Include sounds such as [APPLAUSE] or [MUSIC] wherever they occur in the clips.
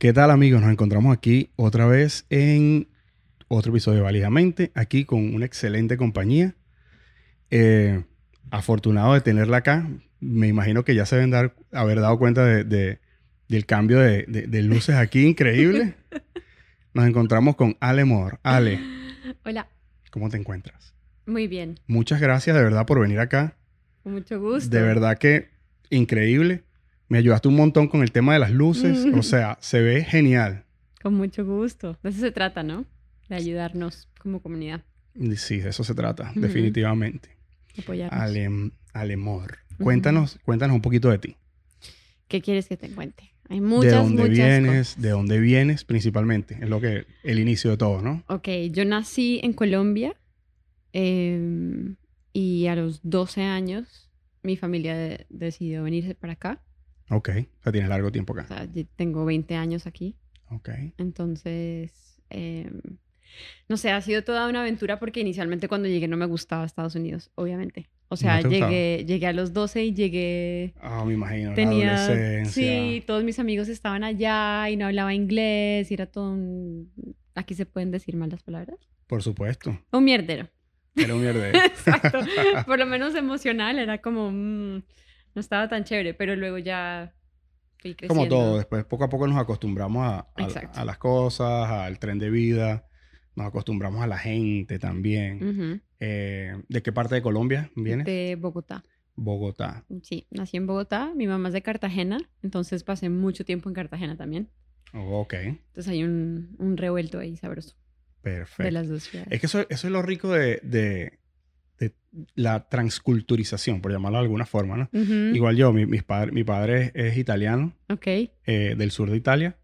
¿Qué tal amigos? Nos encontramos aquí otra vez en otro episodio de Válidamente, aquí con una excelente compañía. Eh, afortunado de tenerla acá. Me imagino que ya se deben dar, haber dado cuenta de, del cambio de, de, luces aquí, [LAUGHS] increíble. Nos encontramos con Ale Moore. Ale. Hola. ¿Cómo te encuentras? Muy bien. Muchas gracias de verdad por venir acá. Con mucho gusto. De verdad que increíble. Me ayudaste un montón con el tema de las luces. [LAUGHS] o sea, se ve genial. Con mucho gusto. De eso se trata, ¿no? De ayudarnos como comunidad. Sí, de eso se trata, definitivamente. Apoyarnos. Ale, Alemor. Cuéntanos, cuéntanos un poquito de ti. ¿Qué quieres que te cuente? Hay muchas, ¿De dónde muchas vienes? ¿De dónde vienes principalmente? Es lo que, el inicio de todo, ¿no? Ok, yo nací en Colombia em, y a los 12 años mi familia decidió venirse para acá. Ok, o sea, tienes largo tiempo acá. O sea, tengo 20 años aquí. Ok. Entonces, em, no sé, ha sido toda una aventura porque inicialmente cuando llegué no me gustaba Estados Unidos, obviamente. O sea, llegué, llegué a los 12 y llegué... Ah, me imagino, tenía, la adolescencia. Sí, todos mis amigos estaban allá y no hablaba inglés y era todo un... ¿Aquí se pueden decir malas palabras? Por supuesto. Un mierdero. Era un mierdero. [LAUGHS] Exacto. [LAUGHS] Por lo menos emocional, era como... Mm, no estaba tan chévere, pero luego ya fui creciendo. Como todo, después poco a poco nos acostumbramos a, a, las cosas, al tren de vida, nos acostumbramos a la gente también. Eh, ¿De qué parte de Colombia vienes? De Bogotá. Bogotá. Sí, nací en Bogotá, mi mamá es de Cartagena, entonces pasé mucho tiempo en Cartagena también. Oh, ok. Entonces hay un, un revuelto ahí sabroso. Perfecto. De las dos ciudades. Es que eso, eso es lo rico de, la transculturización, por llamarlo de alguna forma, ¿no? Igual yo, mi, mis padre, mi padre es italiano, okay. Eh, del sur de Italia,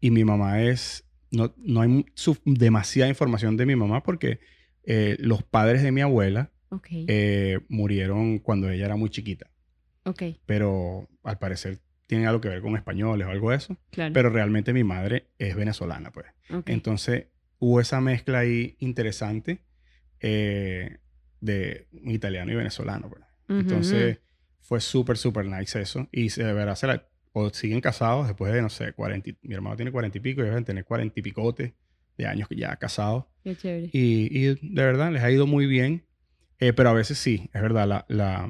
y mi mamá es, no, no hay demasiada información de mi mamá porque eh, los padres de mi abuela eh, murieron cuando ella era muy chiquita. Okay. Pero al parecer tiene algo que ver con españoles o algo de eso. Claro. Pero realmente mi madre es venezolana, pues. Entonces hubo esa mezcla ahí interesante. Eh, de un italiano y venezolano. Pues. Entonces fue súper, súper nice eso. Y se verá, se o siguen casados después de, no sé, 40, mi hermano tiene 40 y pico y deben tener 40 y picote de años que ya casados. Qué chévere. Y, y, de verdad les ha ido muy bien. Eh, pero a veces sí, es verdad, la, la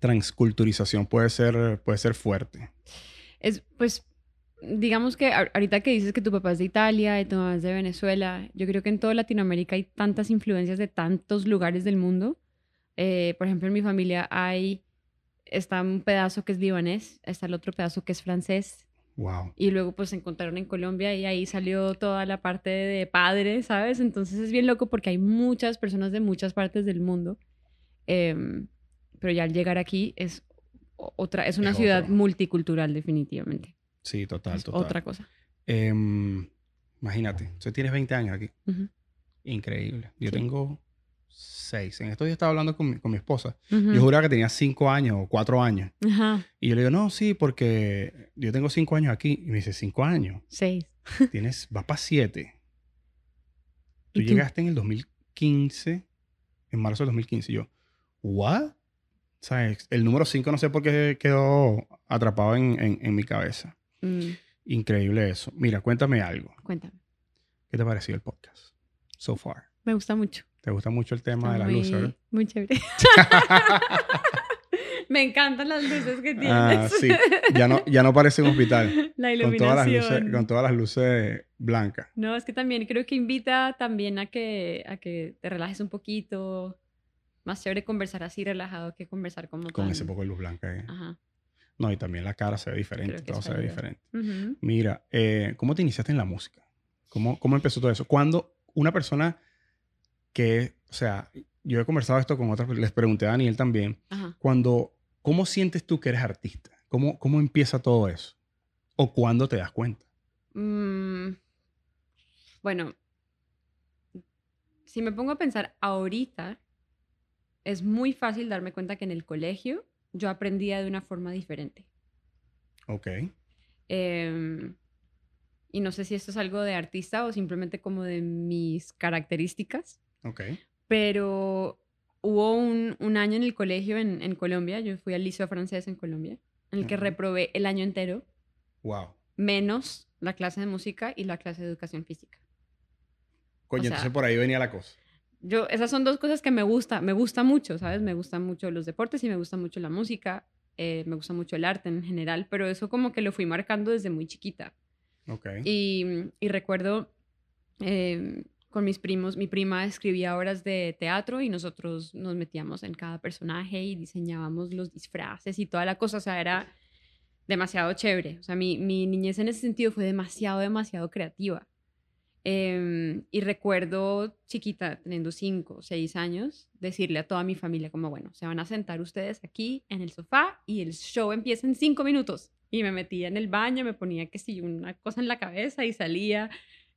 transculturización puede ser, puede ser fuerte. Es, pues, digamos que ahorita que dices que tu papá es de Italia y tu mamá es de Venezuela, yo creo que en toda Latinoamérica hay tantas influencias de tantos lugares del mundo. Eh, por ejemplo, en mi familia hay, está un pedazo que es libanés, está el otro pedazo que es francés. Wow. Y luego pues se encontraron en Colombia y ahí salió toda la parte de padre, ¿sabes? Entonces es bien loco porque hay muchas personas de muchas partes del mundo. Em, pero ya al llegar aquí es otra, es una ciudad multicultural definitivamente. Sí, total, total. Otra cosa. Em, imagínate, tú tienes 20 años aquí. Increíble. Yo tengo 6. En estos días estaba hablando con mi, con mi esposa. Yo juraba que tenía 5 años o 4 años. Y yo le digo, no, sí, porque yo tengo 5 años aquí. Y me dice, ¿5 años? 6. [LAUGHS] Tienes, va para 7. Tú llegaste en el 2015, en marzo del 2015. Y yo, ¿what? ¿Sabes? El número 5 no sé por qué quedó atrapado en, en, en mi cabeza. Mm. Increíble eso. Mira, cuéntame algo. Cuéntame. ¿Qué te pareció el podcast so far? Me gusta mucho. ¿Te gusta mucho el tema de las luces, ¿verdad? Muy chévere. [LAUGHS] Me encantan las luces que ah, tienes. Ah, sí. Ya no, ya no parece un hospital. [LAUGHS] La iluminación. Con todas las luces, con todas las luces blancas. No, es que también creo que invita también a que, a que te relajes un poquito. Más chévere conversar así relajado que conversar como Con ese poco de luz blanca. ¿eh? Ajá. No, y también la cara se ve diferente, todo se ve diferente. Mira, eh, ¿cómo te iniciaste en la música? ¿Cómo, ¿Cómo empezó todo eso? Cuando una persona que, o sea, yo he conversado esto con otras, les pregunté a Daniel también, cuando, ¿cómo sientes tú que eres artista? ¿Cómo, cómo empieza todo eso? ¿O cuándo te das cuenta? Mm, bueno, si me pongo a pensar ahorita, es muy fácil darme cuenta que en el colegio yo aprendía de una forma diferente. Ok. Em, y no sé si esto es algo de artista o simplemente como de mis características. Ok. Pero hubo un, un año en el colegio en, en, Colombia, yo fui al liceo francés en Colombia, en el que reprobé el año entero. Wow. Menos la clase de música y la clase de educación física. Coño, entonces por ahí venía la cosa. Yo, esas son dos cosas que me gusta, me gusta mucho, ¿sabes? Me gustan mucho los deportes y me gusta mucho la música, eh, me gusta mucho el arte en general, pero eso como que lo fui marcando desde muy chiquita. Ok. Y, y recuerdo eh, con mis primos, mi prima escribía obras de teatro y nosotros nos metíamos en cada personaje y diseñábamos los disfraces y toda la cosa, o sea, era demasiado chévere. O sea, mi, mi niñez en ese sentido fue demasiado, demasiado creativa. Em, y recuerdo chiquita, teniendo cinco o seis años, decirle a toda mi familia como, bueno, se van a sentar ustedes aquí en el sofá y el show empieza en cinco minutos. Y me metía en el baño, me ponía que sí, una cosa en la cabeza y salía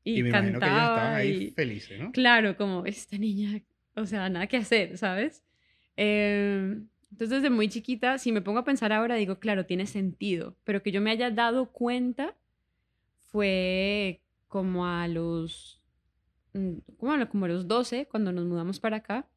y, me cantaba. Que estaban ahí felices, ¿no? Claro, como esta niña, o sea, nada que hacer, ¿sabes? Em, entonces, desde muy chiquita, si me pongo a pensar ahora, digo, claro, tiene sentido, pero que yo me haya dado cuenta fue como a los, mm, como como a los 12, cuando nos mudamos para acá,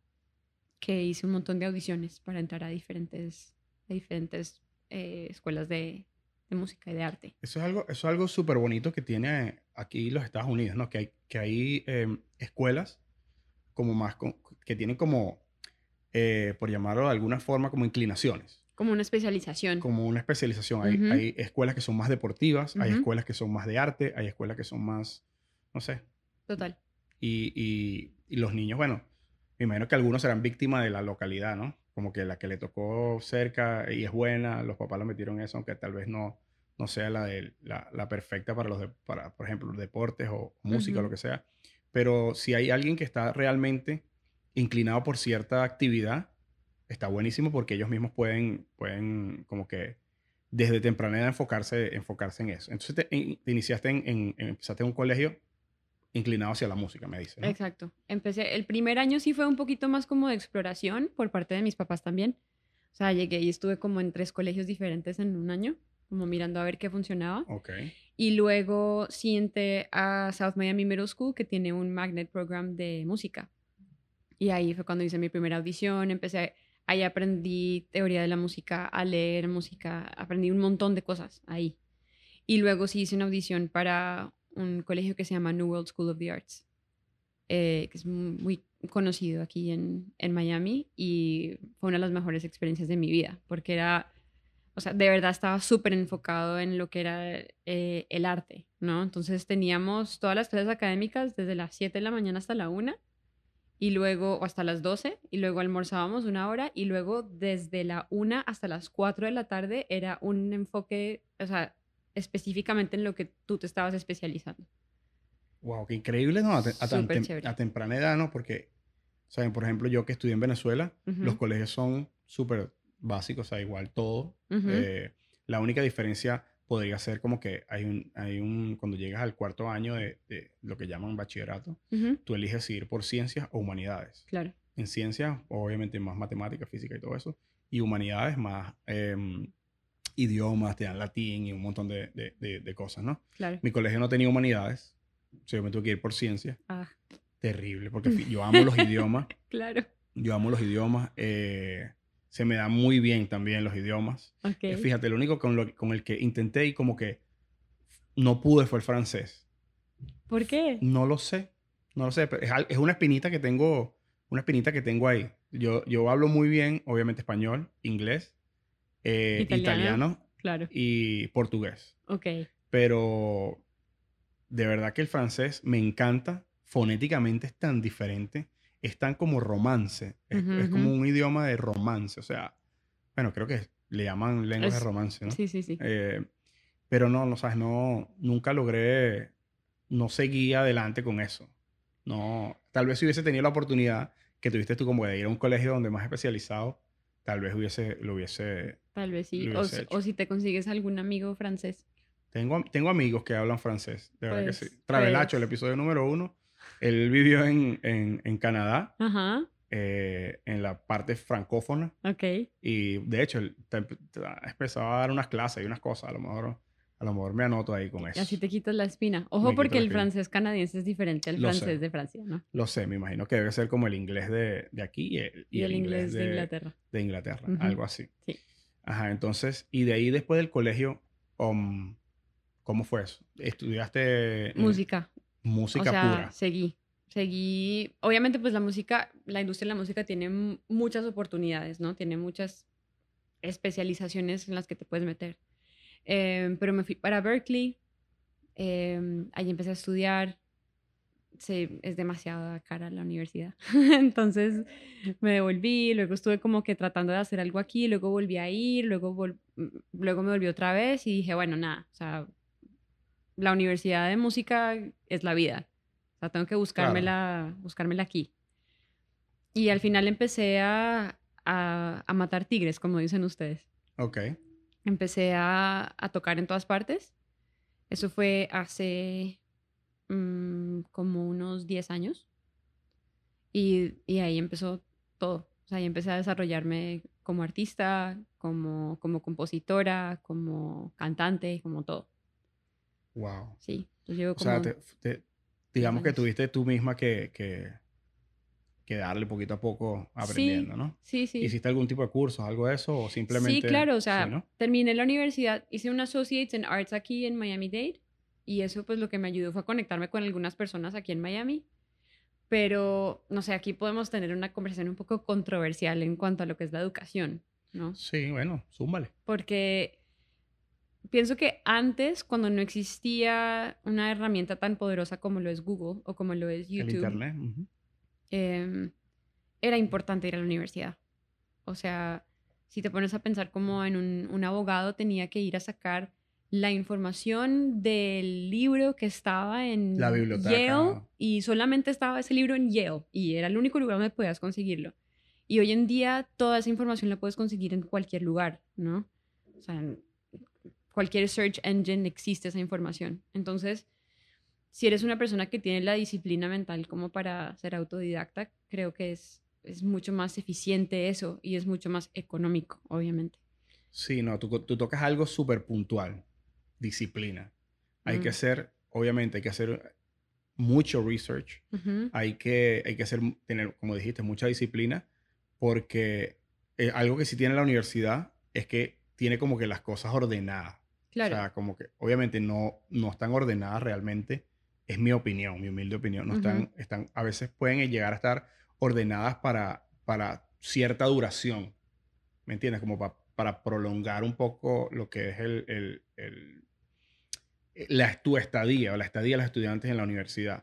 que hice un montón de audiciones para entrar a diferentes, a diferentes eh, escuelas de, de, música y de arte. Eso es algo, eso es algo súper bonito que tiene aquí los Estados Unidos, ¿no? Que hay, que hay em, escuelas como más, que tienen como, eh, por llamarlo de alguna forma, como inclinaciones. Como una especialización. Como una especialización. hay, hay, escuelas que son más deportivas, hay escuelas que son más de arte, hay escuelas que son más, no sé. Total. Y, y, y los niños, bueno, me imagino que algunos serán víctimas de la localidad, ¿no? Como que la que le tocó cerca y es buena, los papás lo metieron en eso, aunque tal vez no, no sea la, de, la, la perfecta para, los para, por ejemplo, los deportes o música o lo que sea. Pero si hay alguien que está realmente inclinado por cierta actividad, está buenísimo porque ellos mismos pueden, pueden como que desde temprana edad enfocarse, enfocarse en eso. Entonces te, iniciaste en, en, empezaste en un colegio inclinado hacia la música, me dice. Exacto. Empecé, el primer año sí fue un poquito más como de exploración por parte de mis papás también. O sea, llegué y estuve como en tres colegios diferentes en un año, como mirando a ver qué funcionaba. Ok. Y luego siente a South Miami Middle School, que tiene un magnet program de música. Y ahí fue cuando hice mi primera audición, empecé Ahí aprendí teoría de la música, a leer música, aprendí un montón de cosas ahí. Y luego sí hice una audición para un colegio que se llama New World School of the Arts, eh, que es muy conocido aquí en, en, Miami y fue una de las mejores experiencias de mi vida, porque era, o sea, de verdad estaba súper enfocado en lo que era eh, el arte, ¿no? Entonces teníamos todas las clases académicas desde las 7 de la mañana hasta la 1 y luego hasta las 12 y luego almorzábamos una hora y luego desde la 1 hasta las 4 de la tarde era un enfoque, o sea, específicamente en lo que tú te estabas especializando. Wow, qué increíble, ¿no? A, a, temprana edad, ¿no? Porque, saben, por ejemplo, yo que estudié en Venezuela, los colegios son súper básicos, o sea, igual todo. Eh, la única diferencia podría ser como que hay un, hay un cuando llegas al cuarto año de, de lo que llaman bachillerato, tú eliges ir por ciencias o humanidades. Claro. En ciencias, obviamente, más matemática, física y todo eso. Y humanidades, más em, idiomas, te dan latín y un montón de, de, de, cosas, ¿no? Claro. Mi colegio no tenía humanidades, o sea, yo me tuve que ir por ciencias. Ah. Terrible, porque [LAUGHS] yo amo los idiomas. Claro. Yo amo los idiomas. Eh, se me da muy bien también los idiomas. Okay. fíjate, lo único con, lo, con el que intenté y como que no pude fue el francés. ¿Por qué? No lo sé. No lo sé. Es, es una espinita que tengo, una espinita que tengo ahí. Yo, yo hablo muy bien, obviamente, español, inglés, eh, italiano, claro. y portugués. Ok. Pero de verdad que el francés me encanta. Fonéticamente es tan diferente es tan como romance. Es, como un idioma de romance. O sea, bueno, creo que le llaman lengua de romance, ¿no? Sí, sí, sí. Eh, pero no, no, sabes, no, nunca logré, no seguí adelante con eso. No, tal vez si hubiese tenido la oportunidad que tuviste tú como de ir a un colegio donde más especializado, tal vez hubiese, lo hubiese... Tal vez sí, o, si te consigues algún amigo francés. Tengo, tengo amigos que hablan francés, de verdad que pues, sí. Travelacho, el episodio número uno, él vivió en, en, en Canadá, eh, en la parte francófona. Ok. Y de hecho, él empezó a dar unas clases y unas cosas. A lo mejor, a lo mejor me anoto ahí con eso. Y así te quitas la espina. Ojo, porque el francés canadiense es diferente al francés de Francia, ¿no? Lo sé, me imagino que debe ser como el inglés de, de aquí y el, y el, inglés, de, Inglaterra. De Inglaterra, algo así. Sí. Ajá, entonces, y de ahí después del colegio, um, ¿Cómo fue eso? ¿Estudiaste música? Música o sea, pura. Seguí, seguí. Obviamente, pues la música, la industria de la música tiene muchas oportunidades, ¿no? Tiene muchas especializaciones en las que te puedes meter. Em, pero me fui para Berkeley, em, ahí empecé a estudiar. Sí, es demasiado cara la universidad. [LAUGHS] Entonces me devolví, luego estuve como que tratando de hacer algo aquí, luego volví a ir, luego, mm, luego me volví otra vez y dije, bueno, nada, o sea, la universidad de música es la vida. O sea, tengo que buscármela, buscármela aquí. Y al final empecé a, a, matar tigres, como dicen ustedes. Ok. Empecé a, a tocar en todas partes. Eso fue hace mm, como unos 10 años. Y, y, ahí empezó todo. O sea, ahí empecé a desarrollarme como artista, como, como compositora, como cantante, como todo. Wow. Sí, yo como... O sea, digamos que tuviste tú misma que, que, que, darle poquito a poco aprendiendo, ¿no? Sí, sí. ¿Hiciste algún tipo de cursos, algo de eso o simplemente...? Sí, claro, o sea, terminé la universidad, hice un Associates in Arts aquí en Miami-Dade y eso pues lo que me ayudó fue a conectarme con algunas personas aquí en Miami. Pero, no sé, aquí podemos tener una conversación un poco controversial en cuanto a lo que es la educación, ¿no? Sí, bueno, súmale. Porque pienso que antes, cuando no existía una herramienta tan poderosa como lo es Google o como lo es YouTube, Internet. Em, era importante ir a la universidad. O sea, si te pones a pensar como en un, abogado tenía que ir a sacar la información del libro que estaba en la Yale y solamente estaba ese libro en Yale y era el único lugar donde podías conseguirlo. Y hoy en día toda esa información la puedes conseguir en cualquier lugar, ¿no? O sea, cualquier search engine existe esa información. Entonces, si eres una persona que tiene la disciplina mental como para ser autodidacta, creo que es, es mucho más eficiente eso y es mucho más económico, obviamente. Sí, no, tú, tú tocas algo súper puntual, disciplina. Hay que hacer, obviamente, hay que hacer mucho research, hay, que, hay que hacer, tener, como dijiste, mucha disciplina, porque eh, algo que sí tiene la universidad es que tiene como que las cosas ordenadas. O sea, como que obviamente no, no están ordenadas realmente. Es mi opinión, mi humilde opinión. No están, están, a veces pueden llegar a estar ordenadas para, para cierta duración. ¿Me entiendes? Como para prolongar un poco lo que es el, el, el la, tu estadía o la estadía de los estudiantes en la universidad.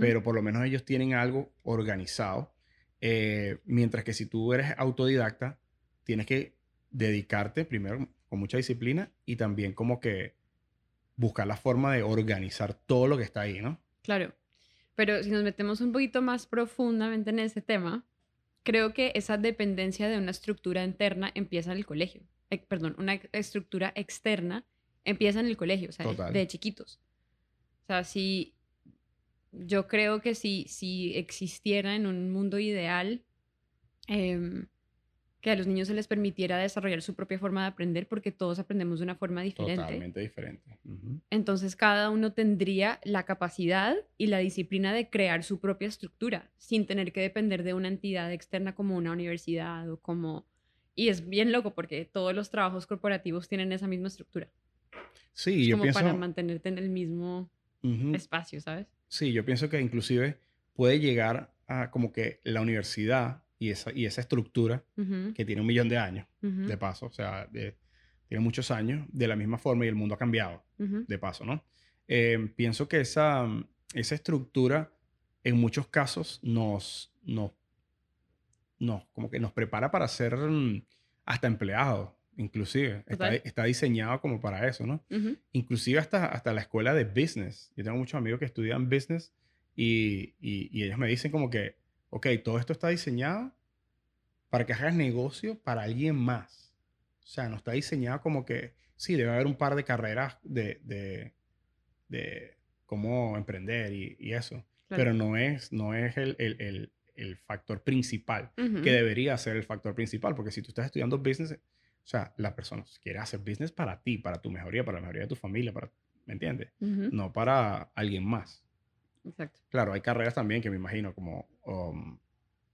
Pero por lo menos ellos tienen algo organizado. Eh, mientras que si tú eres autodidacta, tienes que dedicarte primero con mucha disciplina y también como que buscar la forma de organizar todo lo que está ahí, ¿no? Claro. Pero si nos metemos un poquito más profundamente en ese tema, creo que esa dependencia de una estructura interna empieza en el colegio. Eh, perdón, una estructura externa empieza en el colegio, o sea, de chiquitos. O sea, si yo creo que si, si existiera en un mundo ideal, eh, que a los niños se les permitiera desarrollar su propia forma de aprender porque todos aprendemos de una forma diferente. Totalmente diferente. Entonces cada uno tendría la capacidad y la disciplina de crear su propia estructura sin tener que depender de una entidad externa como una universidad o como... Y es bien loco porque todos los trabajos corporativos tienen esa misma estructura. Sí, yo como para mantenerte en el mismo espacio, ¿sabes? Sí, yo pienso que inclusive puede llegar a como que la universidad y esa, y esa estructura que tiene un millón de años, de paso, o sea, tiene muchos años, de la misma forma y el mundo ha cambiado, de paso, ¿no? Em, pienso que esa, esa estructura en muchos casos nos, nos, como que nos prepara para ser mm, hasta empleados, inclusive. Está, está, diseñado como para eso, ¿no? Inclusive hasta, hasta la escuela de business. Yo tengo muchos amigos que estudian business y, y, y ellos me dicen como que ok, todo esto está diseñado para que hagas negocio para alguien más. O sea, no está diseñado como que, sí, debe haber un par de carreras de, de, de cómo emprender y, y eso, pero no es, no es el, el, el, factor principal, que debería ser el factor principal, porque si tú estás estudiando business, o sea, la persona quiere hacer business para ti, para tu mejoría, para la mejoría de tu familia, para, ¿me entiendes? No para alguien más. Exacto. Claro, hay carreras también que me imagino como um,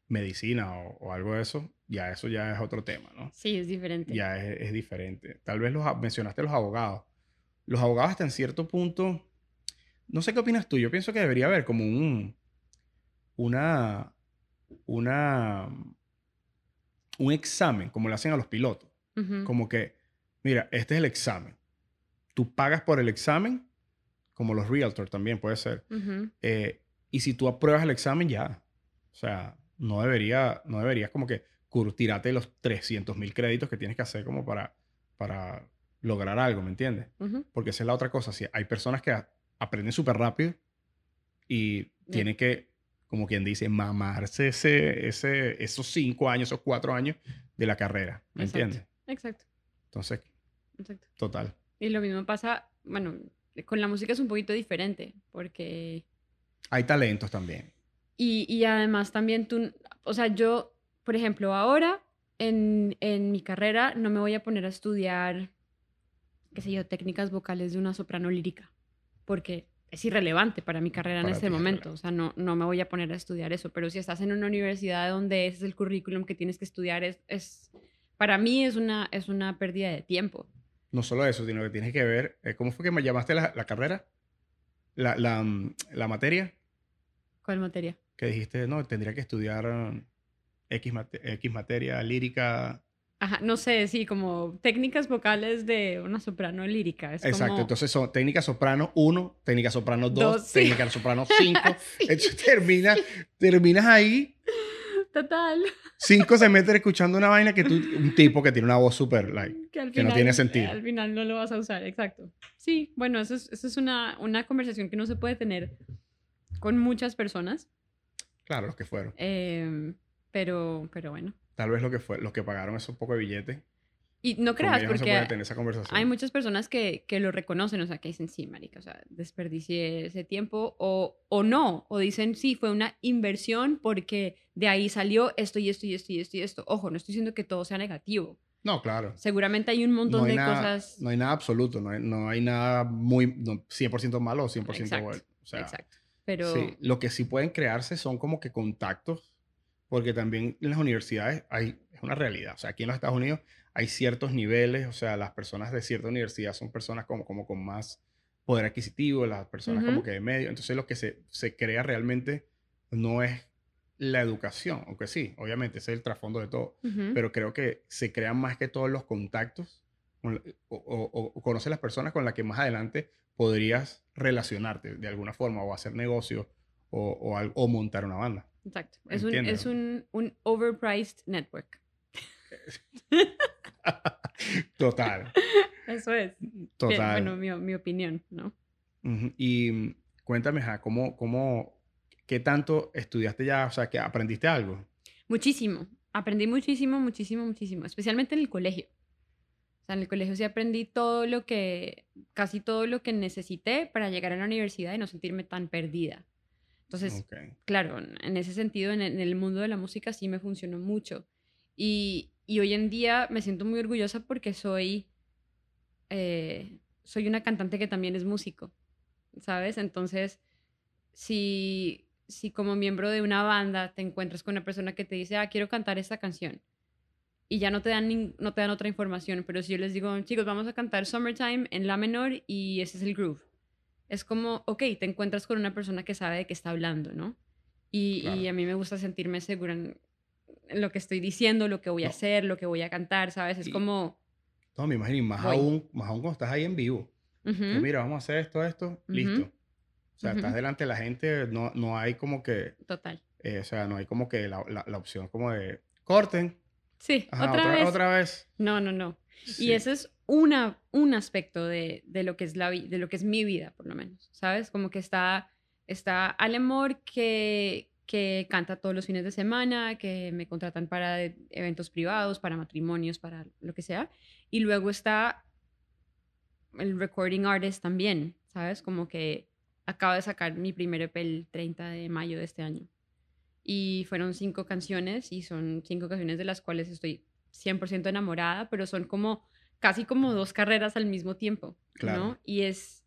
medicina o, algo de eso, ya eso ya es otro tema, ¿no? Sí, es diferente. Ya es, diferente. Tal vez los, mencionaste los abogados. los abogados hasta en cierto punto, no sé qué opinas tú, yo pienso que debería haber como un, una, una, un examen, como le hacen a los pilotos. Como que, mira, este es el examen. Tú pagas por el examen, como los realtors también puede ser. Eh, y si tú apruebas el examen, ya. O sea, no debería, no deberías como que curtirate los 300 mil créditos que tienes que hacer como para, para lograr algo, ¿me entiendes? Porque esa es la otra cosa. Si hay personas que aprenden súper rápido y tienen que, como quien dice, mamarse ese, ese, esos cinco años, esos cuatro años de la carrera, ¿me entiendes? Exacto. Entonces, total. Y lo mismo pasa, bueno, con la música es un poquito diferente, porque... Hay talentos también. Y, y además también tú, o sea, yo, por ejemplo, ahora en, en mi carrera no me voy a poner a estudiar qué sé yo, técnicas vocales de una soprano lírica, porque es irrelevante para mi carrera en este momento. O sea, no, no me voy a poner a estudiar eso. Pero si estás en una universidad donde ese es el currículum que tienes que estudiar, es, es para mí es una, es una pérdida de tiempo. No solo eso, sino que tienes que ver, eh, ¿cómo fue que me llamaste la, la carrera? La, la, mm, la, materia. ¿Cuál materia? Que dijiste, no, tendría que estudiar X, X materia lírica Ajá, no sé, sí, como técnicas vocales de una soprano lírica. Exacto, entonces son técnica soprano 1, técnica soprano 2, técnica soprano [LAUGHS] 5. termina, terminas ahí. Total. Cinco semestres escuchando una vaina que tú, un tipo que tiene una voz súper, like, que, no tiene sentido. Al final no lo vas a usar, exacto. Sí, bueno, eso es, eso es una, una conversación que no se puede tener con muchas personas. Claro, los que fueron. Eh, pero, pero bueno. Tal vez lo que fue, los que pagaron esos poco de billete. Y no creas, porque hay muchas personas que, que, lo reconocen, o sea, que dicen, sí, marica, o sea, desperdicié ese tiempo, o, o no, o dicen, sí, fue una inversión porque de ahí salió esto y esto y esto y esto y esto. Ojo, no estoy diciendo que todo sea negativo. No, claro. Seguramente hay un montón de cosas. No hay nada absoluto, no hay, no hay nada muy 100% malo o 100% bueno. O sea, exacto. Pero... Sí, lo que sí pueden crearse son como que contactos porque también en las universidades hay, es una realidad. O sea, aquí en los Estados Unidos hay ciertos niveles, o sea, las personas de cierta universidad son personas como, como con más poder adquisitivo, las personas como que de medio. Entonces lo que se, se crea realmente no es la educación, aunque sí, obviamente ese es el trasfondo de todo, pero creo que se crean más que todos los contactos o, o, o conoces las personas con las que más adelante podrías relacionarte de alguna forma o hacer negocio o, o montar una banda. Exacto. Es, un, es un, un, overpriced network. [LAUGHS] Total. Eso es. Total. Bueno, mi, mi opinión, ¿no? Y mm, cuéntame, ja, ¿cómo, ¿cómo, qué tanto estudiaste ya? O sea, que aprendiste algo. Muchísimo. Aprendí muchísimo, muchísimo, muchísimo. Especialmente en el colegio. O sea, en el colegio sí aprendí todo lo que, casi todo lo que necesité para llegar a la universidad y no sentirme tan perdida. Entonces, claro, en ese sentido, en, el mundo de la música sí me funcionó mucho. Y, y hoy en día me siento muy orgullosa porque soy, eh, soy una cantante que también es músico, ¿sabes? Entonces, si, si como miembro de una banda te encuentras con una persona que te dice, ah, quiero cantar esta canción, y ya no te dan, no te dan otra información, pero si yo les digo, chicos, vamos a cantar Summertime en la menor y ese es el groove es como, ok, te encuentras con una persona que sabe de qué está hablando, ¿no? Y, y a mí me gusta sentirme segura en, lo que estoy diciendo, lo que voy a hacer, lo que voy a cantar, ¿sabes? Es como... No, me imagino, más aún, más aún cuando estás ahí en vivo. mira, vamos a hacer esto, esto, listo. O sea, estás delante de la gente, no, no hay como que... Total. Eh, o sea, no hay como que la, la, opción como de corten. Sí, otra, vez. Otra vez. No, no, no. Y ese es una, un aspecto de, de, lo que es la, de lo que es mi vida, por lo menos, ¿sabes? Como que está, está Alemor que, que canta todos los fines de semana, que me contratan para eventos privados, para matrimonios, para lo que sea. Y luego está el recording artist también, ¿sabes? Como que acabo de sacar mi primer EP el 30 de mayo de este año. Y fueron cinco canciones y son cinco canciones de las cuales estoy 100% enamorada, pero son como casi como dos carreras al mismo tiempo, ¿no? Y es,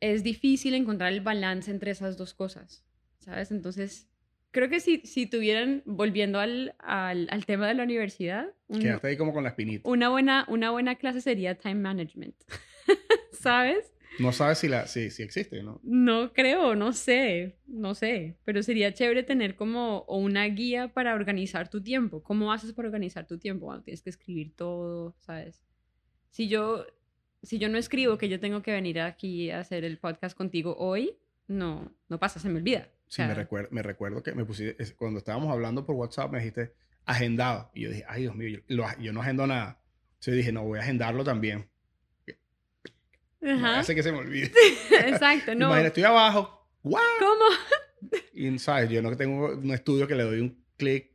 es difícil encontrar el balance entre esas dos cosas, ¿sabes? Entonces, creo que si, si tuvieran, volviendo al, al, al tema de la universidad... Quedaste ahí como con la espinita. Una buena, una buena clase sería time management. [LAUGHS] ¿Sabes? No sabes si, la, si, si existe, ¿no? No creo, no sé, no sé. Pero sería chévere tener como una guía para organizar tu tiempo. ¿Cómo haces para organizar tu tiempo? Cuando tienes que escribir todo, ¿sabes? Si yo, si yo no escribo que yo tengo que venir aquí a hacer el podcast contigo hoy, no, no pasa, se me olvida. Sí, me, recuerdo, me recuerdo que me pusiste, cuando estábamos hablando por WhatsApp, me dijiste agendado. Y yo dije, ay Dios mío, yo, yo no agendo nada. Entonces dije, no, voy a agendarlo también. Ajá. hace que se me olvide. [LAUGHS] Exacto, no. Imagínate, estoy abajo. ¡Wow! ¿Cómo? Y, ¿sabes? Yo no tengo un estudio que le doy un clic,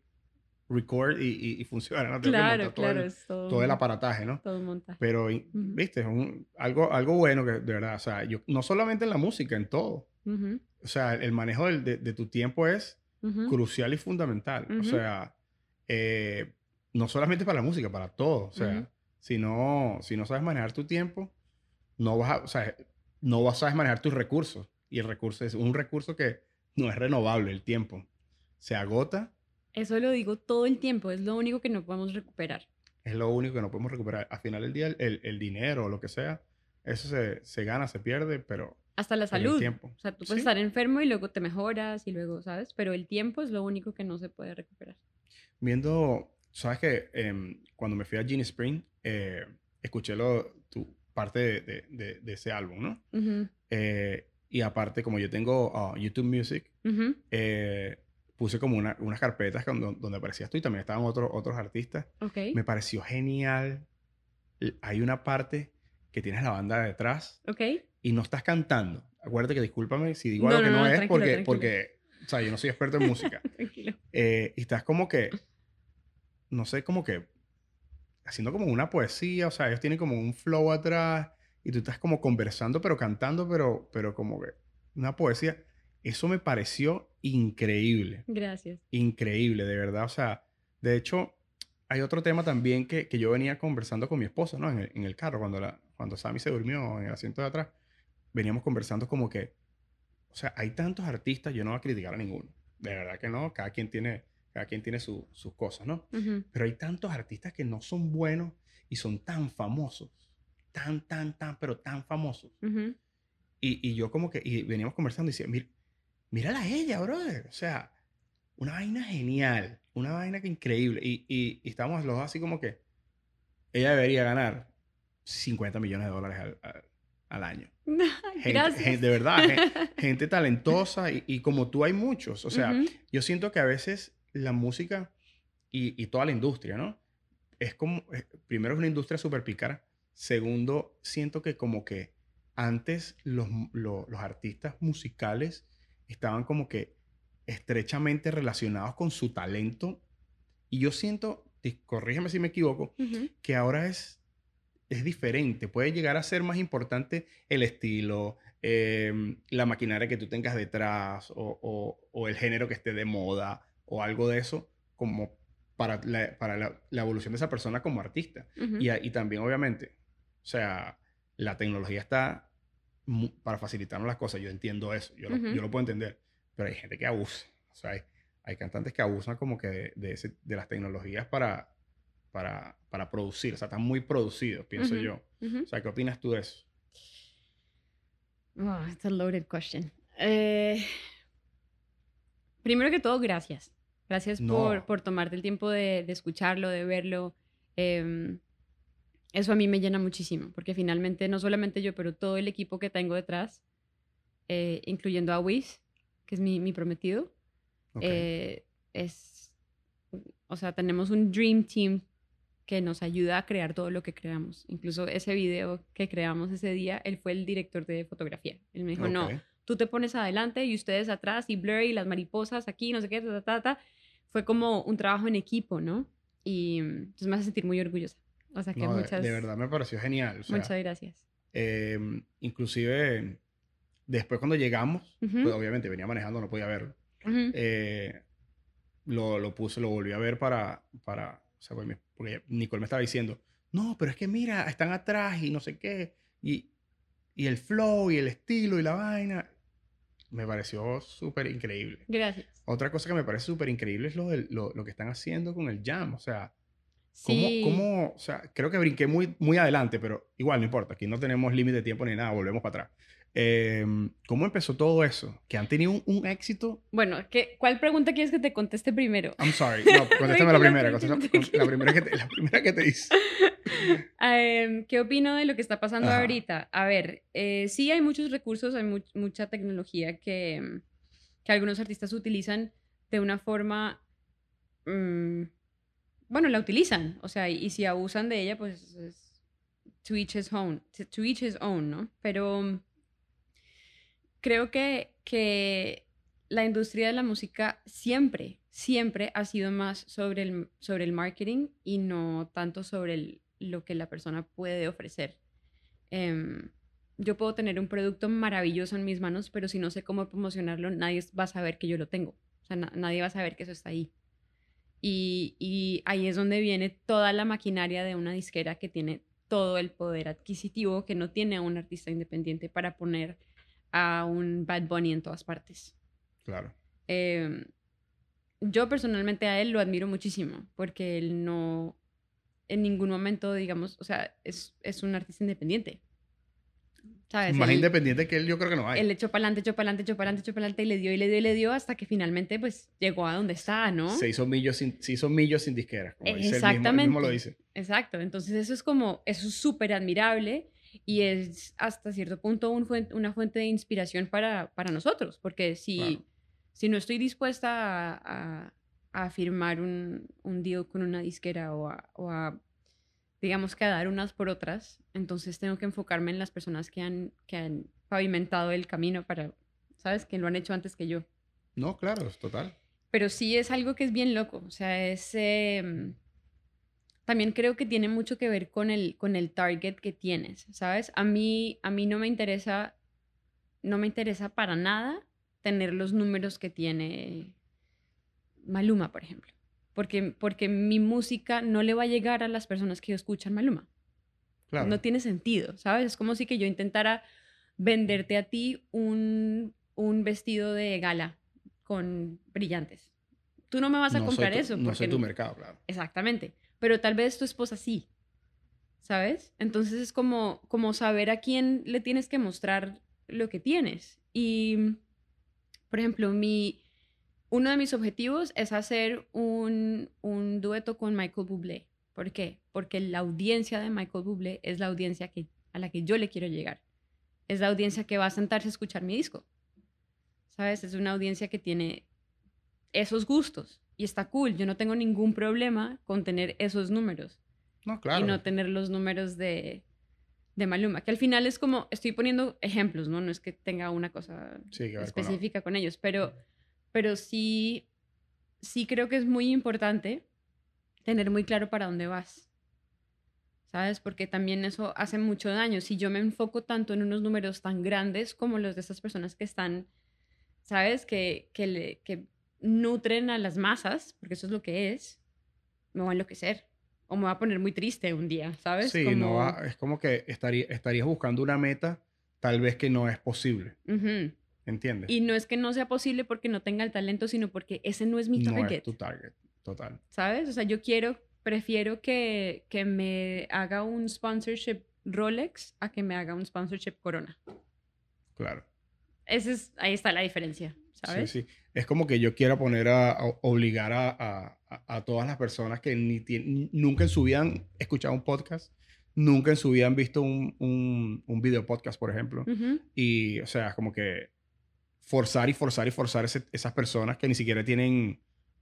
record y, y, funciona. ¿no? claro, todo claro. El, todo, el aparataje, ¿no? Todo montaje. Pero, viste, es un, algo, algo bueno que, de verdad, o sea, yo, no solamente en la música, en todo. O sea, el manejo de, de, tu tiempo es crucial y fundamental. O sea, eh, no solamente para la música, para todo. O sea, si, no, si no sabes manejar tu tiempo, no vas a, o sea, no vas a saber manejar tus recursos. Y el recurso es un recurso que no es renovable, el tiempo. Se agota. Eso lo digo todo el tiempo, es lo único que no podemos recuperar. Es lo único que no podemos recuperar. Al final del día, el, el dinero o lo que sea, eso se, se, gana, se pierde, pero... Hasta la salud. Tiempo. O sea, tú puedes estar enfermo y luego te mejoras y luego, ¿sabes? Pero el tiempo es lo único que no se puede recuperar. Viendo, sabes que em, cuando me fui a Genie Spring, eh, escuché lo, tu, parte de, de, de, ese álbum, ¿no? Eh, y aparte, como yo tengo ah, YouTube Music, eh, puse como una, unas carpetas donde, donde, aparecías tú y también estaban otros otros artistas. Okay. Me pareció genial. Hay una parte que tienes la banda detrás okay. y no estás cantando. Acuérdate que discúlpame si digo algo que no, es porque, porque, o sea, yo no soy experto en música. [LAUGHS] tranquilo. Eh, y estás como que, no sé, como que haciendo como una poesía, o sea, ellos tienen como un flow atrás y tú estás como conversando, pero cantando, pero, pero como que una poesía. Eso me pareció increíble. Gracias. Increíble, de verdad. O sea, de hecho, hay otro tema también que, que yo venía conversando con mi esposa, ¿no? En el, en el, carro, cuando, la, cuando Sammy se durmió en el asiento de atrás, veníamos conversando como que, o sea, hay tantos artistas, yo no voy a criticar a ninguno. De verdad que no, cada quien tiene cada quien tiene sus cosas, ¿no? Pero hay tantos artistas que no son buenos y son tan famosos, tan, tan, tan, pero tan famosos. y, y, yo como que, y veníamos conversando y decía, mira, mírala a ella, brother. O sea, una vaina genial, una vaina que increíble. Y, y, y estamos los dos así como que ella debería ganar 50 millones de dólares al, al, año. [LAUGHS] Gracias. de verdad, [LAUGHS] gente, talentosa y, y, como tú hay muchos. O sea, yo siento que a veces la música y, toda la industria, ¿no? Es como, eh, primero es una industria súper pícara, segundo, siento que como que antes los, los, artistas musicales estaban como que estrechamente relacionados con su talento y yo siento, corrígeme si me equivoco, que ahora es, es diferente, puede llegar a ser más importante el estilo, em, la maquinaria que tú tengas detrás o, o el género que esté de moda o algo de eso como para la, para la, evolución de esa persona como artista. y, y, también, obviamente, o sea, la tecnología está para facilitarnos las cosas. Yo entiendo eso, yo, lo, yo lo puedo entender, pero hay gente que abusa. O sea, hay, hay cantantes que abusan como que de, de, ese, de las tecnologías para, para, para, producir. O sea, están muy producidos, pienso yo. O sea, ¿qué opinas tú de eso? Oh, it's a loaded question. Eh, primero que todo, gracias. Gracias por, por, tomarte el tiempo de, de escucharlo, de verlo. Em, eso a mí me llena muchísimo, porque finalmente no solamente yo, pero todo el equipo que tengo detrás, eh, incluyendo a Wiz, que es mi, mi prometido, eh, es, o sea, tenemos un Dream Team que nos ayuda a crear todo lo que creamos. Incluso ese video que creamos ese día, él fue el director de fotografía. Él me dijo, no, tú te pones adelante y ustedes atrás y Blur y las mariposas aquí, no sé qué, ta, ta, ta, Fue como un trabajo en equipo, ¿no? Y entonces me hace sentir muy orgullosa. O sea que muchas... De verdad me pareció genial. muchas gracias. Em, inclusive, después cuando llegamos, pues obviamente venía manejando, no podía verlo. Eh, lo, lo, puse, lo volví a ver para, para o sea, pues, porque Nicole me estaba diciendo, no, pero es que mira, están atrás y no sé qué, y, y el flow y el estilo y la vaina me pareció súper increíble. Gracias. Otra cosa que me parece súper increíble es lo, lo, lo, que están haciendo con el jam. O sea, ¿Cómo, ¿Cómo, o sea, creo que brinqué muy, muy adelante, pero igual no importa, aquí no tenemos límite de tiempo ni nada, volvemos para atrás. Em, ¿Cómo empezó todo eso? ¿Que han tenido un, éxito? Bueno, ¿qué, ¿cuál pregunta quieres que te conteste primero? I'm sorry. No, [LAUGHS] contéstame la primera. la, primera que te, la primera que te hice. [LAUGHS] Em, ¿Qué opino de lo que está pasando ahorita? A ver, eh, sí hay muchos recursos, hay mucha tecnología que, que, algunos artistas utilizan de una forma... Mm, bueno, la utilizan. O sea, y, si abusan de ella, pues es to each his own, to each his own, ¿no? Pero creo que, que la industria de la música siempre, siempre ha sido más sobre el, sobre el marketing y no tanto sobre lo que la persona puede ofrecer. Em, yo puedo tener un producto maravilloso en mis manos, pero si no sé cómo promocionarlo, nadie va a saber que yo lo tengo. O sea, nadie va a saber que eso está ahí. Y, y, ahí es donde viene toda la maquinaria de una disquera que tiene todo el poder adquisitivo que no tiene un artista independiente para poner a un Bad Bunny en todas partes. Claro. Em, yo personalmente a él lo admiro muchísimo porque él no, en ningún momento, digamos, o sea, es, es un artista independiente. ¿Sabes? Más independiente que él, yo creo que no hay. Él echó para adelante, echó para adelante, echó para adelante, echó para adelante y le dio y le dio y le dio hasta que finalmente, pues, llegó a donde está, ¿no? Se hizo millos sin, se hizo millos sin disquera, como Exactamente. Dice, mismo, lo dice. Exacto. Entonces, eso es como, eso es súper admirable y es hasta cierto punto un una fuente de inspiración para, para nosotros, porque si, si no estoy dispuesta a, a, firmar un, un, deal con una disquera o a, o a, digamos que a dar unas por otras, entonces tengo que enfocarme en las personas que han, que han pavimentado el camino para, ¿sabes? Que lo han hecho antes que yo. No, claro, es total. Pero sí es algo que es bien loco, o sea, es... Em, también creo que tiene mucho que ver con el, con el target que tienes, ¿sabes? A mí, a mí no me interesa, no me interesa para nada tener los números que tiene Maluma, por ejemplo. Porque, porque mi música no le va a llegar a las personas que escuchan Maluma. Claro. No tiene sentido, ¿sabes? Es como si que yo intentara venderte a ti un, un vestido de gala con brillantes. Tú no me vas a comprar eso. No sé tu mercado, claro. Exactamente pero tal vez tu esposa sí, ¿sabes? Entonces es como, como saber a quién le tienes que mostrar lo que tienes. Y, por ejemplo, mi, uno de mis objetivos es hacer un, un dueto con Michael Bublé. ¿Por qué? Porque la audiencia de Michael Bublé es la audiencia que, a la que yo le quiero llegar. Es la audiencia que va a sentarse a escuchar mi disco. ¿Sabes? Es una audiencia que tiene esos gustos y está cool. Yo no tengo ningún problema con tener esos números. No, claro. Y no tener los números de, de Maluma. Que al final es como, estoy poniendo ejemplos, ¿no? No es que tenga una cosa específica con, ellos, pero, pero sí, sí creo que es muy importante tener muy claro para dónde vas. ¿Sabes? Porque también eso hace mucho daño. Si yo me enfoco tanto en unos números tan grandes como los de estas personas que están, ¿sabes? Que, que, le, que nutren a las masas, porque eso es lo que es, me va a enloquecer. O me va a poner muy triste un día, ¿sabes? Sí, no es como que estaría, estarías buscando una meta tal vez que no es posible. ¿Entiendes? Y no es que no sea posible porque no tenga el talento, sino porque ese no es mi target. No es tu target, total. ¿Sabes? O sea, yo quiero, prefiero que, que me haga un sponsorship Rolex a que me haga un sponsorship Corona. Claro. Ese es, ahí está la diferencia. Sí, sí. Es como que yo quiera poner a, obligar a, todas las personas que ni nunca en su vida han escuchado un podcast, nunca en su vida han visto un, un, video podcast, por ejemplo. Y, o sea, como que forzar y forzar y forzar esas personas que ni siquiera tienen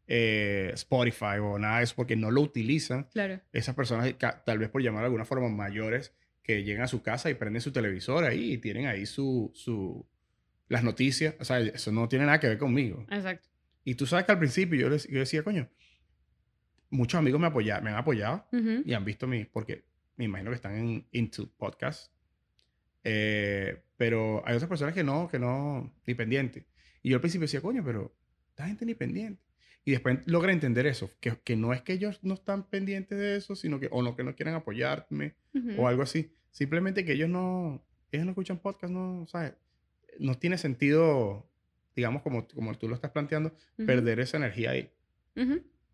eh, Spotify o nada de eso porque no lo utilizan. Claro. Esas personas, tal vez por llamar de alguna forma mayores, que llegan a su casa y prenden su televisor ahí y tienen ahí su, su las noticias, o sea, eso no tiene nada que ver conmigo. Exacto. Y tú sabes que al principio yo, les, yo decía, coño, muchos amigos me, apoyaban, me han apoyado y han visto mi, porque me imagino que están en Into Podcast. Eh, pero hay otras personas que no, que no, ni pendientes. Y yo al principio decía, coño, pero esta gente ni pendiente. Y después logra entender eso, que, que no es que ellos no están pendientes de eso, sino que, o no, que no quieren apoyarme, o algo así. Simplemente que ellos no, ellos no escuchan podcast, no, ¿sabes? No tiene sentido, digamos, como, como tú lo estás planteando, perder esa energía ahí.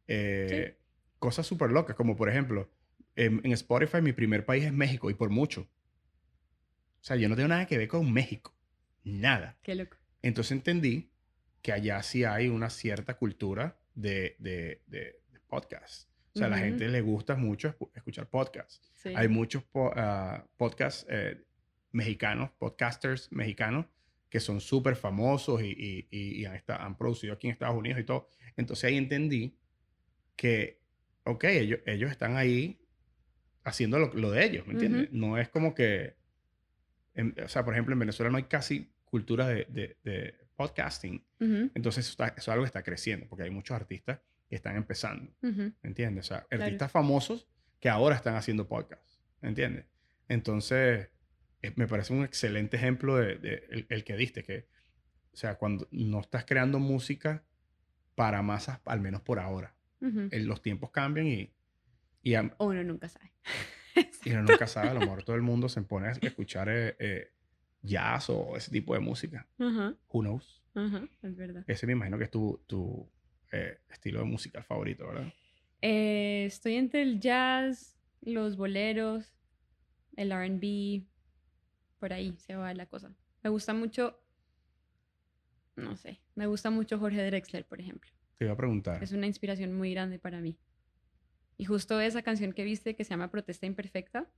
Eh, cosas súper locas, como por ejemplo, en, en, Spotify mi primer país es México y por mucho. O sea, yo no tengo nada que ver con México. Nada. Qué loco. Entonces entendí que allá sí hay una cierta cultura de, de, de, podcasts. O sea, a la gente le gusta mucho escuchar podcasts. Hay muchos ah, podcasts eh, mexicanos, podcasters mexicanos, que son súper famosos y, y, y han, han, producido aquí en Estados Unidos y todo. Entonces ahí entendí que, ok, ellos, ellos están ahí haciendo lo, lo de ellos, ¿me entiendes? No es como que, o sea, por ejemplo, en Venezuela no hay casi cultura de, de, podcasting. Entonces eso, eso, es algo que está creciendo, porque hay muchos artistas que están empezando, ¿me entiendes? O sea, artistas famosos que ahora están haciendo podcasts, ¿me entiendes? Entonces, me parece un excelente ejemplo de, el, que diste, que, o sea, cuando no estás creando música para masas, al menos por ahora. los tiempos cambian y... y uno nunca sabe. [LAUGHS] y uno nunca sabe, a lo mejor todo el mundo se pone a escuchar eh, eh, jazz o ese tipo de música. Who knows? es verdad. Ese me imagino que es tu, tu estilo de música favorito, ¿verdad? estoy entre el jazz, los boleros, el RB, por ahí se va la cosa. Me gusta mucho, no sé, me gusta mucho Jorge Drexler, por ejemplo. Te iba a preguntar. Es una inspiración muy grande para mí. Y justo esa canción que viste que se llama Protesta Imperfecta,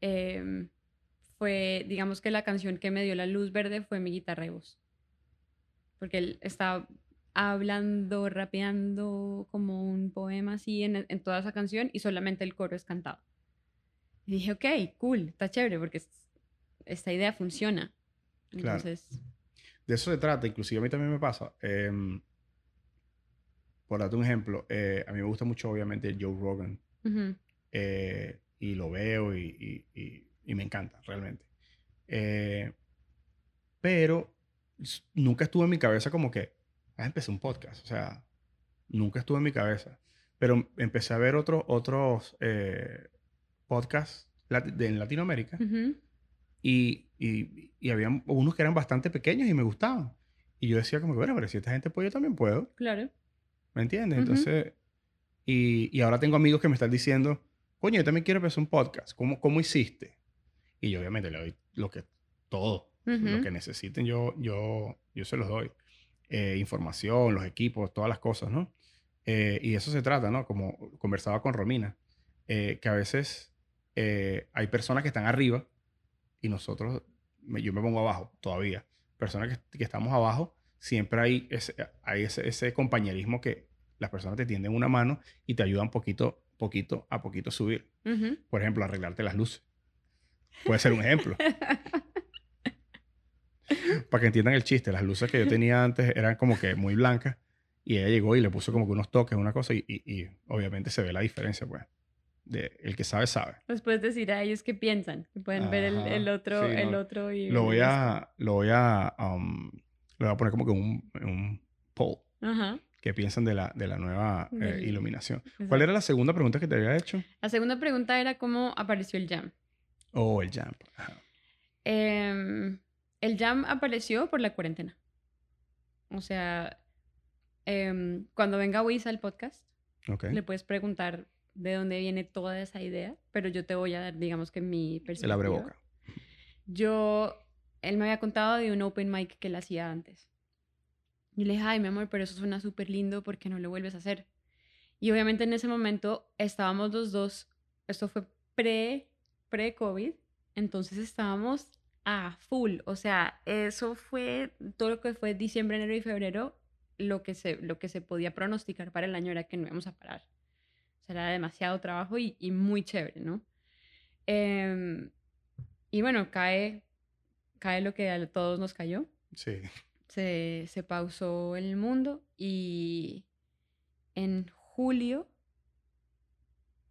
em, fue, digamos que la canción que me dio la luz verde fue mi guitarra y voz. Porque él estaba hablando, rapeando como un poema así en, en toda esa canción y solamente el coro es cantado. Y dije, ok, cool, está chévere porque esta idea funciona. Entonces... De eso se trata, inclusive a mí también me pasa. Em, por darte un ejemplo, eh, a mí me gusta mucho obviamente Joe Rogan. Eh, y lo veo y, y, me encanta realmente. Eh, pero nunca estuvo en mi cabeza como que, ah, empecé un podcast. O sea, nunca estuvo en mi cabeza. Pero empecé a ver otros otros podcasts en Latinoamérica y, y, y había unos que eran bastante pequeños y me gustaban. Y yo decía como que, bueno, pero si esta gente puede, yo también puedo. Claro. ¿Me entiendes? Entonces, y, y, ahora tengo amigos que me están diciendo, coño, yo también quiero empezar un podcast. ¿Cómo, cómo hiciste? Y yo obviamente le doy lo que, todo, lo que necesiten, yo, yo, yo se los doy. Eh, información, los equipos, todas las cosas, ¿no? Eh, y eso se trata, ¿no? Como conversaba con Romina, eh, que a veces eh, hay personas que están arriba y nosotros, yo me pongo abajo todavía. Personas que, estamos abajo, siempre hay, ese, hay ese, compañerismo que las personas te tienden una mano y te ayudan poquito, poquito a poquito a subir. Por ejemplo, arreglarte las luces. Puede ser un ejemplo. [LAUGHS] Para que entiendan el chiste, las luces que yo tenía antes eran como que muy blancas y ella llegó y le puso como que unos toques, una cosa y, y obviamente se ve la diferencia, pues el que sabe, sabe. Pues puedes decir a ellos qué piensan, pueden ver el, el otro, el otro y... Lo voy a, lo voy a, um, lo voy a poner como que un, un poll. Ajá. ¿Qué piensan de la, de la nueva eh, iluminación? ¿Cuál era la segunda pregunta que te había hecho? La segunda pregunta era cómo apareció el jam. Oh, el jam. Em, el jam apareció por la cuarentena. O sea, em, cuando venga Wiz al podcast, le puedes preguntar de dónde viene toda esa idea, pero yo te voy a dar, digamos que mi perspectiva. El abre boca. Yo, él me había contado de un open mic que él hacía antes. Y le dije, ay, mi amor, pero eso suena súper lindo, ¿por qué no lo vuelves a hacer? Y obviamente en ese momento estábamos los dos, esto fue pre, pre-COVID, entonces estábamos a full, o sea, eso fue todo lo que fue diciembre, enero y febrero, lo que se, lo que se podía pronosticar para el año era que no íbamos a parar será demasiado trabajo y, muy chévere, ¿no? Em, y bueno, cae, cae lo que a todos nos cayó. Sí. Se, se pausó el mundo y en julio,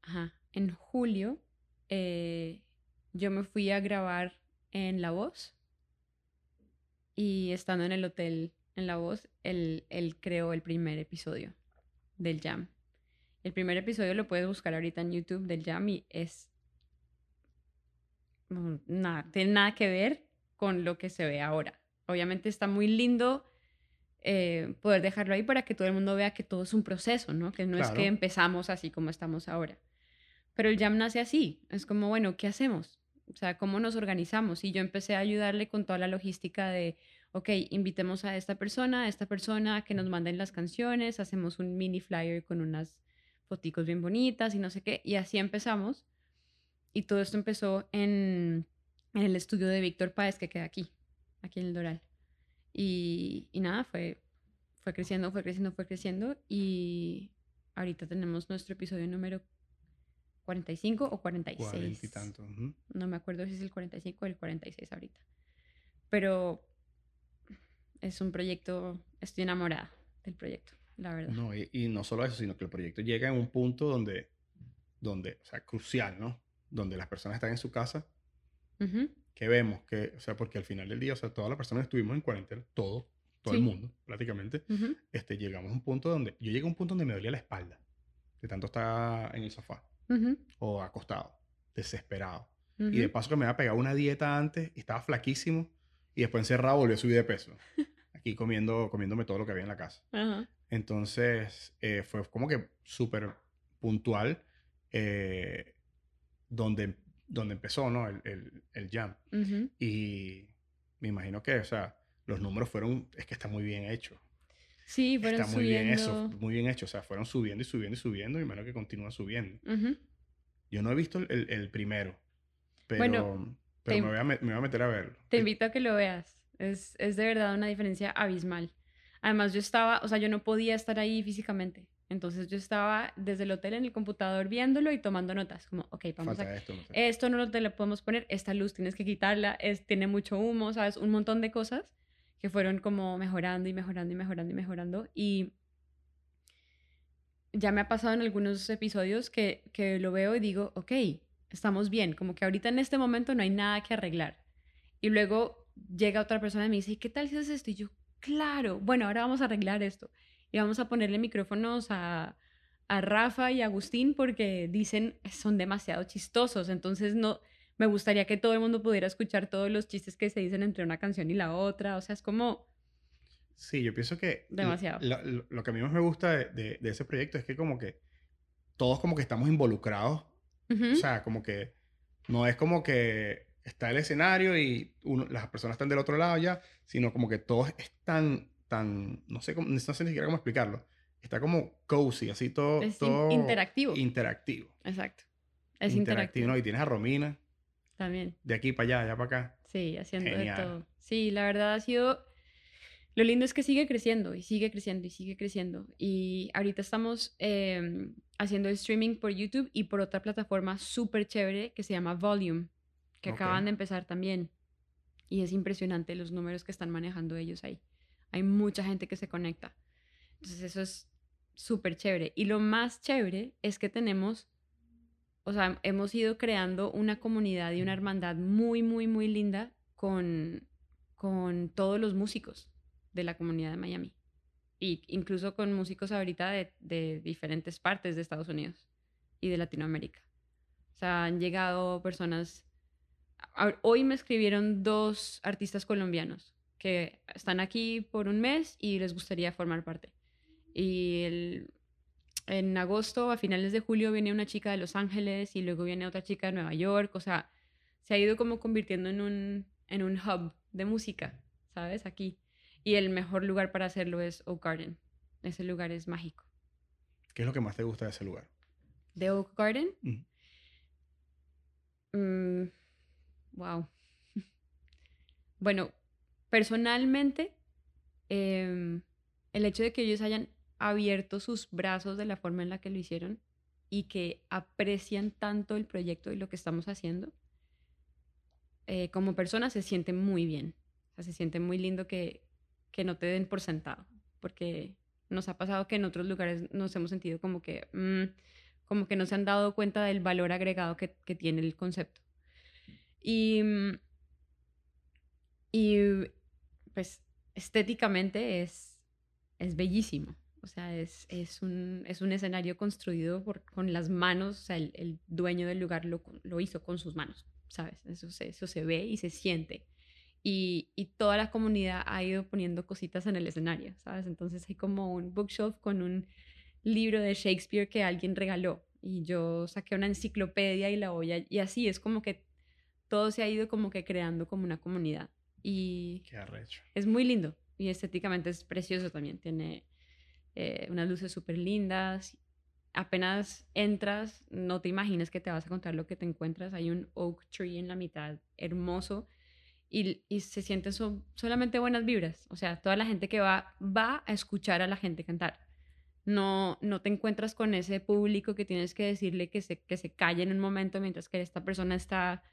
ajá, en julio, eh, yo me fui a grabar en La Voz y estando en el hotel en La Voz, él, él creó el primer episodio del Jam. El primer episodio lo puedes buscar ahorita en YouTube del Jam y es... Nada, tiene nada que ver con lo que se ve ahora. Obviamente está muy lindo eh, poder dejarlo ahí para que todo el mundo vea que todo es un proceso, ¿no? Que no es que empezamos así como estamos ahora. Pero el jam nace así, es como, bueno, ¿qué hacemos? O sea, ¿cómo nos organizamos? Y yo empecé a ayudarle con toda la logística de, ok, invitemos a esta persona, a esta persona que nos manden las canciones, hacemos un mini flyer con unas foticos bien bonitas y no sé qué, y así empezamos. Y todo esto empezó en, en el estudio de Víctor Páez que queda aquí, aquí en el Doral. Y, y nada, fue, fue creciendo, fue creciendo, fue creciendo y ahorita tenemos nuestro episodio número 45 o 46. 40 y tanto. No me acuerdo si es el 45 o el 46 ahorita. Pero es un proyecto, estoy enamorada del proyecto, la verdad. No, y, no solo eso, sino que el proyecto llega en un punto donde, donde, o sea, crucial, ¿no? Donde las personas están en su casa, que vemos que, o sea, porque al final del día, o sea, todas las personas estuvimos en cuarentena, todo, todo el mundo, prácticamente, este, llegamos a un punto donde, yo llegué a un punto donde me dolía la espalda, de tanto estar en el sofá o acostado, desesperado. Y de paso que me había pegado una dieta antes y estaba flaquísimo y después encerrado volví a subir de peso. [LAUGHS] Aquí comiendo, comiéndome todo lo que había en la casa. Entonces eh, fue como que súper puntual eh, donde, donde empezó ¿no? el, el, el jam. Y me imagino que, o sea, los números fueron, es que está muy bien hecho. Sí, fueron Está muy bien eso, muy bien hecho. O sea, fueron subiendo y subiendo y subiendo y menos que continúa subiendo. Yo no he visto el, el primero, pero, bueno, pero me, voy a, me, voy a, meter a verlo. Te invito a que lo veas. Es, es de verdad una diferencia abismal. Además, yo estaba, o sea, yo no podía estar ahí físicamente. Entonces yo estaba desde el hotel en el computador viéndolo y tomando notas, como, ok, vamos a... Esto no, esto no te lo podemos poner, esta luz tienes que quitarla, es, tiene mucho humo, ¿sabes? Un montón de cosas que fueron como mejorando y mejorando y mejorando y mejorando. Y ya me ha pasado en algunos episodios que, que lo veo y digo, ok, estamos bien, como que ahorita en este momento no hay nada que arreglar. Y luego llega otra persona y me dice, ¿y qué tal si haces esto? Y yo, claro, bueno, ahora vamos a arreglar esto. Y vamos a ponerle micrófonos a, a Rafa y Agustín porque dicen, son demasiado chistosos, entonces no, me gustaría que todo el mundo pudiera escuchar todos los chistes que se dicen entre una canción y la otra. O sea, es como... Sí, yo pienso que... Demasiado. Lo, que a mí más me gusta de, de, ese proyecto es que como que todos como que estamos involucrados. O sea, como que no es como que está el escenario y las personas están del otro lado ya, sino como que todos están tan, no sé, cómo, no sé ni siquiera cómo explicarlo. Está como cozy, así todo... Es todo interactivo. Interactivo. Exacto. Es interactivo. interactivo. ¿no? Y tienes a Romina, también. De aquí para allá, allá para acá. Sí, haciendo de todo. Sí, la verdad ha sido... Lo lindo es que sigue creciendo y sigue creciendo y sigue creciendo. Y ahorita estamos em, haciendo el streaming por YouTube y por otra plataforma súper chévere que se llama Volume, que acaban de empezar también. Y es impresionante los números que están manejando ellos ahí. Hay mucha gente que se conecta. Entonces eso es súper chévere. Y lo más chévere es que tenemos o sea, hemos ido creando una comunidad y una hermandad muy, muy, muy linda con, con todos los músicos de la comunidad de Miami. Y incluso con músicos ahorita de, de diferentes partes de Estados Unidos y de Latinoamérica. O sea, han llegado personas... Hoy me escribieron dos artistas colombianos que están aquí por un mes y les gustaría formar parte. Y el, en agosto, a finales de julio, viene una chica de Los Ángeles y luego viene otra chica de Nueva York. O sea, se ha ido como convirtiendo en un, en un hub de música, ¿sabes? Aquí. Y el mejor lugar para hacerlo es Oak Garden. Ese lugar es mágico. ¿Qué es lo que más te gusta de ese lugar? ¿De Oak Garden? Mm, [LAUGHS] bueno, personalmente, em, el hecho de que ellos hayan abierto sus brazos de la forma en la que lo hicieron y que aprecian tanto el proyecto y lo que estamos haciendo, eh, como persona se siente muy bien. O sea, se siente muy lindo que, que no te den por sentado, porque nos ha pasado que en otros lugares nos hemos sentido como que, mm, como que no se han dado cuenta del valor agregado que, que tiene el concepto. Y, y pues estéticamente es, es bellísimo. O sea, es, es, un, es un escenario construido por, con las manos, o sea, el, el dueño del lugar lo, lo, hizo con sus manos, ¿sabes? Eso se, eso se ve y se siente. y, y, toda la comunidad ha ido poniendo cositas en el escenario, ¿sabes? Entonces hay como un bookshelf con un libro de Shakespeare que alguien regaló y yo saqué una enciclopedia y la voy a... Y así es como que todo se ha ido como que creando como una comunidad. Y Qué arrecho. es muy lindo y estéticamente es precioso también. Tiene eh, unas luces súper lindas. Apenas entras, no te imaginas que te vas a encontrar lo que te encuentras. Hay un oak tree en la mitad, hermoso. Y, y se sienten solamente buenas vibras. O sea, toda la gente que va va a escuchar a la gente cantar no, no te encuentras con ese público que tienes que decirle que se, que se calle en un momento mientras que esta persona está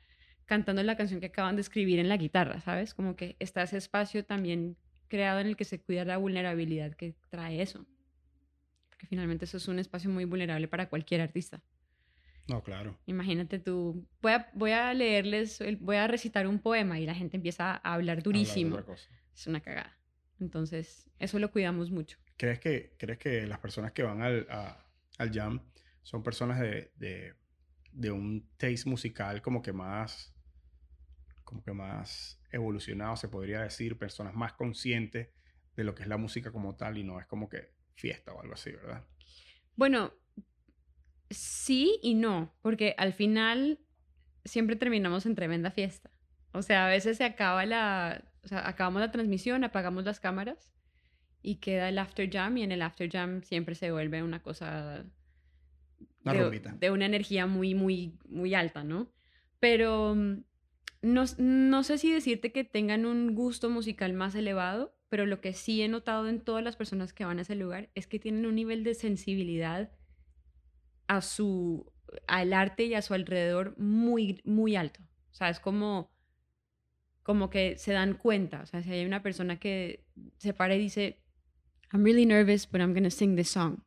cantando la canción que acaban de escribir en la guitarra, ¿sabes? Como que está ese espacio también creado en el que se cuida la vulnerabilidad que trae eso. Porque finalmente eso es un espacio muy vulnerable para cualquier artista. No, claro. Imagínate tú, voy a, voy a leerles, voy a recitar un poema y la gente empieza a hablar durísimo. es una cagada. Entonces, eso lo cuidamos mucho. ¿Crees que, ¿crees que las personas que van al, al jam son personas de, de, de, un taste musical como que más, como que más evolucionado, se podría decir, personas más conscientes de lo que es la música como tal y no es como que fiesta o algo así, ¿verdad? Bueno, sí y no, porque al final siempre terminamos en tremenda fiesta. O sea, a veces se acaba la, o sea, acabamos la transmisión, apagamos las cámaras y queda el after jam y en el after jam siempre se vuelve una cosa de, una energía muy, muy, muy alta, ¿no? Pero mm, no, no sé si decirte que tengan un gusto musical más elevado, pero lo que sí he notado en todas las personas que van a ese lugar es que tienen un nivel de sensibilidad a su, al arte y a su alrededor muy, muy alto. O sea, es como, como que se dan cuenta. O sea, si hay una persona que se para y dice, I'm really nervous, but I'm going to sing this song.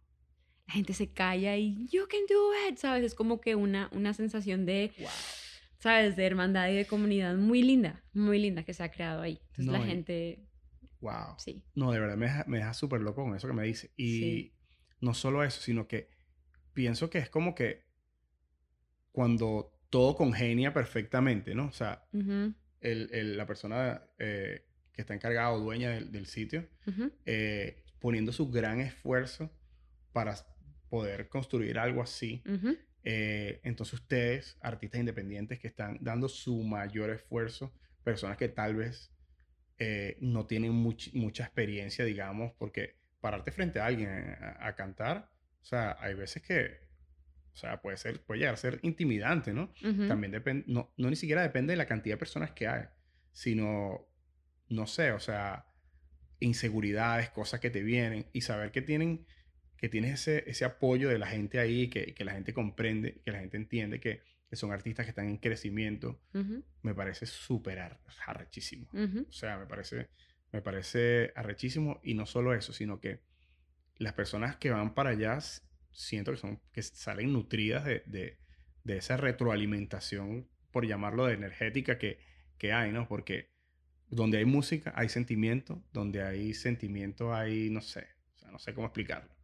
La gente se calla y you can do it, ¿sabes? Es como que una, una sensación de, ¿sabes? De hermandad y de comunidad muy linda, muy linda que se ha creado ahí. Entonces la gente... Wow. Sí. No, de verdad me deja, me deja súper loco con eso que me dice. Y no solo eso, sino que pienso que es como que cuando todo congenia perfectamente, ¿no? O sea, el, el, la persona eh, que está encargada o dueña del, del sitio, eh, poniendo su gran esfuerzo para poder construir algo así. Eh, entonces ustedes, artistas independientes que están dando su mayor esfuerzo, personas que tal vez eh, no tienen mucha experiencia, digamos, porque pararte frente a alguien a, cantar, o sea, hay veces que, o sea, puede ser, puede llegar a ser intimidante, ¿no? También depende, no, no ni siquiera depende de la cantidad de personas que hay, sino, no sé, o sea, inseguridades, cosas que te vienen y saber que tienen que tienes ese, ese apoyo de la gente ahí, que, que la gente comprende, que la gente entiende que, que son artistas que están en crecimiento, me parece súper arrechísimo. O sea, me parece, me parece arrechísimo y no solo eso, sino que las personas que van para allá siento que, son, que salen nutridas de, de, de esa retroalimentación, por llamarlo de energética que, que hay, ¿no? Porque donde hay música hay sentimiento, donde hay sentimiento hay, no sé, o sea, no sé cómo explicarlo.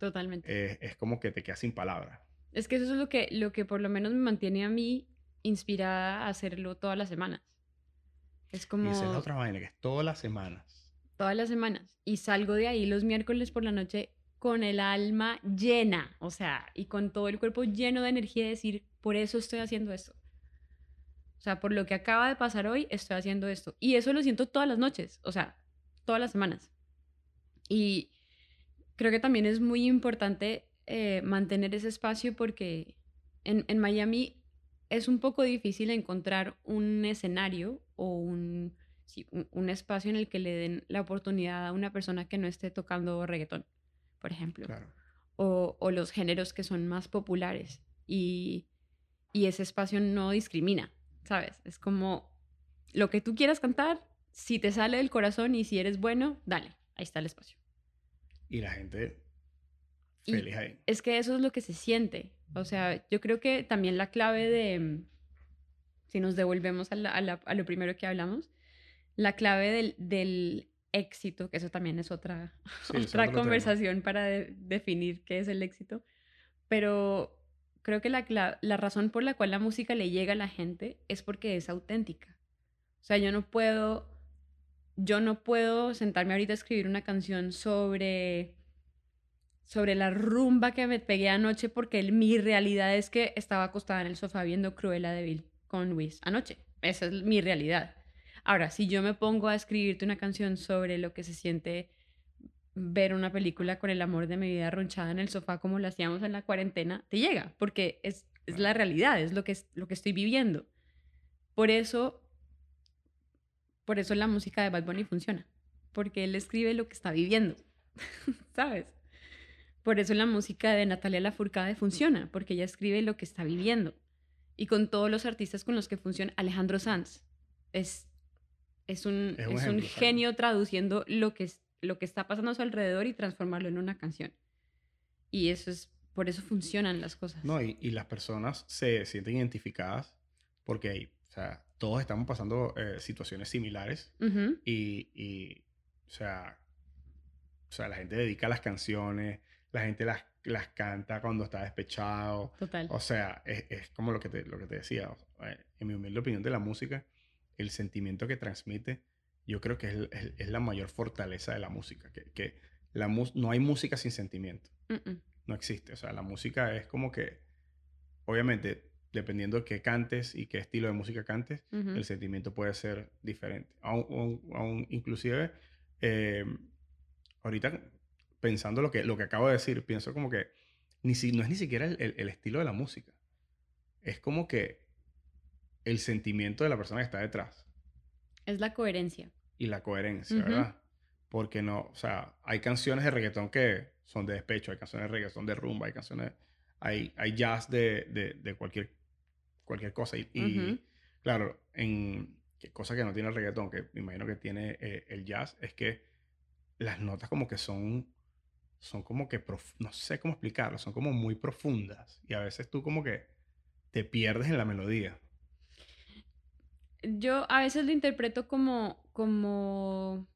Totalmente. es como que te quedas sin palabras. Es que eso es lo que, lo que por lo menos me mantiene a mí inspirada a hacerlo todas las semanas. Es como... Y esa es la otra vaina, que es todas las semanas. Todas las semanas. Y salgo de ahí los miércoles por la noche con el alma llena, o sea, y con todo el cuerpo lleno de energía de decir, por eso estoy haciendo esto. O sea, por lo que acaba de pasar hoy, estoy haciendo esto. Y eso lo siento todas las noches, o sea, todas las semanas. Y creo que también es muy importante eh, mantener ese espacio porque en, en, Miami es un poco difícil encontrar un escenario o un, un, espacio en el que le den la oportunidad a una persona que no esté tocando reggaetón, por ejemplo. O, o, los géneros que son más populares. Y, y ese espacio no discrimina. ¿sabes? Es como lo que tú quieras cantar, si te sale del corazón y si eres bueno, dale, ahí está el espacio. Y la gente feliz ahí. Es que eso es lo que se siente. O sea, yo creo que también la clave de, si nos devolvemos a, lo primero que hablamos, la clave del, del, éxito, que eso también es otra, [LAUGHS] otra conversación para definir qué es el éxito, pero creo que la, la, razón por la cual la música le llega a la gente es porque es auténtica. O sea, yo no puedo, yo no puedo sentarme ahorita a escribir una canción sobre sobre la rumba que me pegué anoche porque mi realidad es que estaba acostada en el sofá viendo Cruella de Vil con Luis anoche. Esa es mi realidad. Ahora, si yo me pongo a escribirte una canción sobre lo que se siente ver una película con el amor de mi vida ronchada en el sofá como lo hacíamos en la cuarentena, te llega, porque es, es la realidad, es lo que, es lo que estoy viviendo. Por eso, por eso la música de Bad Bunny funciona, porque él escribe lo que está viviendo, [LAUGHS] ¿sabes? Por eso la música de Natalia Lafourcade funciona, porque ella escribe lo que está viviendo. Y con todos los artistas con los que funciona, Alejandro Sanz es, es un, es un, genio traduciendo lo que, lo que está pasando a su alrededor y transformarlo en una canción. Y eso es, por eso funcionan las cosas. No, y, y las personas se sienten identificadas porque o sea, todos estamos pasando eh, situaciones similares y, y, o sea, o sea, la gente dedica las canciones, la gente las, las canta cuando está despechado. Total. O sea, es, es como lo que, te, lo que te decía. En mi humilde opinión de la música, el sentimiento que transmite, yo creo que es, es, la mayor fortaleza de la música. Que, que la no hay música sin sentimiento. No existe. O sea, la música es como que, obviamente, dependiendo de qué cantes y qué estilo de música cantes, el sentimiento puede ser diferente. Aún, aún, inclusive, eh, ahorita pensando lo que, lo que acabo de decir, pienso como que ni si, no es ni siquiera el, estilo de la música. Es como que el sentimiento de la persona que está detrás. Es la coherencia. Y la coherencia, ¿verdad? Porque no, o sea, hay canciones de reggaetón que son de despecho, hay canciones de reggaetón de rumba, hay canciones, hay, hay jazz de, de, cualquier, cualquier cosa. Y, claro, en cosa que no tiene el reggaetón, que me imagino que tiene eh, el jazz, es que las notas como que son son como que, no sé cómo explicarlo, son como muy profundas y a veces tú como que te pierdes en la melodía. Yo a veces lo interpreto como, como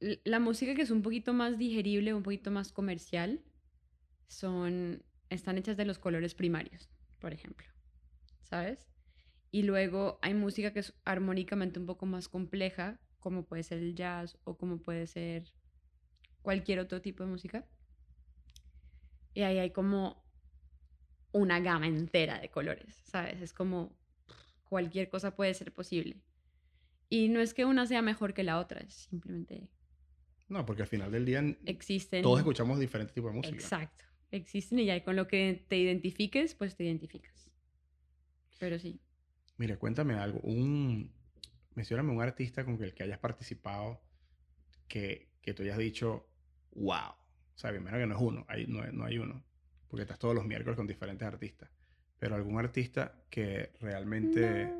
la música que es un poquito más digerible, un poquito más comercial, son, están hechas de los colores primarios, por ejemplo, ¿sabes? Y luego hay música que es armónicamente un poco más compleja, como puede ser el jazz o como puede ser cualquier otro tipo de música. Y ahí hay como una gama entera de colores, ¿sabes? Es como cualquier cosa puede ser posible. Y no es que una sea mejor que la otra, es simplemente... No, porque al final del día existen... Todos escuchamos diferentes tipos de música. Exacto, existen y ya con lo que te identifiques, pues te identificas. Pero sí. Mira, cuéntame algo. Un... Mencióname un artista con el que hayas participado que, que tú hayas dicho, wow. O sea, primero que no es uno, hay, no, no hay uno, porque estás todos los miércoles con diferentes artistas. Pero algún artista que realmente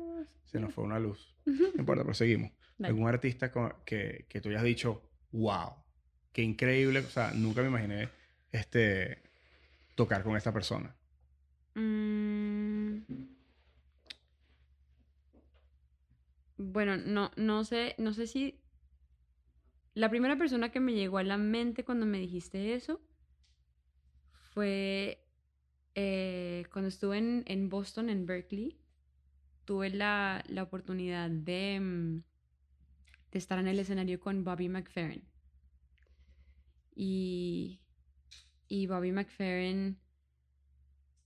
se nos fue una luz. [LAUGHS] No importa, pero seguimos. Algún artista que, que tú hayas dicho, wow, qué increíble. O sea, nunca me imaginé este, tocar con esta persona. Mm. Bueno, no, no sé, no sé si la primera persona que me llegó a la mente cuando me dijiste eso fue eh, cuando estuve en, Boston, en Berkeley. Tuve la, oportunidad de, mm, de, estar en el escenario con Bobby McFerrin. Y, y Bobby McFerrin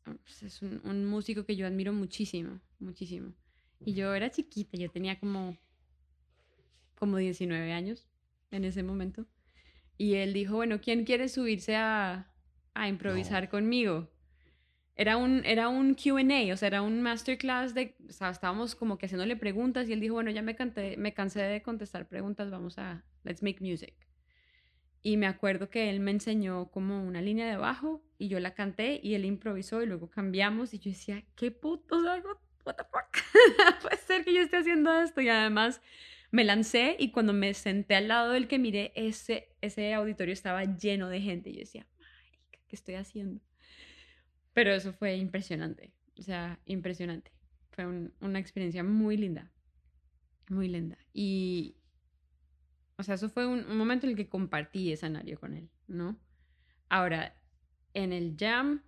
pues, es un, un músico que yo admiro muchísimo, muchísimo. Y yo era chiquita, yo tenía como, como 19 años en ese momento. Y él dijo, bueno, ¿quién quiere subirse a, a improvisar conmigo? Era un, era un QA, o sea, era un masterclass de, o sea, estábamos como que haciéndole preguntas y él dijo, bueno, ya me, canté, me cansé de contestar preguntas, vamos a, let's make music. Y me acuerdo que él me enseñó como una línea de bajo y yo la canté y él improvisó y luego cambiamos y yo decía, ¿qué puto hago? What the fuck? [LAUGHS] Puede ser que yo esté haciendo esto y además me lancé y cuando me senté al lado del que miré, ese, ese auditorio estaba lleno de gente y yo decía, ¿qué estoy haciendo? Pero eso fue impresionante, o sea, impresionante. Fue una experiencia muy linda, muy linda. Y, o sea, eso fue un, momento en el que compartí escenario con él, ¿no? Ahora, en el jam,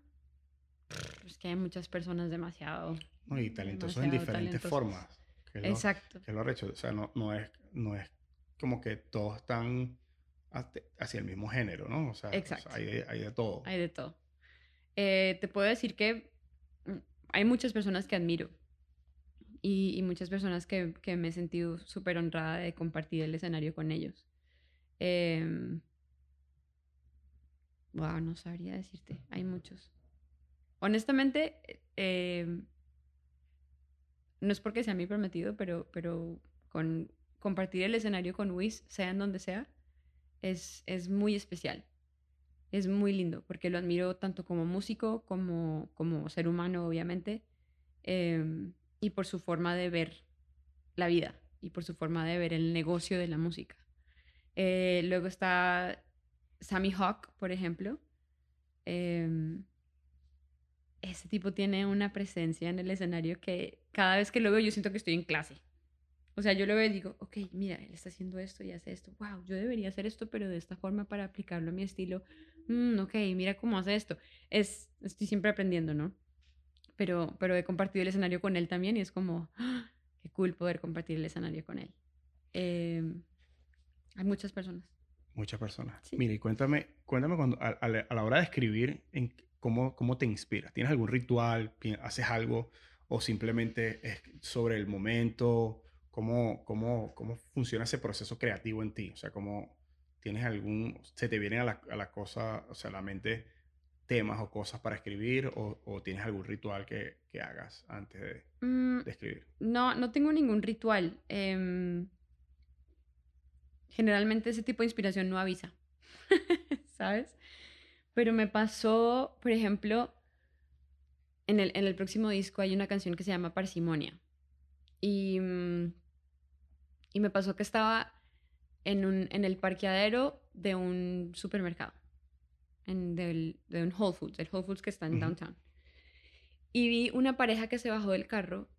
es que hay muchas personas demasiado... y talentosos en diferentes formas Exacto. Que lo recho. O sea, no, no, es, no es como que todos están hacia el mismo género, ¿no? O sea, hay, de, hay, de, todo. Hay de todo. Eh, te puedo decir que mm, hay muchas personas que admiro y, muchas personas que, que, me he sentido súper honrada de compartir el escenario con ellos. Eh, wow, no sabría decirte, hay muchos. Honestamente, eh, no es porque sea mi prometido, pero, pero con compartir el escenario con Luis, sea en donde sea, es, es muy especial. Es muy lindo porque lo admiro tanto como músico como como ser humano, obviamente, em, y por su forma de ver la vida y por su forma de ver el negocio de la música. Eh, luego está Sammy Hawk, por ejemplo. Eh, ese tipo tiene una presencia en el escenario que cada vez que lo veo yo siento que estoy en clase. O sea, yo lo veo y digo, ok, mira, él está haciendo esto y hace esto. Wow, yo debería hacer esto, pero de esta forma para aplicarlo a mi estilo. Mm, ok, mira cómo hace esto. Es, estoy siempre aprendiendo, ¿no? Pero, pero he compartido el escenario con él también y es como, ¡ah! qué cool poder compartir el escenario con él. Em, hay muchas personas. Muchas personas. Mira, y cuéntame, cuéntame cuando, a, la hora de escribir, en, ¿cómo, ¿cómo te inspiras? ¿Tienes algún ritual? ¿Haces algo? ¿O simplemente es sobre el momento? ¿Cómo, cómo, cómo funciona ese proceso creativo en ti? O sea, ¿cómo tienes algún, se te vienen a la, a la cosa, o sea, a la mente temas o cosas para escribir o, o tienes algún ritual que, que hagas antes de, mm, de, escribir? No, no tengo ningún ritual. Eh, generalmente ese tipo de inspiración no avisa, [LAUGHS] ¿sabes? Pero me pasó, por ejemplo, en el, en el próximo disco hay una canción que se llama Parsimonia. Y, mm, y me pasó que estaba en, un, en el parqueadero de un supermercado, en del, de un Whole Foods, el Whole Foods que está en downtown. Y vi una pareja que se bajó del carro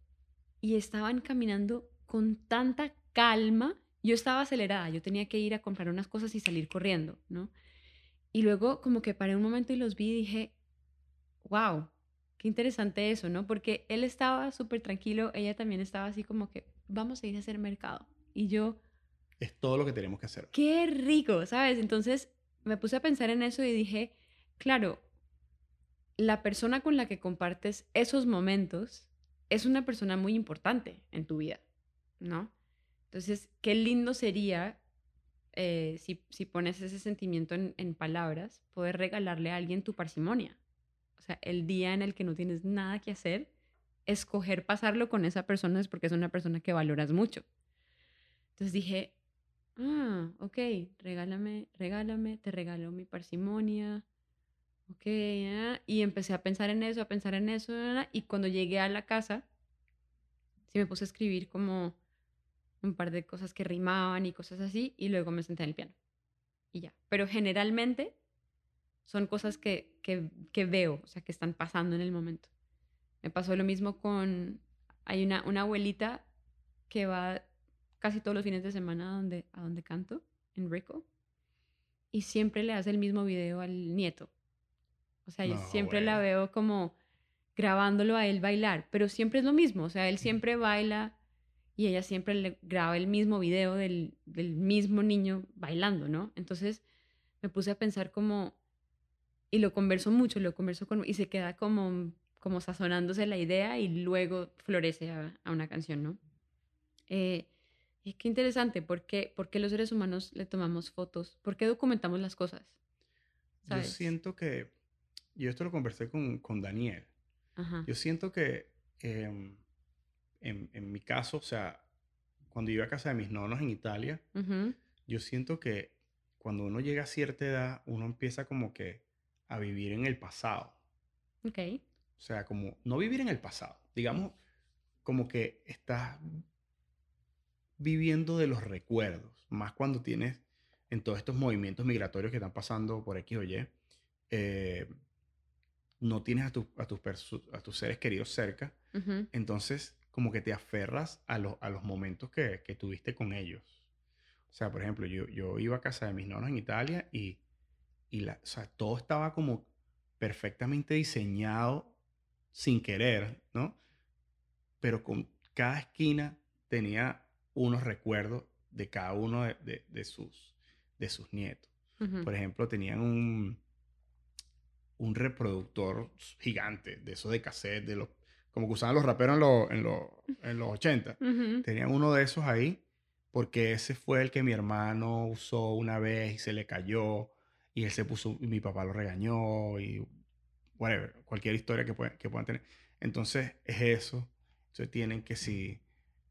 y estaban caminando con tanta calma yo estaba acelerada, yo tenía que ir a comprar unas cosas y salir corriendo, ¿no? Y luego como que paré un momento y los vi y dije, wow, qué interesante eso, ¿no? Porque él estaba súper tranquilo, ella también estaba así como que, vamos a ir a hacer mercado. Y yo... Es todo lo que tenemos que hacer. Qué rico, ¿sabes? Entonces me puse a pensar en eso y dije, claro, la persona con la que compartes esos momentos es una persona muy importante en tu vida, ¿no? Entonces, qué lindo sería eh, si, si, pones ese sentimiento en, en, palabras, poder regalarle a alguien tu parsimonia. O sea, el día en el que no tienes nada que hacer, escoger pasarlo con esa persona es porque es una persona que valoras mucho. Entonces dije, ah, ok, regálame, regálame, te regalo mi parsimonia. Ok, ah", y empecé a pensar en eso, a pensar en eso, y cuando llegué a la casa, sí me puse a escribir como un par de cosas que rimaban y cosas así, y luego me senté en el piano. Y ya. Pero generalmente son cosas que, que, veo, o sea, que están pasando en el momento. Me pasó lo mismo con, hay una, una abuelita que va casi todos los fines de semana a donde, a donde canto, en Rico, y siempre le hace el mismo video al nieto. O sea, yo siempre la veo como grabándolo a él bailar, pero siempre es lo mismo, o sea, él siempre baila y ella siempre le graba el mismo video del, del, mismo niño bailando, ¿no? Entonces me puse a pensar como, y lo converso mucho, lo converso con, y se queda como, como sazonándose la idea y luego florece a, una canción, ¿no? Eh, y qué interesante, ¿por qué, ¿por qué los seres humanos le tomamos fotos? ¿Por qué documentamos las cosas? Yo siento que, yo esto lo conversé con, con Daniel, yo siento que... Em, en, en, mi caso, o sea, cuando iba a casa de mis nonos en Italia, yo siento que cuando uno llega a cierta edad, uno empieza como que a vivir en el pasado. Ok. O sea, como no vivir en el pasado, digamos, como que estás viviendo de los recuerdos, más cuando tienes en todos estos movimientos migratorios que están pasando por X o Y, eh, no tienes a, a, tus a tus seres queridos cerca, entonces como que te aferras a, a los momentos que, que, tuviste con ellos. O sea, por ejemplo, yo, yo iba a casa de mis nonos en Italia y, y la, o sea, todo estaba como perfectamente diseñado sin querer, ¿no? Pero con cada esquina tenía unos recuerdos de cada uno de, sus, de sus nietos. Por ejemplo, tenían un, un reproductor gigante de esos de cassette, de los, como que usaban los raperos en, en, los 80. Tenían uno de esos ahí porque ese fue el que mi hermano usó una vez y se le cayó y él se puso y mi papá lo regañó y whatever, cualquier historia que, puedan, que puedan tener. Entonces es eso. Entonces tienen que si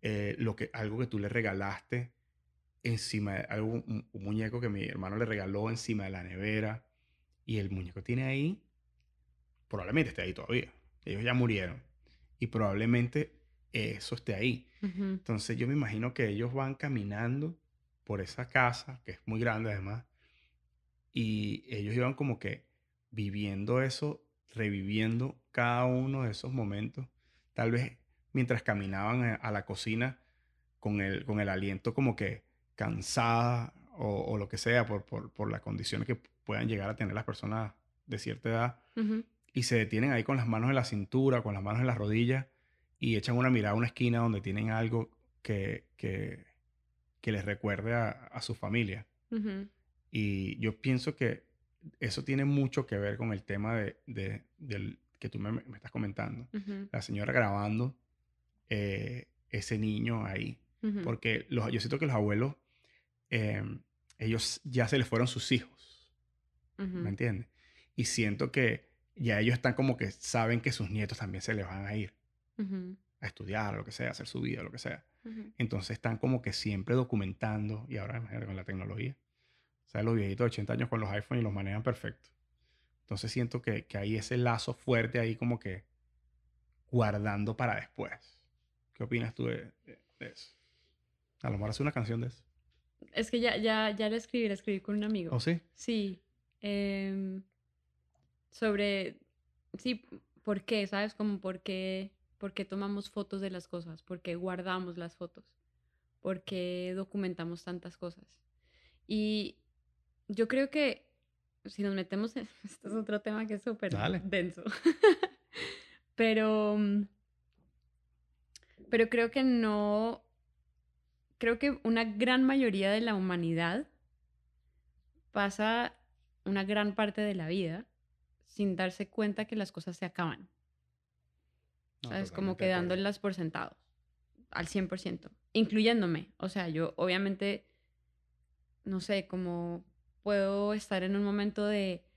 eh, lo que, algo que tú le regalaste encima de algo, un, muñeco que mi hermano le regaló encima de la nevera y el muñeco tiene ahí, probablemente esté ahí todavía. Ellos ya murieron y probablemente eso esté ahí. Entonces yo me imagino que ellos van caminando por esa casa, que es muy grande además, y ellos iban como que viviendo eso, reviviendo cada uno de esos momentos. Tal vez mientras caminaban a la cocina con el, con el aliento como que cansada o, lo que sea por, por, las condiciones que puedan llegar a tener las personas de cierta edad y se detienen ahí con las manos en la cintura, con las manos en las rodillas y echan una mirada a una esquina donde tienen algo que, que, que les recuerde a, su familia. Y yo pienso que eso tiene mucho que ver con el tema de, de del, que tú me, me estás comentando. La señora grabando eh, ese niño ahí. Porque los, yo siento que los abuelos Em, ellos ya se les fueron sus hijos. ¿Me entiendes? Y siento que ya ellos están como que saben que sus nietos también se les van a ir a estudiar, lo que sea, a hacer su vida, lo que sea. Entonces están como que siempre documentando, y ahora con la tecnología. O sea, los viejitos de 80 años con los iPhones y los manejan perfecto. Entonces siento que, que hay ese lazo fuerte ahí como que guardando para después. ¿Qué opinas tú de, eso? A lo mejor hace una canción de eso. Es que ya, ya, ya la escribí, la escribí con un amigo. ¿Oh, sí? Sí. Em, sobre, sí, ¿por qué? ¿Sabes? Como por qué, por qué tomamos fotos de las cosas, por qué guardamos las fotos, por qué documentamos tantas cosas. Y yo creo que si nos metemos en... [LAUGHS] Este es otro tema que es súper denso. [LAUGHS] pero... Pero creo que no creo que una gran mayoría de la humanidad pasa una gran parte de la vida sin darse cuenta que las cosas se acaban. es Como quedándolas por sentado, al 100%, incluyéndome. O sea, yo obviamente, no sé, como puedo estar en un momento de,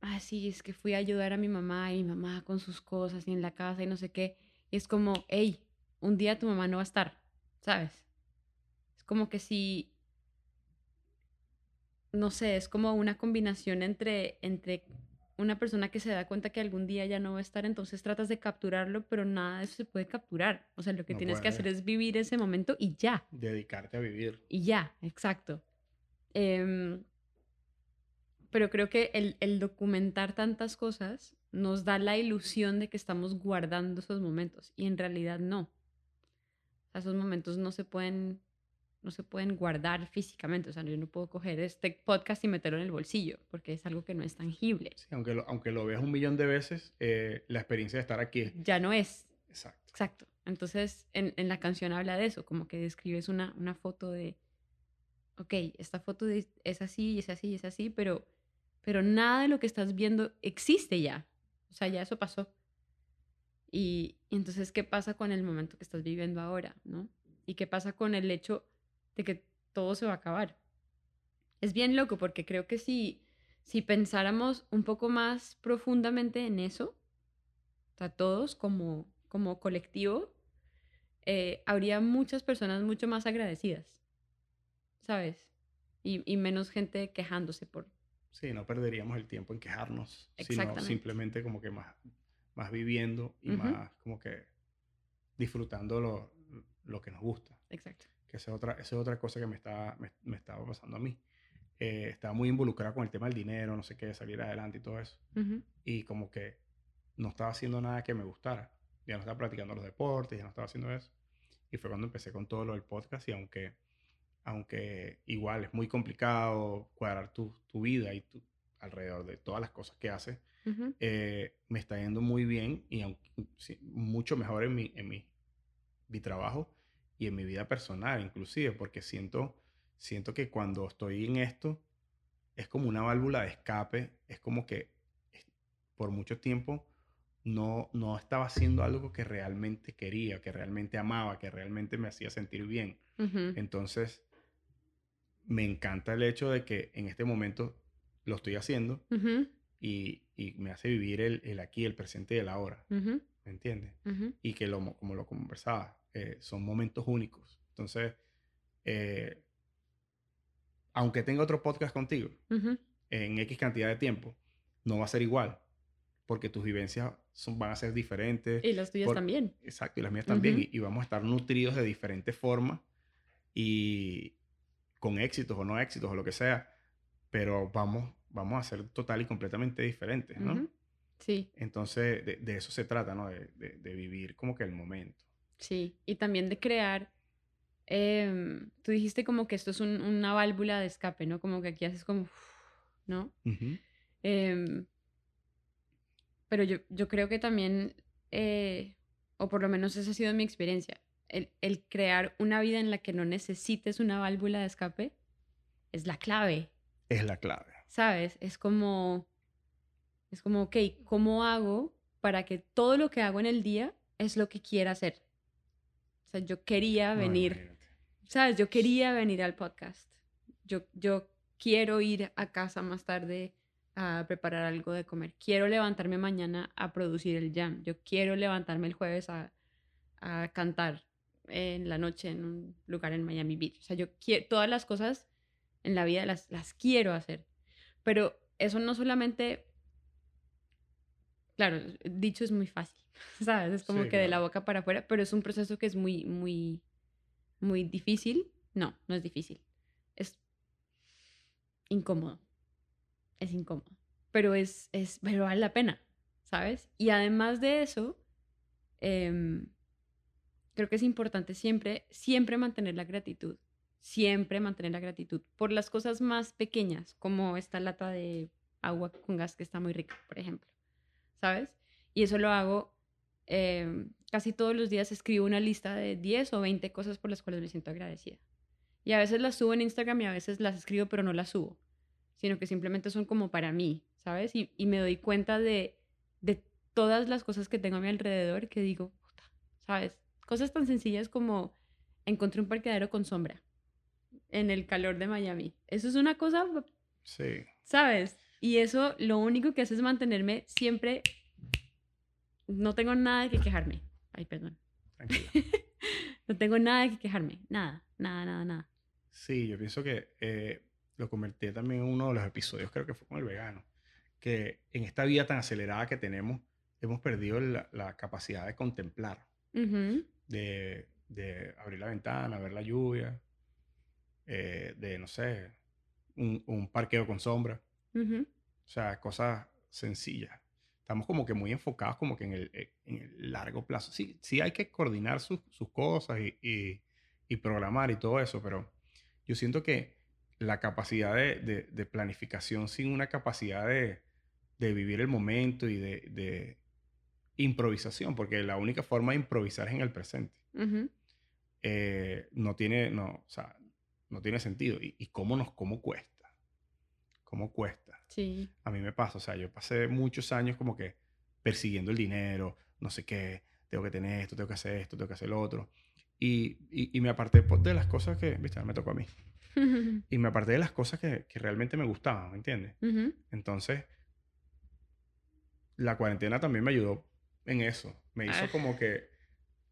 ah, sí, es que fui a ayudar a mi mamá y mi mamá con sus cosas y en la casa y no sé qué. Y es como, hey, un día tu mamá no va a estar, ¿sabes? Es como que si, no sé, es como una combinación entre, entre una persona que se da cuenta que algún día ya no va a estar, entonces tratas de capturarlo, pero nada de eso se puede capturar. O sea, lo que tienes que hacer es vivir ese momento y ya. Dedicarte a vivir. Y ya, exacto. Em, pero creo que el, el, documentar tantas cosas nos da la ilusión de que estamos guardando esos momentos y en realidad no esos momentos no se pueden no se pueden guardar físicamente. O sea, yo no puedo coger este podcast y meterlo en el bolsillo porque es algo que no es tangible. Sí, aunque lo, aunque lo veas un millón de veces, eh, la experiencia de estar aquí ya no es. Exacto. Exacto. Entonces, en, en, la canción habla de eso, como que describes una, una foto de, ok, esta foto es así, es así, es así, pero, pero nada de lo que estás viendo existe ya. O sea, ya eso pasó. Y, entonces, ¿qué pasa con el momento que estás viviendo ahora? ¿no? ¿Y qué pasa con el hecho de que todo se va a acabar? Es bien loco porque creo que si, si pensáramos un poco más profundamente en eso, o sea, todos como, como colectivo, eh, habría muchas personas mucho más agradecidas, ¿sabes? Y, y, menos gente quejándose por... Sí, no perderíamos el tiempo en quejarnos, sino simplemente como que más más viviendo y más como que disfrutando lo, lo, que nos gusta. Exacto. Que esa es otra, esa es otra cosa que me estaba, me, estaba pasando a mí. Eh, estaba muy involucrada con el tema del dinero, no sé qué, salir adelante y todo eso. Y como que no estaba haciendo nada que me gustara. Ya no estaba practicando los deportes, ya no estaba haciendo eso. Y fue cuando empecé con todo lo del podcast y aunque, aunque igual es muy complicado cuadrar tu, tu vida y tu, alrededor de todas las cosas que haces, eh, me está yendo muy bien y mucho mejor en mi, en mi, mi trabajo y en mi vida personal, inclusive, porque siento, siento que cuando estoy en esto, es como una válvula de escape, es como que por mucho tiempo no, no estaba haciendo algo que realmente quería, que realmente amaba, que realmente me hacía sentir bien. Entonces, me encanta el hecho de que en este momento lo estoy haciendo y, y, me hace vivir el, el, aquí, el presente y el ahora. ¿Me entiendes? Y que lo, como lo conversaba, eh, son momentos únicos. Entonces, eh, aunque tenga otro podcast contigo, en X cantidad de tiempo, no va a ser igual porque tus vivencias son, van a ser diferentes. Y las tuyas también. Exacto, y las mías también. Y, vamos a estar nutridos de diferentes formas y con éxitos o no éxitos o lo que sea, pero vamos, vamos a ser total y completamente diferentes, ¿no? Sí. Entonces, de, eso se trata, ¿no? De, de, vivir como que el momento. Sí, y también de crear, em, tú dijiste como que esto es una válvula de escape, ¿no? Como que aquí haces como, ¿no? Pero yo, yo creo que también, eh, o por lo menos esa ha sido mi experiencia, el, el, crear una vida en la que no necesites una válvula de escape es la clave. Es la clave. ¿Sabes? Es como, es como, ok, ¿cómo hago para que todo lo que hago en el día es lo que quiera hacer? O sea, yo quería venir, ¿sabes? Yo quería venir al podcast. Yo, yo quiero ir a casa más tarde a preparar algo de comer. Quiero levantarme mañana a producir el jam. Yo quiero levantarme el jueves a, a cantar en la noche en un lugar en Miami Beach. O sea, yo quiero, todas las cosas en la vida las, las quiero hacer. Pero eso no solamente, claro, dicho es muy fácil, [LAUGHS] ¿sabes? Es como que de la boca para afuera, pero es un proceso que es muy, muy, muy difícil. No, no es difícil. Es incómodo es incómodo, pero es, es, pero vale la pena, ¿sabes? Y además de eso, em, creo que es importante siempre, siempre mantener la gratitud, siempre mantener la gratitud por las cosas más pequeñas, como esta lata de agua con gas que está muy rica, por ejemplo, ¿sabes? Y eso lo hago em, casi todos los días, escribo una lista de 10 o 20 cosas por las cuales me siento agradecida. Y a veces las subo en Instagram y a veces las escribo, pero no las subo sino que simplemente son como para mí, ¿sabes? Y, me doy cuenta de, de, todas las cosas que tengo a mi alrededor que digo, ¿sabes? Cosas tan sencillas como encontré un parqueadero con sombra en el calor de Miami. Eso es una cosa... Sí. ¿Sabes? Y eso lo único que hace es mantenerme siempre... No tengo nada que quejarme. Ay, perdón. Tranquila. [LAUGHS] no tengo nada que quejarme. Nada, nada, nada, nada. Sí, yo pienso que eh, lo convertí también en uno de los episodios, creo que fue con el vegano, que en esta vida tan acelerada que tenemos, hemos perdido la, capacidad de contemplar, de, de, abrir la ventana, ver la lluvia, eh, de, no sé, un, un, parqueo con sombra. O sea, cosas sencillas. Estamos como que muy enfocados como que en el, eh, en el largo plazo. Sí, sí hay que coordinar sus, sus cosas y, y, y programar y todo eso, pero yo siento que la capacidad de, de, planificación sin una capacidad de, de vivir el momento y de, improvisación, porque la única forma de improvisar es en el presente. Eh, no, tiene, no, o sea, no tiene sentido. ¿Y, y cómo, nos, cómo cuesta? ¿Cómo cuesta? Sí. A mí me pasa, o sea, yo pasé muchos años como que persiguiendo el dinero, no sé qué, tengo que tener esto, tengo que hacer esto, tengo que hacer lo otro. Y, y, y me aparté de las cosas que, viste, me tocó a mí. [LAUGHS] y me aparté de las cosas que, que realmente me gustaban, ¿me entiendes? Entonces, la cuarentena también me ayudó en eso. Me hizo ah. como que,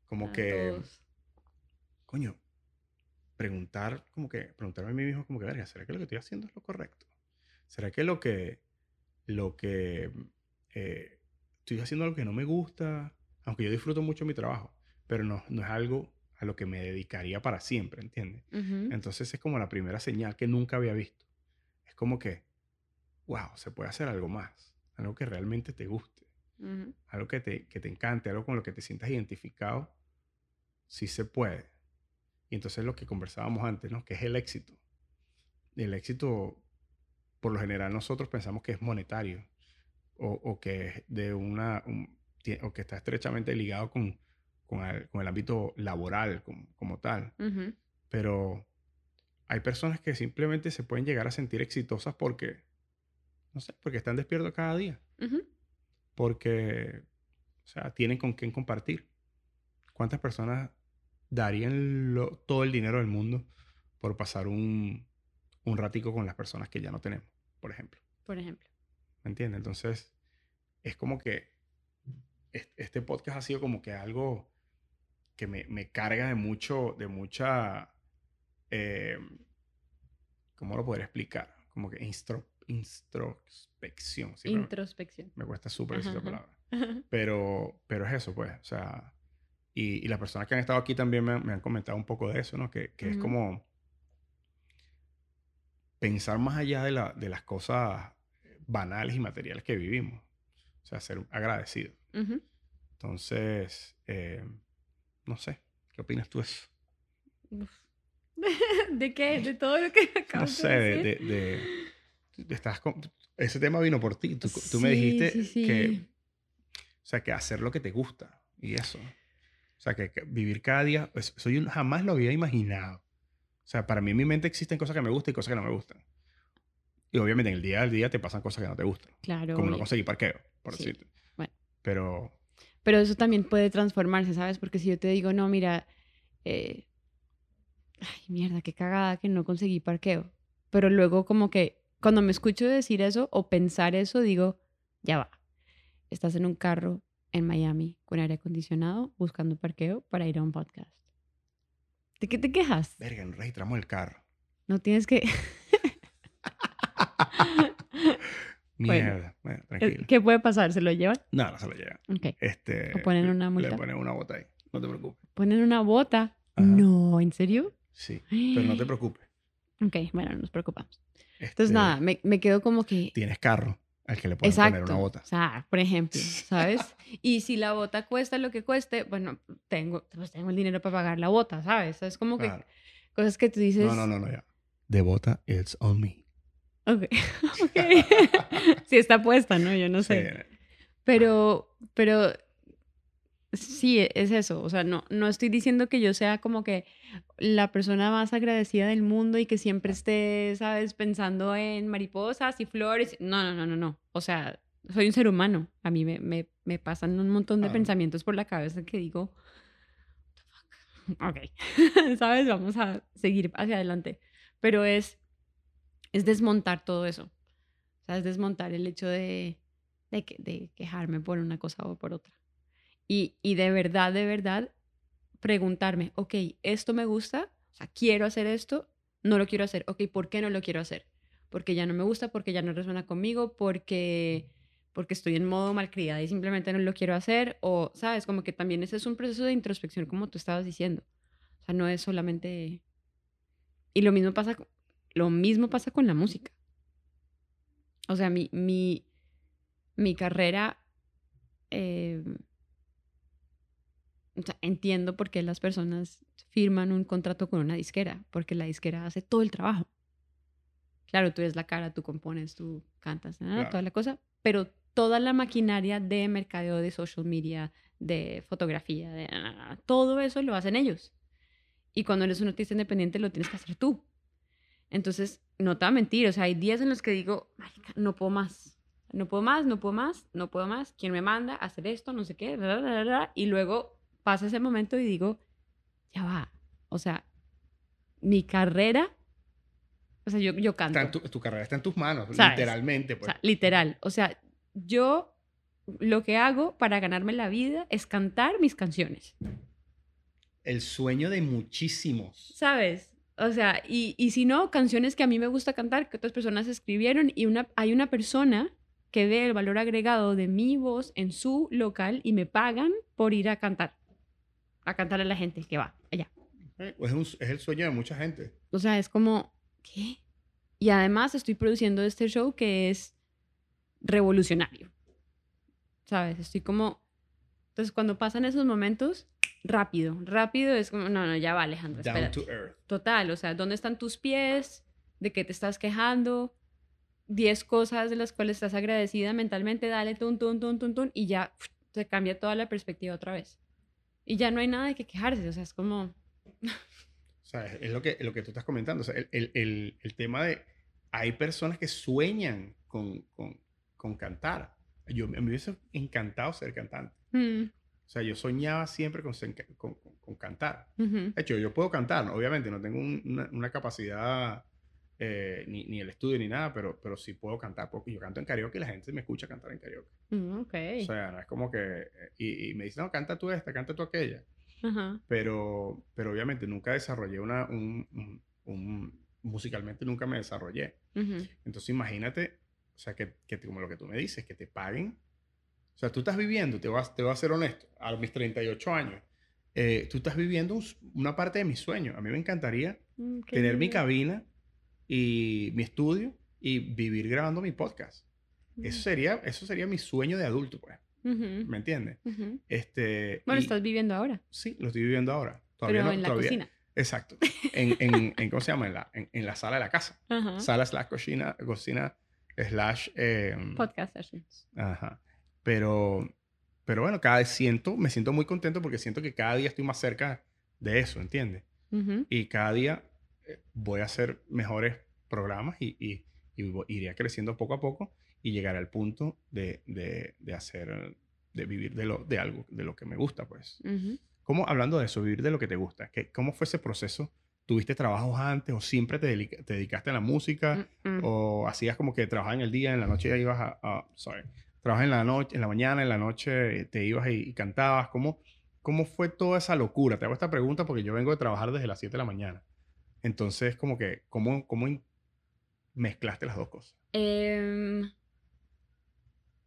como que, coño, preguntar, como que, preguntarme a mí mismo, como que, verga, ¿será que lo que estoy haciendo es lo correcto? ¿Será que lo que, lo que, eh, estoy haciendo algo que no me gusta? Aunque yo disfruto mucho mi trabajo, pero no, no es algo a lo que me dedicaría para siempre, ¿entiendes? Entonces es como la primera señal que nunca había visto. Es como que, wow, se puede hacer algo más, algo que realmente te guste, algo que te, que te encante, algo con lo que te sientas identificado, sí se puede. Y entonces lo que conversábamos antes, ¿no? Que es el éxito. El éxito, por lo general nosotros pensamos que es monetario o, o que es de una, o que está estrechamente ligado con con, el, con el ámbito laboral como, como tal. Pero hay personas que simplemente se pueden llegar a sentir exitosas porque, no sé, porque están despiertos cada día. Porque, o sea, tienen con quién compartir. ¿Cuántas personas darían todo el dinero del mundo por pasar un, un ratico con las personas que ya no tenemos, por ejemplo? Por ejemplo. ¿Me entiendes? Entonces, es como que este podcast ha sido como que algo que me, me carga de mucho, de mucha, eh, ¿cómo lo podría explicar? Como que introspección. Introspección. Me, cuesta súper esa palabra. [LAUGHS] Pero, pero es eso, pues, o sea, y, y las personas que han estado aquí también me, me han comentado un poco de eso, ¿no? Que, que es como pensar más allá de, la, de las cosas banales y materiales que vivimos. O sea, ser agradecido. Entonces, eh, no sé, ¿qué opinas tú de eso? [LAUGHS] ¿De qué? [LAUGHS] ¿De todo lo que acabas no sé, de decir? De, de, estás ese tema vino por ti. Tú, tú me dijiste que, o sea, que hacer lo que te gusta y eso. O sea, que, vivir cada día, pues, eso yo jamás lo había imaginado. O sea, para mí en mi mente existen cosas que me gustan y cosas que no me gustan. Y obviamente en el día al día te pasan cosas que no te gustan. Claro. Como no conseguir parqueo, por decirte. Bueno. Pero... Pero eso también puede transformarse, ¿sabes? Porque si yo te digo, no, mira, eh, ay, mierda, qué cagada que no conseguí parqueo. Pero luego como que cuando me escucho decir eso o pensar eso, digo, ya va. Estás en un carro en Miami con aire acondicionado buscando parqueo para ir a un podcast. ¿De qué te quejas? Verga, no registramos el carro. No tienes que... [LAUGHS] [LAUGHS] Mierda, bueno, tranquilo. ¿Qué puede pasar? ¿Se lo llevan? No, no se lo llevan. Ok. Este, ¿O ponen una multa? Le ponen una bota ahí, no te preocupes. ¿Ponen una bota? No, ¿en serio? Sí, pero no te preocupes. [GASPS] Ok, bueno, no nos preocupamos. Entonces, este, nada, me, me quedo como que... Tienes carro al que le pueden poner una bota. O sea, por ejemplo, ¿sabes? [LAUGHS] y si la bota cuesta lo que cueste, bueno, tengo, pues tengo el dinero para pagar la bota, ¿sabes? Es como que cosas que tú dices... No, no, no, no, ya. De bota, it's on me. Ok. [LAUGHS] okay. [LAUGHS] sí, está puesta, ¿no? Yo no sé. Pero, pero sí, es eso. O sea, no, no estoy diciendo que yo sea como que la persona más agradecida del mundo y que siempre esté, ¿sabes?, pensando en mariposas y flores. No, no, no, no, no. O sea, soy un ser humano. A mí me, me, me pasan un montón de pensamientos por la cabeza que digo, ok, [LAUGHS] ¿sabes? Vamos a seguir hacia adelante. Pero es es desmontar todo eso. O sea, es desmontar el hecho de, de, de quejarme por una cosa o por otra. Y, y, de verdad, de verdad, preguntarme, ok, esto me gusta, quiero hacer esto, no lo quiero hacer, ok, ¿por qué no lo quiero hacer? Porque ya no me gusta, porque ya no resuena conmigo, porque, porque estoy en modo malcriada y simplemente no lo quiero hacer, o, ¿sabes? Como que también ese es un proceso de introspección, como tú estabas diciendo. O sea, no es solamente... Y lo mismo pasa lo mismo pasa con la música. O sea, mi, mi, mi carrera, eh, o sea, entiendo por qué las personas firman un contrato con una disquera, porque la disquera hace todo el trabajo. Claro, tú eres la cara, tú compones, tú cantas, toda la cosa, pero toda la maquinaria de mercadeo, de social media, de fotografía, de, todo eso lo hacen ellos. Y cuando eres un artista independiente lo tienes que hacer tú. Entonces, no te voy a mentir, o sea, hay días en los que digo, no puedo más, no puedo más, no puedo más, no puedo más, ¿quién me manda a hacer esto? No sé qué, y luego pasa ese momento y digo, ya va, o sea, mi carrera, o sea, yo, yo canto. tu, carrera está en tus manos, literalmente. Pues. O sea, literal, o sea, yo lo que hago para ganarme la vida es cantar mis canciones. El sueño de muchísimos. ¿Sabes? O sea, y, y, si no, canciones que a mí me gusta cantar, que otras personas escribieron, y una, hay una persona que ve el valor agregado de mi voz en su local y me pagan por ir a cantar, a cantar a la gente que va allá. Pues es, el sueño de mucha gente. O sea, es como, ¿qué? Y además estoy produciendo este show que es revolucionario. ¿Sabes? Estoy como... Entonces, cuando pasan esos momentos, rápido, rápido es como, no, no, ya va Alejandro, Down to earth. Total, o sea, ¿dónde están tus pies? ¿De qué te estás quejando? Diez cosas de las cuales estás agradecida mentalmente, dale tun, tun, tun, tun, tun, y ya se cambia toda la perspectiva otra vez. Y ya no hay nada de que quejarse, o sea, es como... o sea, es lo que, lo que tú estás comentando, o sea, el, el, el, tema de, hay personas que sueñan con, con, con cantar. Yo, me hubiese encantado ser cantante. Mm. O sea, yo soñaba siempre con, con, con cantar. De hecho, yo puedo cantar, obviamente, no tengo una, una, capacidad, eh, ni, ni, el estudio ni nada, pero, pero sí puedo cantar, porque yo canto en karaoke y la gente me escucha cantar en karaoke. Mm, okay. O sea, no es como que... Eh, y, y, me dicen, no, canta tú esta, canta tú aquella. pero, pero obviamente nunca desarrollé una... Un, un, musicalmente nunca me desarrollé. Entonces imagínate, o sea, que, que como lo que tú me dices, que te paguen o sea, tú estás viviendo, te voy a, te voy a ser honesto, a mis 38 años, eh, tú estás viviendo una parte de mi sueño. A mí me encantaría mm, tener mi cabina y mi estudio y vivir grabando mi podcast. Eso, sería, eso sería mi sueño de adulto, pues. ¿Me entiendes? este, bueno, estás viviendo ahora. Sí, lo estoy viviendo ahora. Todavía Pero en la cocina. Exacto. En, en, [LAUGHS] en, ¿cómo se llama? En la, en, la sala de la casa. Sala slash cocina, cocina slash... Em, podcast sessions. Ajá. Pero, pero bueno, cada vez siento, me siento muy contento porque siento que cada día estoy más cerca de eso, ¿entiendes? Y cada día eh, voy a hacer mejores programas y, y, iría creciendo poco a poco y llegar al punto de, de, de, hacer, de vivir de, lo, de algo, de lo que me gusta, pues. ¿Cómo, hablando de eso, vivir de lo que te gusta, ¿qué, ¿cómo fue ese proceso? ¿Tuviste trabajos antes o siempre te, te dedicaste a la música? ¿O hacías como que trabajabas en el día, en la noche ya ibas a, a sorry, trabajas en la noche, en la mañana, en la noche te ibas y, cantabas. ¿Cómo, ¿Cómo fue toda esa locura? Te hago esta pregunta porque yo vengo de trabajar desde las 7 de la mañana. Entonces, como que, ¿cómo, cómo mezclaste las dos cosas? Em,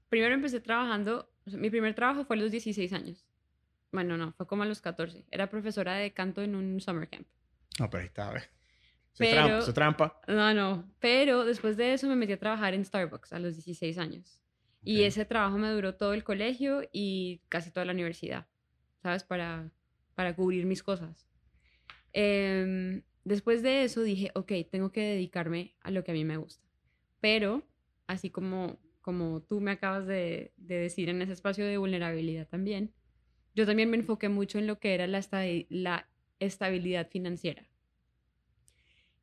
primero empecé trabajando, mi primer trabajo fue a los 16 años. Bueno, no, fue como a los 14. Era profesora de canto en un summer camp. No, pero ahí está, ¿ves? Se, trampa, se trampa. No, no. Pero después de eso me metí a trabajar en Starbucks a los 16 años. Y ese trabajo me duró todo el colegio y casi toda la universidad, ¿sabes? Para, para cubrir mis cosas. Em, después de eso dije, ok, tengo que dedicarme a lo que a mí me gusta. Pero, así como, como tú me acabas de, de decir en ese espacio de vulnerabilidad también, yo también me enfoqué mucho en lo que era la, la estabilidad financiera.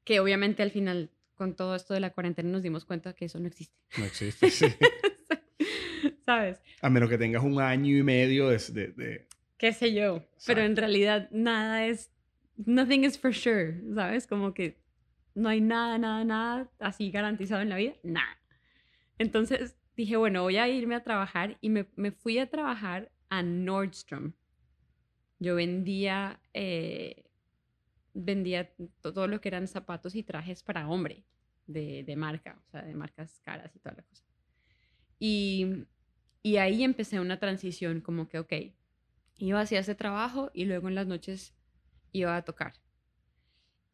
Que obviamente al final, con todo esto de la cuarentena, nos dimos cuenta que eso no existe. No existe, [LAUGHS] sí. [LAUGHS] ¿sabes? A menos que tengas un año y medio de... de, Qué sé yo, pero en realidad nada es... Nothing is for sure, ¿sabes? Como que no hay nada, nada, nada así garantizado en la vida, nada. Entonces dije, bueno, voy a irme a trabajar y me, me fui a trabajar a Nordstrom. Yo vendía, eh, vendía todo lo que eran zapatos y trajes para hombre de, de marca, o sea, de marcas caras y toda la cosa. Y y ahí empecé una transición como que, ok, iba hacia ese trabajo y luego en las noches iba a tocar.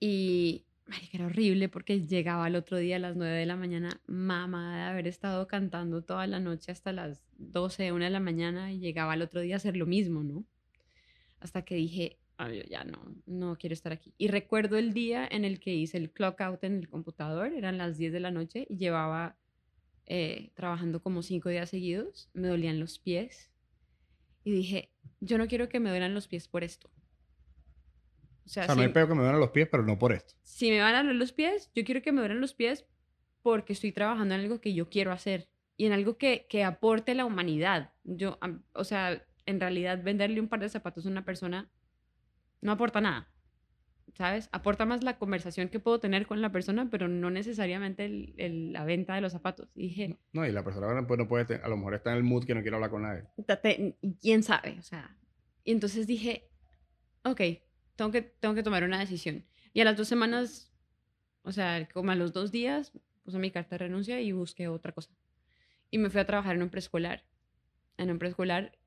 Y era horrible porque llegaba el otro día a las 9 de la mañana, mamá de haber estado cantando toda la noche hasta las 12, 1 de la mañana y llegaba el otro día a hacer lo mismo, ¿no? Hasta que dije, ya no, no quiero estar aquí. Y recuerdo el día en el que hice el clock out en el computador, eran las 10 de la noche y llevaba eh, trabajando como cinco días seguidos, me dolían los pies y dije, yo no quiero que me duelan los pies por esto. O sea, no hay peor que me duelan los pies, pero no por esto. Si me van a doler los pies, yo quiero que me duelen los pies porque estoy trabajando en algo que yo quiero hacer y en algo que, que aporte a la humanidad. Yo, o sea, en realidad venderle un par de zapatos a una persona no aporta nada. ¿sabes? Aporta más la conversación que puedo tener con la persona, pero no necesariamente el, la venta de los zapatos. dije... No, y la persona pues, no puede, a lo mejor está en el mood que no quiere hablar con nadie. ¿Quién sabe? O sea, y entonces dije, ok, tengo que, tengo que tomar una decisión. Y a las dos semanas, o sea, como a los dos días, puse mi carta de renuncia y busqué otra cosa. Y me fui a trabajar en un preescolar, en un preescolar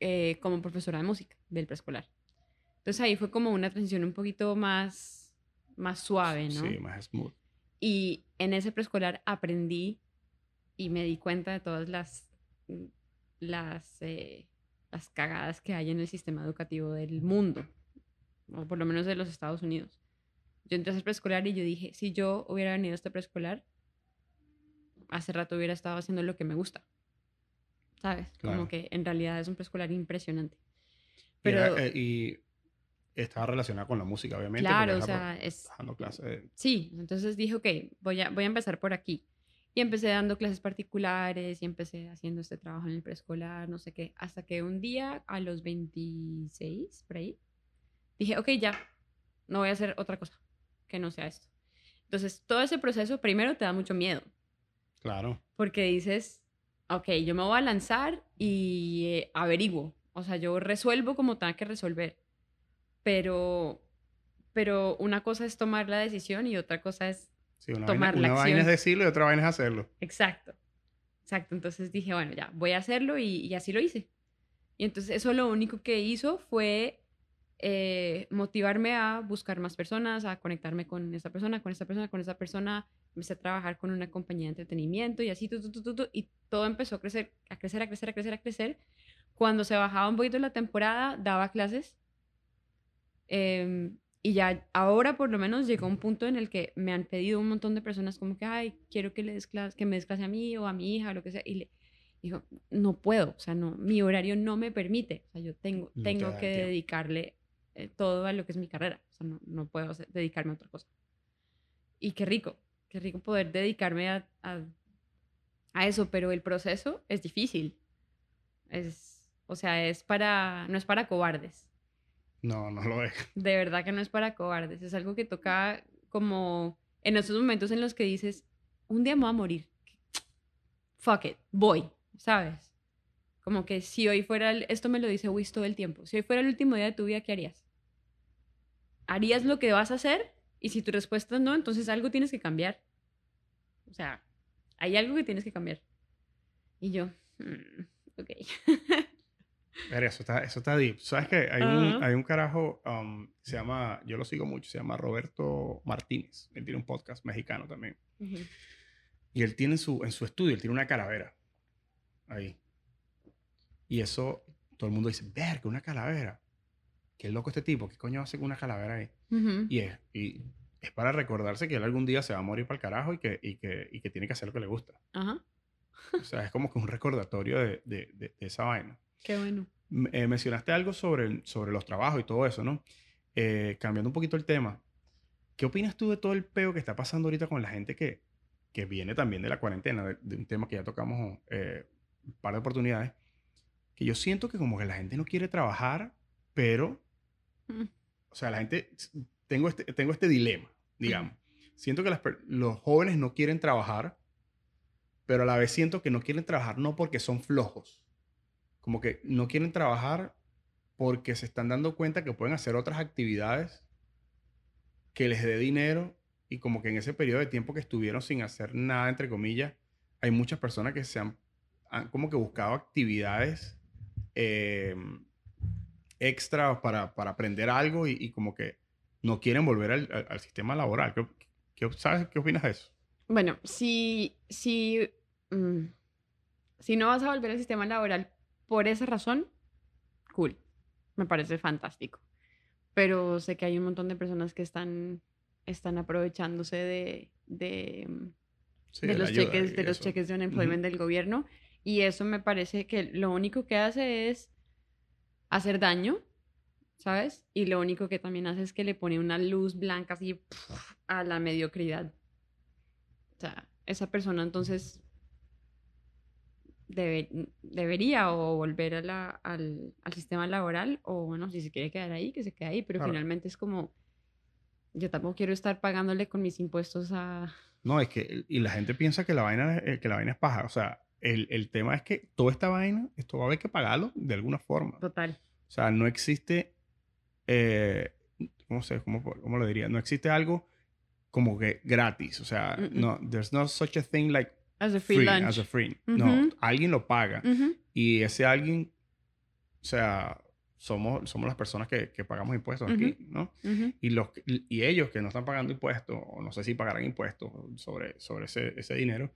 eh, como profesora de música del preescolar. Entonces ahí fue como una transición un poquito más, más suave, ¿no? Sí, más smooth. Y en ese preescolar aprendí y me di cuenta de todas las, las, eh, las cagadas que hay en el sistema educativo del mundo, o por lo menos de los Estados Unidos. Yo entré a ese preescolar y yo dije, si yo hubiera venido a este preescolar, hace rato hubiera estado haciendo lo que me gusta. ¿Sabes? Como que en realidad es un preescolar impresionante. Pero, eh, y, estaba relacionada con la música, obviamente. Claro, o sea, es... Dando clases. Sí, entonces dije, ok, voy a, voy a empezar por aquí. Y empecé dando clases particulares y empecé haciendo este trabajo en el preescolar, no sé qué, hasta que un día a los 26, por ahí, dije, ok, ya, no voy a hacer otra cosa que no sea esto. Entonces, todo ese proceso primero te da mucho miedo. Claro. Porque dices, ok, yo me voy a lanzar y eh, averiguo. O sea, yo resuelvo como tenga que resolver. Pero, pero una cosa es tomar la decisión y otra cosa es una tomar vaina, la una vaina es decirlo y otra vaina es hacerlo. Exacto. Exacto. Entonces dije, bueno, ya, voy a hacerlo y, y así lo hice. Y entonces eso lo único que hizo fue eh, motivarme a buscar más personas, a conectarme con esta persona, con esta persona, con esta persona. Empecé a trabajar con una compañía de entretenimiento y así, tu, tu, tu, y todo empezó a crecer, a crecer, a crecer, a crecer, a crecer. Cuando se bajaba un poquito la temporada, daba clases. Em, y ya ahora por lo menos llegó un punto en el que me han pedido un montón de personas como que, ay, quiero que, le des clase, que me des clase a mí o a mi hija, o lo que sea. Y le digo, no puedo, o sea, no, mi horario no me permite. O sea, yo tengo, tengo que dedicarle eh, todo a lo que es mi carrera. O sea, no, no puedo dedicarme a otra cosa. Y qué rico, qué rico poder dedicarme a, a, eso, pero el proceso es difícil. Es, o sea, es para, no es para cobardes. No, no lo es. [LAUGHS] De verdad que no es para cobardes. Es algo que toca como en esos momentos en los que dices, un día me voy a morir. Fuck it, voy, ¿sabes? Como que si hoy fuera, esto me lo dice Wiz todo el tiempo, si hoy fuera el último día de tu vida, ¿qué harías? ¿Harías lo que vas a hacer? Y si tu respuesta es no, entonces algo tienes que cambiar. O sea, hay algo que tienes que cambiar. Y yo, mm, ok. [LAUGHS] eso está, eso está deep. ¿Sabes qué? Hay, un, hay un carajo, um, se llama, yo lo sigo mucho, se llama Roberto Martínez. Él tiene un podcast mexicano también. Y él tiene su, en su estudio, él tiene una calavera. Ahí. Y eso, todo el mundo dice, ver, que una calavera. Qué loco este tipo, ¿qué coño hace con una calavera ahí? y, es, y es para recordarse que él algún día se va a morir para el carajo y que, y que, y que tiene que hacer lo que le gusta. Ajá. o sea, es como que un recordatorio de, de, de, esa vaina. Qué bueno. Eh, mencionaste algo sobre, sobre los trabajos y todo eso, ¿no? Eh, cambiando un poquito el tema, ¿qué opinas tú de todo el peo que está pasando ahorita con la gente que, que viene también de la cuarentena, de, un tema que ya tocamos eh, un par de oportunidades? Que yo siento que como que la gente no quiere trabajar, pero, mm. o sea, la gente, tengo este, tengo este dilema, digamos. Siento que los jóvenes no quieren trabajar, pero a la vez siento que no quieren trabajar no porque son flojos, como que no quieren trabajar porque se están dando cuenta que pueden hacer otras actividades que les dé dinero y como que en ese periodo de tiempo que estuvieron sin hacer nada, entre comillas, hay muchas personas que se han, han como que buscado actividades eh, extra para, para, aprender algo y, como que no quieren volver al, al, sistema laboral. ¿Qué, sabes, ¿Qué opinas de eso? Bueno, si, si, mm, si no vas a volver al sistema laboral por esa razón, cool. Me parece fantástico. Pero sé que hay un montón de personas que están, están aprovechándose de, de, de los, cheques, de los cheques de unemployment del gobierno y eso me parece que lo único que hace es hacer daño, ¿sabes? Y lo único que también hace es que le pone una luz blanca así a la mediocridad. O sea, esa persona entonces debería o volver a la, al, al, sistema laboral o bueno, si se quiere quedar ahí, que se quede ahí, pero finalmente es como, yo tampoco quiero estar pagándole con mis impuestos a... No, es que, y la gente piensa que la vaina, eh, que la vaina es paja, o sea, el, el, tema es que toda esta vaina, esto va a haber que pagarlo de alguna forma. Total. O sea, no existe, eh, ¿cómo, sé, cómo, cómo, lo diría? No existe algo como que gratis. O sea, no, there's no such a thing like as a free, lunch. As a free. No, alguien lo paga. Y ese alguien, o sea, somos, somos las personas que, que pagamos impuestos aquí, ¿no? y, los, y ellos que no están pagando impuestos, o no sé si pagarán impuestos sobre, sobre ese, ese dinero,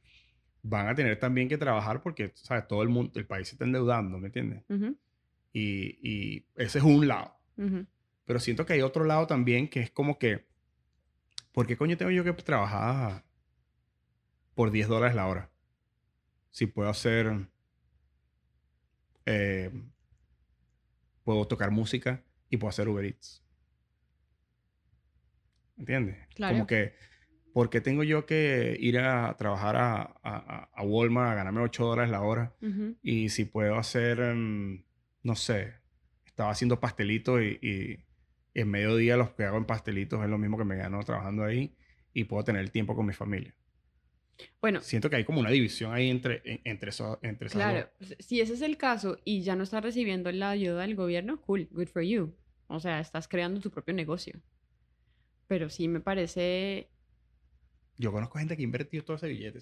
van a tener también que trabajar porque, ¿sabes? Todo el mundo, el país se está endeudando, ¿me entiendes? y, y, ese es un lado. Pero siento que hay otro lado también que es como que, ¿por qué coño tengo yo que trabajar por 10 dólares la hora? Si puedo hacer, eh, puedo tocar música y puedo hacer Uber Eats. ¿Entiendes? Claro. Como que, ¿por qué tengo yo que ir a trabajar a, a, a Walmart a ganarme 8 dólares la hora? Y si puedo hacer, em, no sé, estaba haciendo pastelitos y, y, en mediodía los que hago en pastelitos es lo mismo que me gano trabajando ahí y puedo tener tiempo con mi familia. Bueno, siento que hay como una división ahí entre, entre, eso, entre Claro, pues, si ese es el caso y ya no estás recibiendo la ayuda del gobierno, cool, good for you. O sea, estás creando tu propio negocio. Pero sí me parece... Yo conozco gente que ha invertido todo ese billete,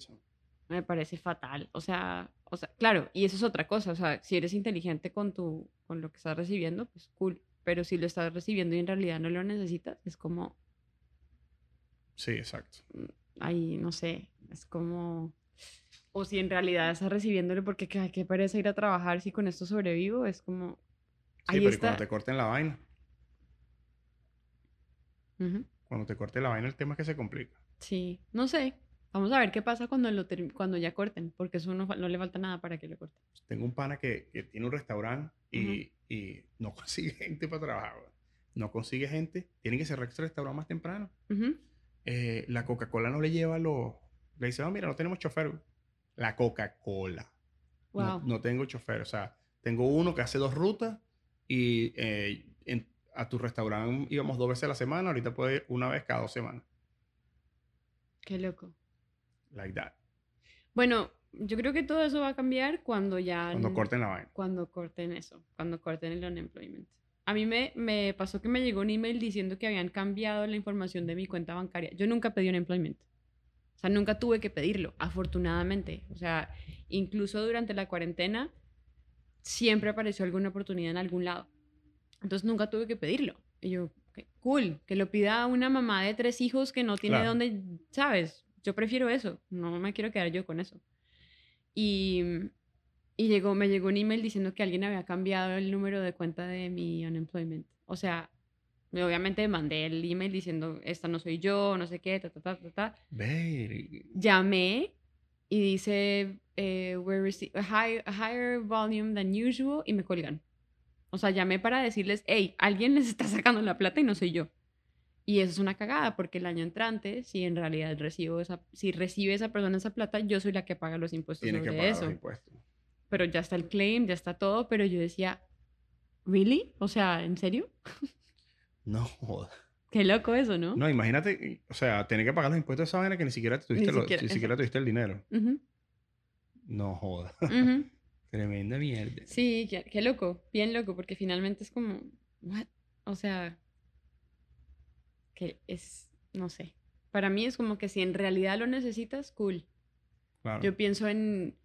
Me parece fatal. O sea, o sea, claro, y eso es otra cosa. O sea, si eres inteligente con, tu, con lo que estás recibiendo, pues cool. Pero si lo estás recibiendo y en realidad no lo necesitas, es como... Sí, exacto. Mm, ahí, no sé, es como... O si en realidad estás recibiéndolo porque qué, qué pereza ir a trabajar si con esto sobrevivo, es como... Sí, pero cuando te corten la vaina. Cuando te corte la vaina, el tema es que se complica. Sí, no sé. Vamos a ver qué pasa cuando, lo cuando ya corten, porque eso no, no, le falta nada para que lo corten. Tengo un pana que, que tiene un restaurante y, y, no [LAUGHS] consigue gente para trabajar. No consigue gente. Tiene que cerrar el restaurante más temprano. Eh, la Coca-Cola no le lleva los... Le dice, no, mira, no tenemos chofer. La Coca-Cola. No, no, tengo chofer. O sea, tengo uno que hace dos rutas y eh, a tu restaurante íbamos dos veces a la semana, ahorita puede ir una vez cada dos semanas. Qué loco. Like that. Bueno, yo creo que todo eso va a cambiar cuando ya... Cuando corten la vaina. Cuando corten eso, cuando corten el unemployment. A mí me, me pasó que me llegó un email diciendo que habían cambiado la información de mi cuenta bancaria. Yo nunca pedí unemployment. O sea, nunca tuve que pedirlo, afortunadamente. O sea, incluso durante la cuarentena, siempre apareció alguna oportunidad en algún lado. Entonces nunca tuve que pedirlo. Y yo, cool, que lo pida una mamá de tres hijos que no tiene dónde, ¿sabes? Yo prefiero eso, no me quiero quedar yo con eso. Y, y llegó, me llegó un email diciendo que alguien había cambiado el número de cuenta de mi unemployment. O sea, obviamente mandé el email diciendo, esta no soy yo, no sé qué, ta, ta, ta, ta, ta. Llamé y dice, eh, we're a, high, a higher volume than usual y me colgan. O sea, llamé para decirles, hey, alguien les está sacando la plata y no soy yo. Y eso es una cagada, porque el año entrante, si en realidad recibo esa, si recibe esa persona esa plata, yo soy la que paga los impuestos Tiene que pagar eso. Los impuestos. Pero ya está el claim, ya está todo, pero yo decía, ¿really? O sea, ¿en serio? [LAUGHS] No joda. Qué loco eso, ¿no? No, imagínate, o sea, tener que pagar los impuestos de esa manera que ni siquiera tuviste, ni siquiera, tuviste el dinero. No joda. [LAUGHS] Tremenda mierda. Sí, qué, loco, bien loco, porque finalmente es como, what? O sea, que es, no sé. Para mí es como que si en realidad lo necesitas, cool. Yo pienso en,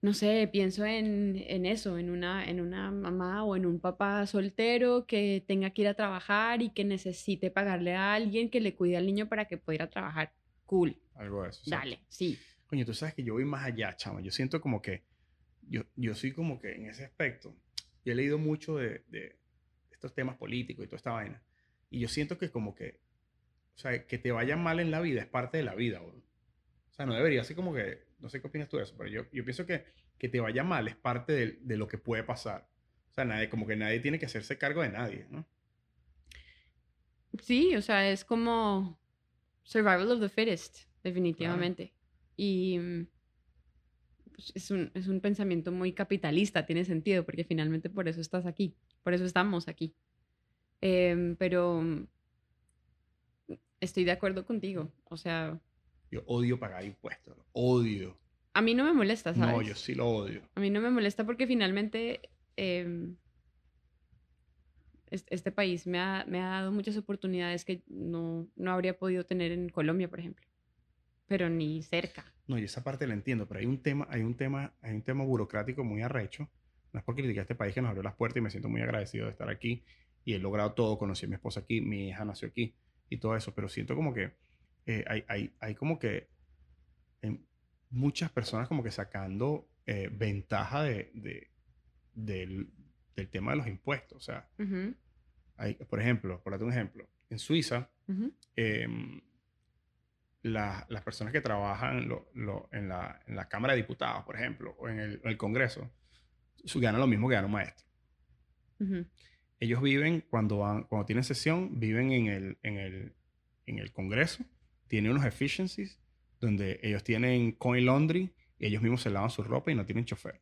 no sé, pienso en, en, eso, en una, en una mamá o en un papá soltero que tenga que ir a trabajar y que necesite pagarle a alguien que le cuide al niño para que pueda ir a trabajar. Cool. Algo de eso. Dale, sí. Coño, tú sabes que yo voy más allá, chamo. Yo siento como que yo, yo soy como que en ese aspecto, yo he leído mucho de, de, estos temas políticos y toda esta vaina, y yo siento que como que, o sea, que te vaya mal en la vida es parte de la vida, O sea, no debería ser como que, no sé qué opinas tú de eso, pero yo, yo pienso que que te vaya mal es parte de, de, lo que puede pasar. O sea, nadie, como que nadie tiene que hacerse cargo de nadie, ¿no? Sí, o sea, es como survival of the fittest, definitivamente. Y mm, es, un, es un pensamiento muy capitalista, tiene sentido, porque finalmente por eso estás aquí, por eso estamos aquí. Em, pero estoy de acuerdo contigo, o sea... Yo odio pagar impuestos, odio. A mí no me molesta, ¿sabes? No, yo sí lo odio. A mí no me molesta porque finalmente em, este país me ha, me ha, dado muchas oportunidades que no, no habría podido tener en Colombia, por ejemplo. Pero ni cerca. No, y esa parte la entiendo, pero hay un tema, hay un tema, hay un tema burocrático muy arrecho. No es por criticar a este país que nos abrió las puertas y me siento muy agradecido de estar aquí y he logrado todo. Conocí a mi esposa aquí, mi hija nació aquí y todo eso, pero siento como que eh, hay, hay, hay, como que muchas personas como que sacando eh, ventaja de, de, del, del, tema de los impuestos. O sea, hay, por ejemplo, por darte un ejemplo, en Suiza, las personas que trabajan en, la, Cámara de Diputados, por ejemplo, o en el, Congreso, ganan lo mismo que gana un maestro. Ellos viven, cuando, van, cuando tienen sesión, viven en el, en, el, en el Congreso, tienen unos efficiencies donde ellos tienen coin laundry y ellos mismos se lavan su ropa y no tienen chofer.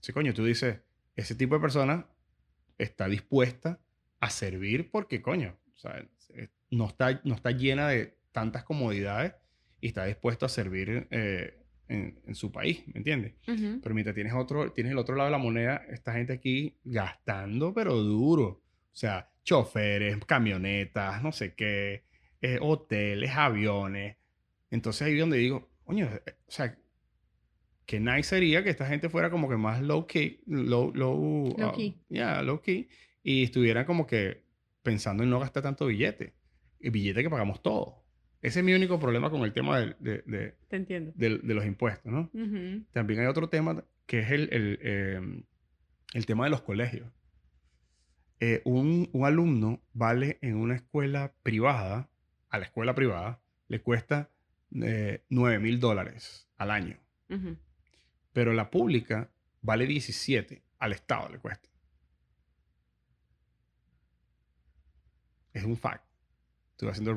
Sí, coño, tú dices, ese tipo de persona está dispuesta a servir porque, coño, o sea, no, está, no está llena de tantas comodidades y está dispuesto a servir eh, en, su país, ¿me entiendes? Pero mientras tienes, otro, tienes el otro lado de la moneda, esta gente aquí gastando, pero duro. O sea, choferes, camionetas, no sé qué, eh, hoteles, aviones. Entonces ahí es donde digo, coño, eh, o sea, qué nice sería que esta gente fuera como que más low key, low, low, low key. Ya, low key, y estuvieran como que pensando en no gastar tanto billete. Y billete que pagamos todos. Ese es mi único problema con el tema de, de, Te entiendo. de, los impuestos, ¿no? También hay otro tema que es el, el, em, el tema de los colegios. Eh, un, un, alumno vale en una escuela privada, a la escuela privada, le cuesta eh, 9 mil dólares al año. Pero la pública vale 17, al Estado le cuesta. Es un fact. Estuve haciendo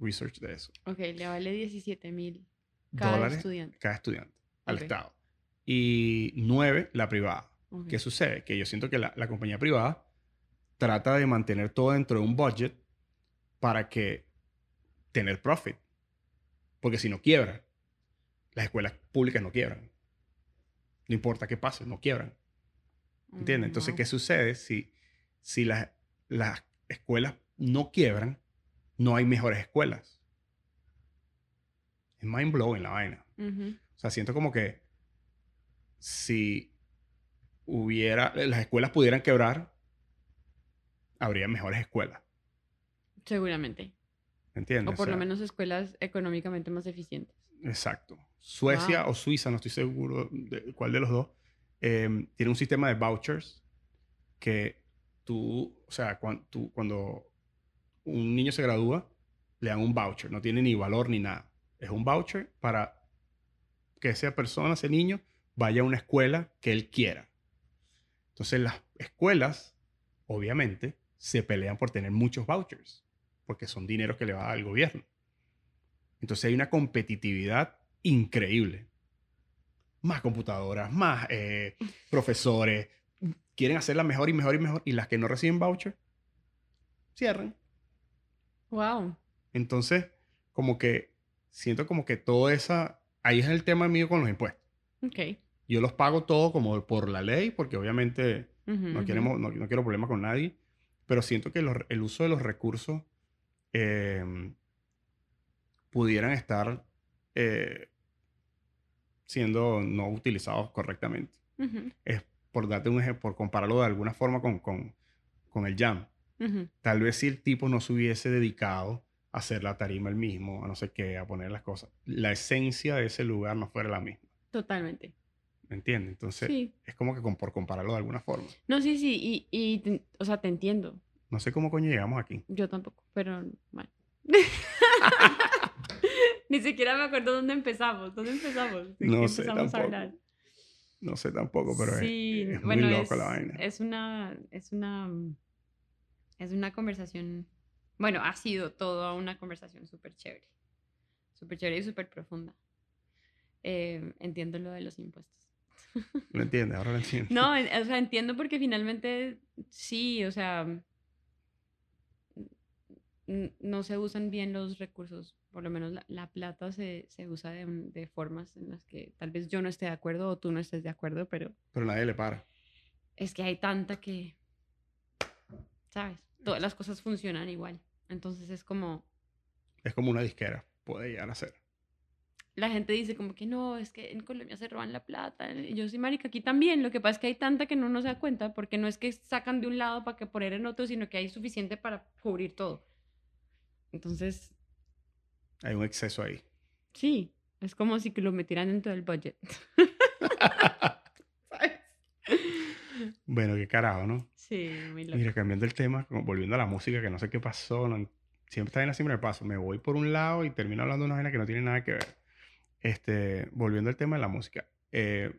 research de eso. Ok, le vale 17 mil cada estudiante. Cada estudiante al Estado. Y 9 la privada. ¿Qué sucede? Que yo siento que la, la, compañía privada trata de mantener todo dentro de un budget para que tener profit. Porque si no quiebra, las escuelas públicas no quiebran. No importa qué pase, no quiebran. ¿Entiendes? Entonces, ¿qué sucede si, si las, las escuelas no quiebran? No hay mejores escuelas. Es mind blowing la vaina. O sea, siento como que si hubiera, las escuelas pudieran quebrar, habría mejores escuelas. Seguramente. ¿Entiendes? O por lo menos escuelas económicamente más eficientes. Exacto. Suecia o Suiza, no estoy seguro de cuál de los dos, em, tiene un sistema de vouchers que tú, o sea, cuando, tú, cuando un niño se gradúa, le dan un voucher, no tiene ni valor ni nada. Es un voucher para que esa persona, ese niño, vaya a una escuela que él quiera. Entonces las escuelas, obviamente, se pelean por tener muchos vouchers, porque son dineros que le va a dar el gobierno. Entonces hay una competitividad increíble. Más computadoras, más eh, profesores, quieren hacerla mejor y mejor y mejor, y las que no reciben voucher, cierran. Wow. Entonces, como que siento como que todo esa, ahí es el tema mío con los impuestos. Ok. Yo los pago todo como por la ley, porque obviamente no, queremos, no, quiero problemas con nadie, pero siento que el uso de los recursos em, pudieran estar eh, siendo no utilizados correctamente. Es por darte un ejemplo, por compararlo de alguna forma con, con, con el JAM. Tal vez si el tipo no se hubiese dedicado a hacer la tarima el mismo, a no sé qué, a poner las cosas, la esencia de ese lugar no fuera la misma. Totalmente. ¿Me entiendes? Entonces, es como que por compararlo de alguna forma. No, sí, sí, y, y o sea, te entiendo. No sé cómo coño llegamos aquí. Yo tampoco, pero bueno. [LAUGHS] Ni siquiera me acuerdo dónde empezamos. ¿Dónde empezamos? no sé tampoco. No sé tampoco, pero es, muy loco la vaina. Es una, es una es una conversación, bueno, ha sido toda una conversación súper chévere, súper chévere y súper profunda. Eh, entiendo lo de los impuestos. [LAUGHS] Lo entiende, ahora lo entiendo. No, o sea, entiendo porque finalmente sí, o sea, no se usan bien los recursos, por lo menos la, plata se, se usa de, de, formas en las que tal vez yo no esté de acuerdo o tú no estés de acuerdo, pero... Pero nadie le para. Es que hay tanta que... ¿Sabes? Todas las cosas funcionan igual. Entonces es como... Es como una disquera, puede llegar a ser. La gente dice como que no, es que en Colombia se roban la plata. Y yo soy marica, aquí también. Lo que pasa es que hay tanta que no nos da cuenta porque no es que sacan de un lado para que poner en otro, sino que hay suficiente para cubrir todo. Entonces... Hay un exceso ahí. Sí, es como si que lo metieran dentro del budget. [LAUGHS] Bueno, qué carajo, ¿no? Sí, muy loco. Mira, cambiando el tema, volviendo a la música, que no sé qué pasó, siempre está bien así me paso. Me voy por un lado y termino hablando de una vaina que no tiene nada que ver. Este, volviendo al tema de la música. Eh,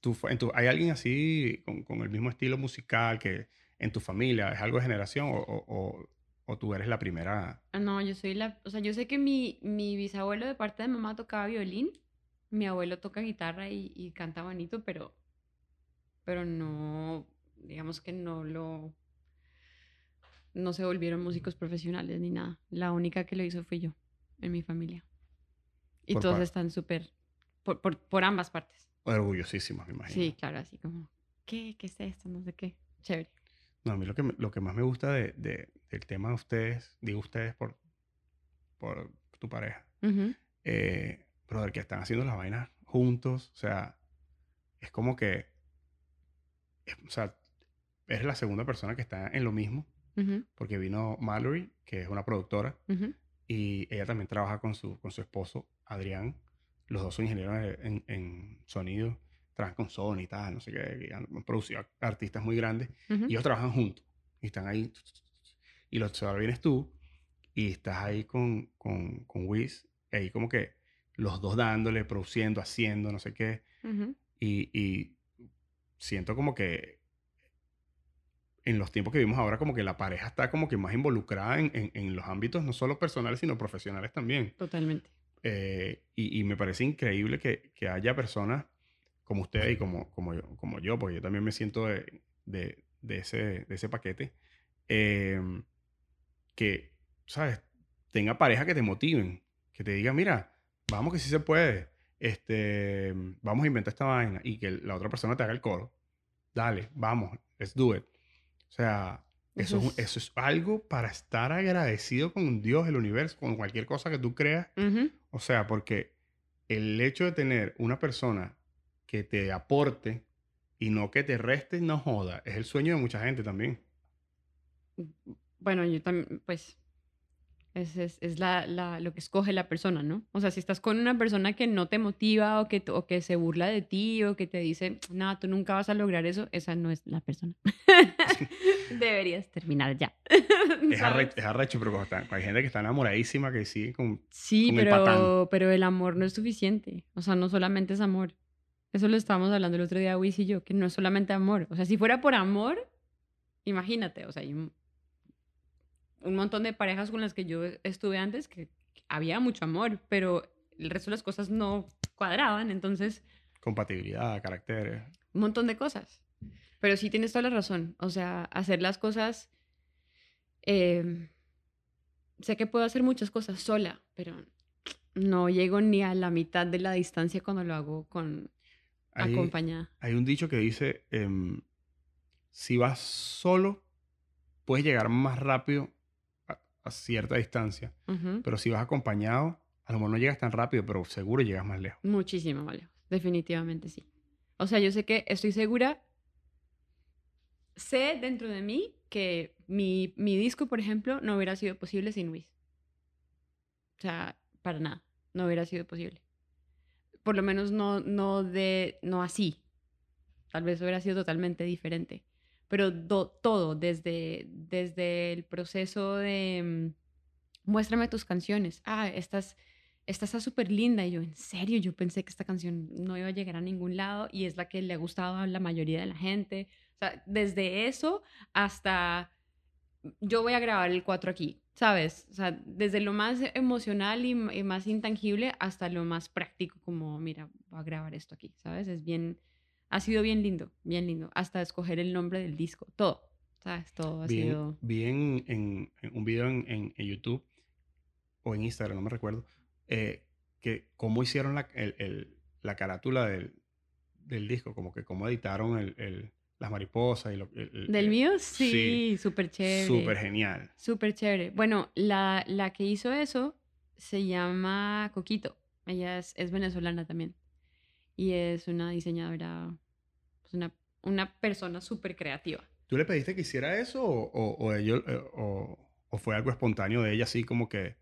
tú, ¿Hay alguien así con, el mismo estilo musical que en tu familia es algo de generación o, o, tú eres la primera? Ah, no, yo soy la... O sea, yo sé que mi, mi bisabuelo de parte de mamá tocaba violín, mi abuelo toca guitarra y, y canta bonito, pero, pero no, digamos que no lo no se volvieron músicos profesionales ni nada. La única que lo hizo fui yo en mi familia. Y todos están súper, por, por, ambas partes. Orgullosísimos, me imagino. Sí, claro, así como, ¿qué? ¿Qué es esto? No sé qué. Chévere. No, a mí lo que, lo que más me gusta de, de, del tema de ustedes, digo ustedes por, por tu pareja, eh, brother, que están haciendo las vainas juntos, o sea, es como que, o sea, eres la segunda persona que está en lo mismo porque vino Mallory, que es una productora, y ella también trabaja con su, con su esposo, Adrián. Los dos son ingenieros en, en sonido, trabajan con Sony y tal, no sé qué, han producido artistas muy grandes, y ellos trabajan juntos, y están ahí, y lo que vienes tú, y estás ahí con, con, con Wiz, y ahí como que los dos dándole, produciendo, haciendo, no sé qué, y, y siento como que en los tiempos que vivimos ahora, como que la pareja está como que más involucrada en, en, los ámbitos no solo personales, sino profesionales también. Totalmente. Eh, y, y, me parece increíble que, que, haya personas como usted y como, como, yo, como yo, porque yo también me siento de, de, de ese, de ese paquete, em, que, ¿sabes? Tenga pareja que te motiven, que te diga, mira, vamos que sí se puede, este, vamos a inventar esta vaina y que la otra persona te haga el coro. Dale, vamos, let's do it. O sea, eso, es, eso es algo para estar agradecido con Dios, el universo, con cualquier cosa que tú creas. O sea, porque el hecho de tener una persona que te aporte y no que te reste, no joda, es el sueño de mucha gente también. Bueno, yo también, pues, es, es, es la, la, lo que escoge la persona, ¿no? O sea, si estás con una persona que no te motiva o que, o que se burla de ti o que te dice, nada, tú nunca vas a lograr eso, esa no es la persona. [LAUGHS] Deberías terminar ya. [LAUGHS] es, arrecho, pero hay gente que está enamoradísima que sigue con. Sí, pero, pero el amor no es suficiente. O sea, no solamente es amor. Eso lo estábamos hablando el otro día, Wiz y yo, que no es solamente amor. O sea, si fuera por amor, imagínate, o sea, hay un montón de parejas con las que yo estuve antes que había mucho amor, pero el resto de las cosas no cuadraban, entonces... Compatibilidad, caracteres. Un montón de cosas. Pero sí tienes toda la razón. O sea, hacer las cosas... Em, sé que puedo hacer muchas cosas sola, pero no llego ni a la mitad de la distancia cuando lo hago con acompañada. Hay un dicho que dice, em, si vas solo, puedes llegar más rápido a cierta distancia. Pero si vas acompañado, a lo mejor no llegas tan rápido, pero seguro llegas más lejos. Muchísimo más lejos. Definitivamente sí. O sea, yo sé que estoy segura, sé dentro de mí que mi, mi disco, por ejemplo, no hubiera sido posible sin Wiz. O sea, para nada, no hubiera sido posible. Por lo menos no, no, de, no así. Tal vez hubiera sido totalmente diferente pero todo, desde, desde el proceso de mm, muéstrame tus canciones. Ah, estás esta está súper linda. Y yo, en serio, yo pensé que esta canción no iba a llegar a ningún lado y es la que le ha gustado a la mayoría de la gente. O sea, desde eso hasta yo voy a grabar el 4 aquí, ¿sabes? O sea, desde lo más emocional y, y más intangible hasta lo más práctico, como, mira, voy a grabar esto aquí, ¿sabes? Es bien, ha sido bien lindo, bien lindo, hasta escoger el nombre del disco, todo, ¿sabes? Todo ha sido... Vi en, un video en, YouTube o en Instagram, no me recuerdo, eh, que cómo hicieron la, la carátula del, disco, como que cómo editaron el, las mariposas y lo ¿Del mío? Sí, súper chévere. Súper genial. Súper chévere. Bueno, la, la, que hizo eso se llama Coquito. Ella es, es venezolana también. Y es una diseñadora una, una persona súper creativa. ¿Tú le pediste que hiciera eso o, o, ellos, eh, o, o, fue algo espontáneo de ella, así como que,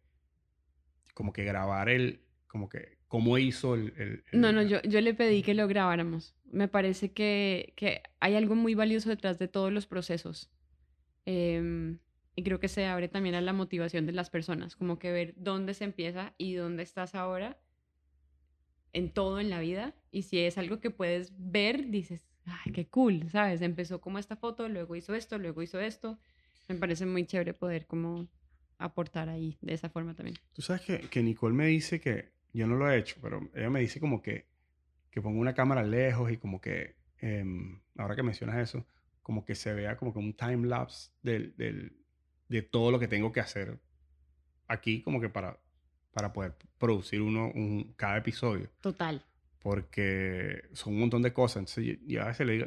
como que grabar el, como que, cómo hizo el... no, no, yo, yo le pedí que lo grabáramos. Me parece que, que hay algo muy valioso detrás de todos los procesos. Em, y creo que se abre también a la motivación de las personas, como que ver dónde se empieza y dónde estás ahora en todo en la vida. Y si es algo que puedes ver, dices, ay, qué cool, ¿sabes? Empezó como esta foto, luego hizo esto, luego hizo esto. Me parece muy chévere poder como aportar ahí de esa forma también. Tú sabes que, que Nicole me dice que, yo no lo he hecho, pero ella me dice como que, que pongo una cámara lejos y como que, em, ahora que mencionas eso, como que se vea como que un time lapse del, del, de todo lo que tengo que hacer aquí como que para, para poder producir uno un, cada episodio. Total. Porque son un montón de cosas. Entonces yo, a veces le digo,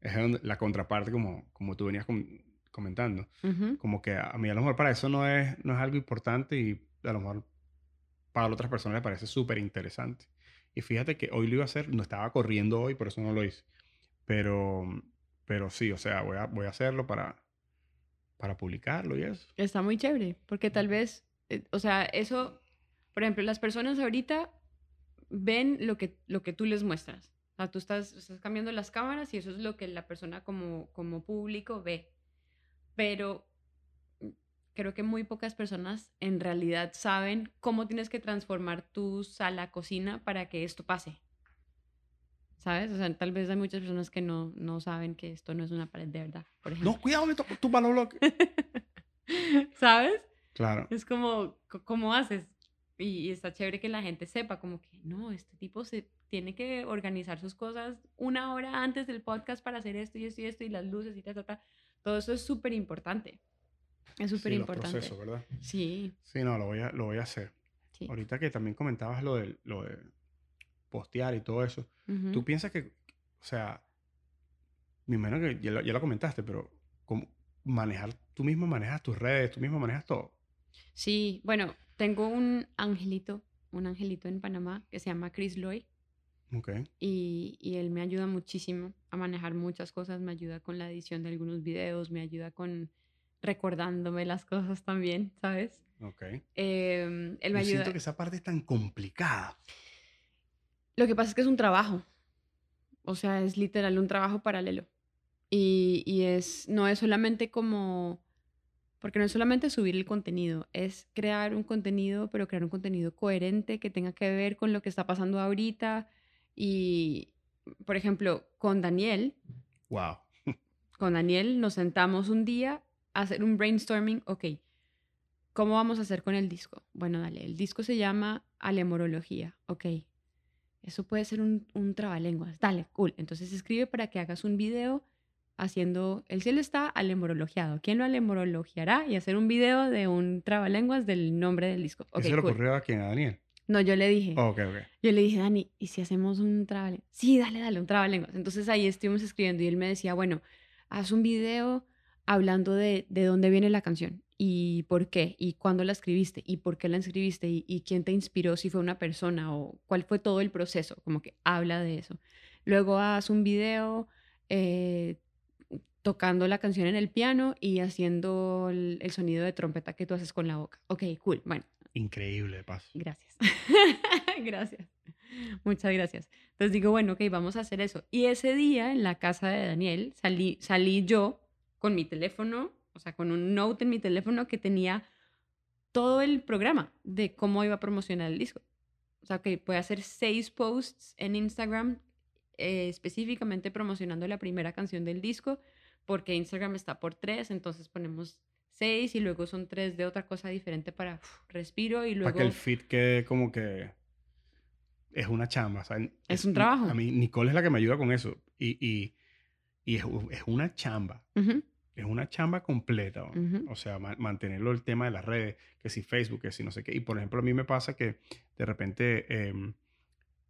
es la contraparte como, como tú venías comentando. Como que a mí a lo mejor para eso no es, no es algo importante y a lo mejor para otras personas les parece súper interesante. Y fíjate que hoy lo iba a hacer, no estaba corriendo hoy, por eso no lo hice. Pero, pero sí, o sea, voy a, voy a hacerlo para, para publicarlo y eso. Está muy chévere, porque tal vez, o sea, eso, por ejemplo, las personas ahorita ven lo que, lo que tú les muestras. O sea, tú estás, estás cambiando las cámaras y eso es lo que la persona como, como público ve. Pero creo que muy pocas personas en realidad saben cómo tienes que transformar tu sala cocina para que esto pase. ¿Sabes? O sea, tal vez hay muchas personas que no, no saben que esto no es una pared de verdad, por ejemplo. No, cuidado, me tu bloque. [LAUGHS] ¿Sabes? Claro. Es como, ¿cómo haces? Y, y, está chévere que la gente sepa, como que no, este tipo se tiene que organizar sus cosas una hora antes del podcast para hacer esto y esto y esto y las luces y tal, tal, tal. Todo eso es súper importante. Es súper sí, importante. Proceso, ¿verdad? Sí. Sí, no, lo voy a, lo voy a hacer. Ahorita que también comentabas lo de, lo de postear y todo eso, ¿tú piensas que, o sea, me imagino que ya lo, ya lo comentaste, pero ¿cómo manejar, tú mismo manejas tus redes, tú mismo manejas todo? Sí, bueno, tengo un angelito, un angelito en Panamá que se llama Chris Lloyd. Okay. Y, y, él me ayuda muchísimo a manejar muchas cosas, me ayuda con la edición de algunos videos, me ayuda con recordándome las cosas también, ¿sabes? Ok. Eh, él me Yo ayuda. siento que esa parte es tan complicada. Lo que pasa es que es un trabajo. O sea, es literal un trabajo paralelo. Y, y es, no es solamente como, porque no es solamente subir el contenido, es crear un contenido, pero crear un contenido coherente que tenga que ver con lo que está pasando ahorita. Y, por ejemplo, con Daniel. Wow. [LAUGHS] Con Daniel nos sentamos un día hacer un brainstorming, ok, ¿cómo vamos a hacer con el disco? Bueno, dale, el disco se llama Alemorología, ok. Eso puede ser un, un trabalenguas, dale, cool. Entonces escribe para que hagas un video haciendo, el cielo está alemorologiado. ¿Quién lo alemorologiará? Y hacer un video de un trabalenguas del nombre del disco. Okay, ¿Eso le ocurrió a quién? ¿A Daniel? No, yo le dije. Oh, ok, ok. Yo le dije, Dani, ¿y si hacemos un trabalenguas? Sí, dale, dale, un trabalenguas. Entonces ahí estuvimos escribiendo y él me decía, bueno, haz un video hablando de, de dónde viene la canción y por qué y cuándo la escribiste y por qué la escribiste y, quién te inspiró, si fue una persona o cuál fue todo el proceso, como que habla de eso. Luego haz un video eh, tocando la canción en el piano y haciendo el, el, sonido de trompeta que tú haces con la boca. Ok, cool, bueno. Increíble, paso. Gracias. [LAUGHS] gracias. Muchas gracias. Entonces digo, bueno, ok, vamos a hacer eso. Y ese día en la casa de Daniel salí, salí yo con mi teléfono, o sea, con un note en mi teléfono que tenía todo el programa de cómo iba a promocionar el disco. O sea, que puede hacer seis posts en Instagram eh, específicamente promocionando la primera canción del disco, porque Instagram está por tres, entonces ponemos seis y luego son tres de otra cosa diferente para respiro y luego... Para que el feed quede como que es una chamba. O sea, es, es, un trabajo. A mí, Nicole es la que me ayuda con eso. Y, y, y es, es, una chamba. Uh es una chamba completa. O sea, mantenerlo el tema de las redes, que si Facebook, que si no sé qué. Y por ejemplo, a mí me pasa que de repente em,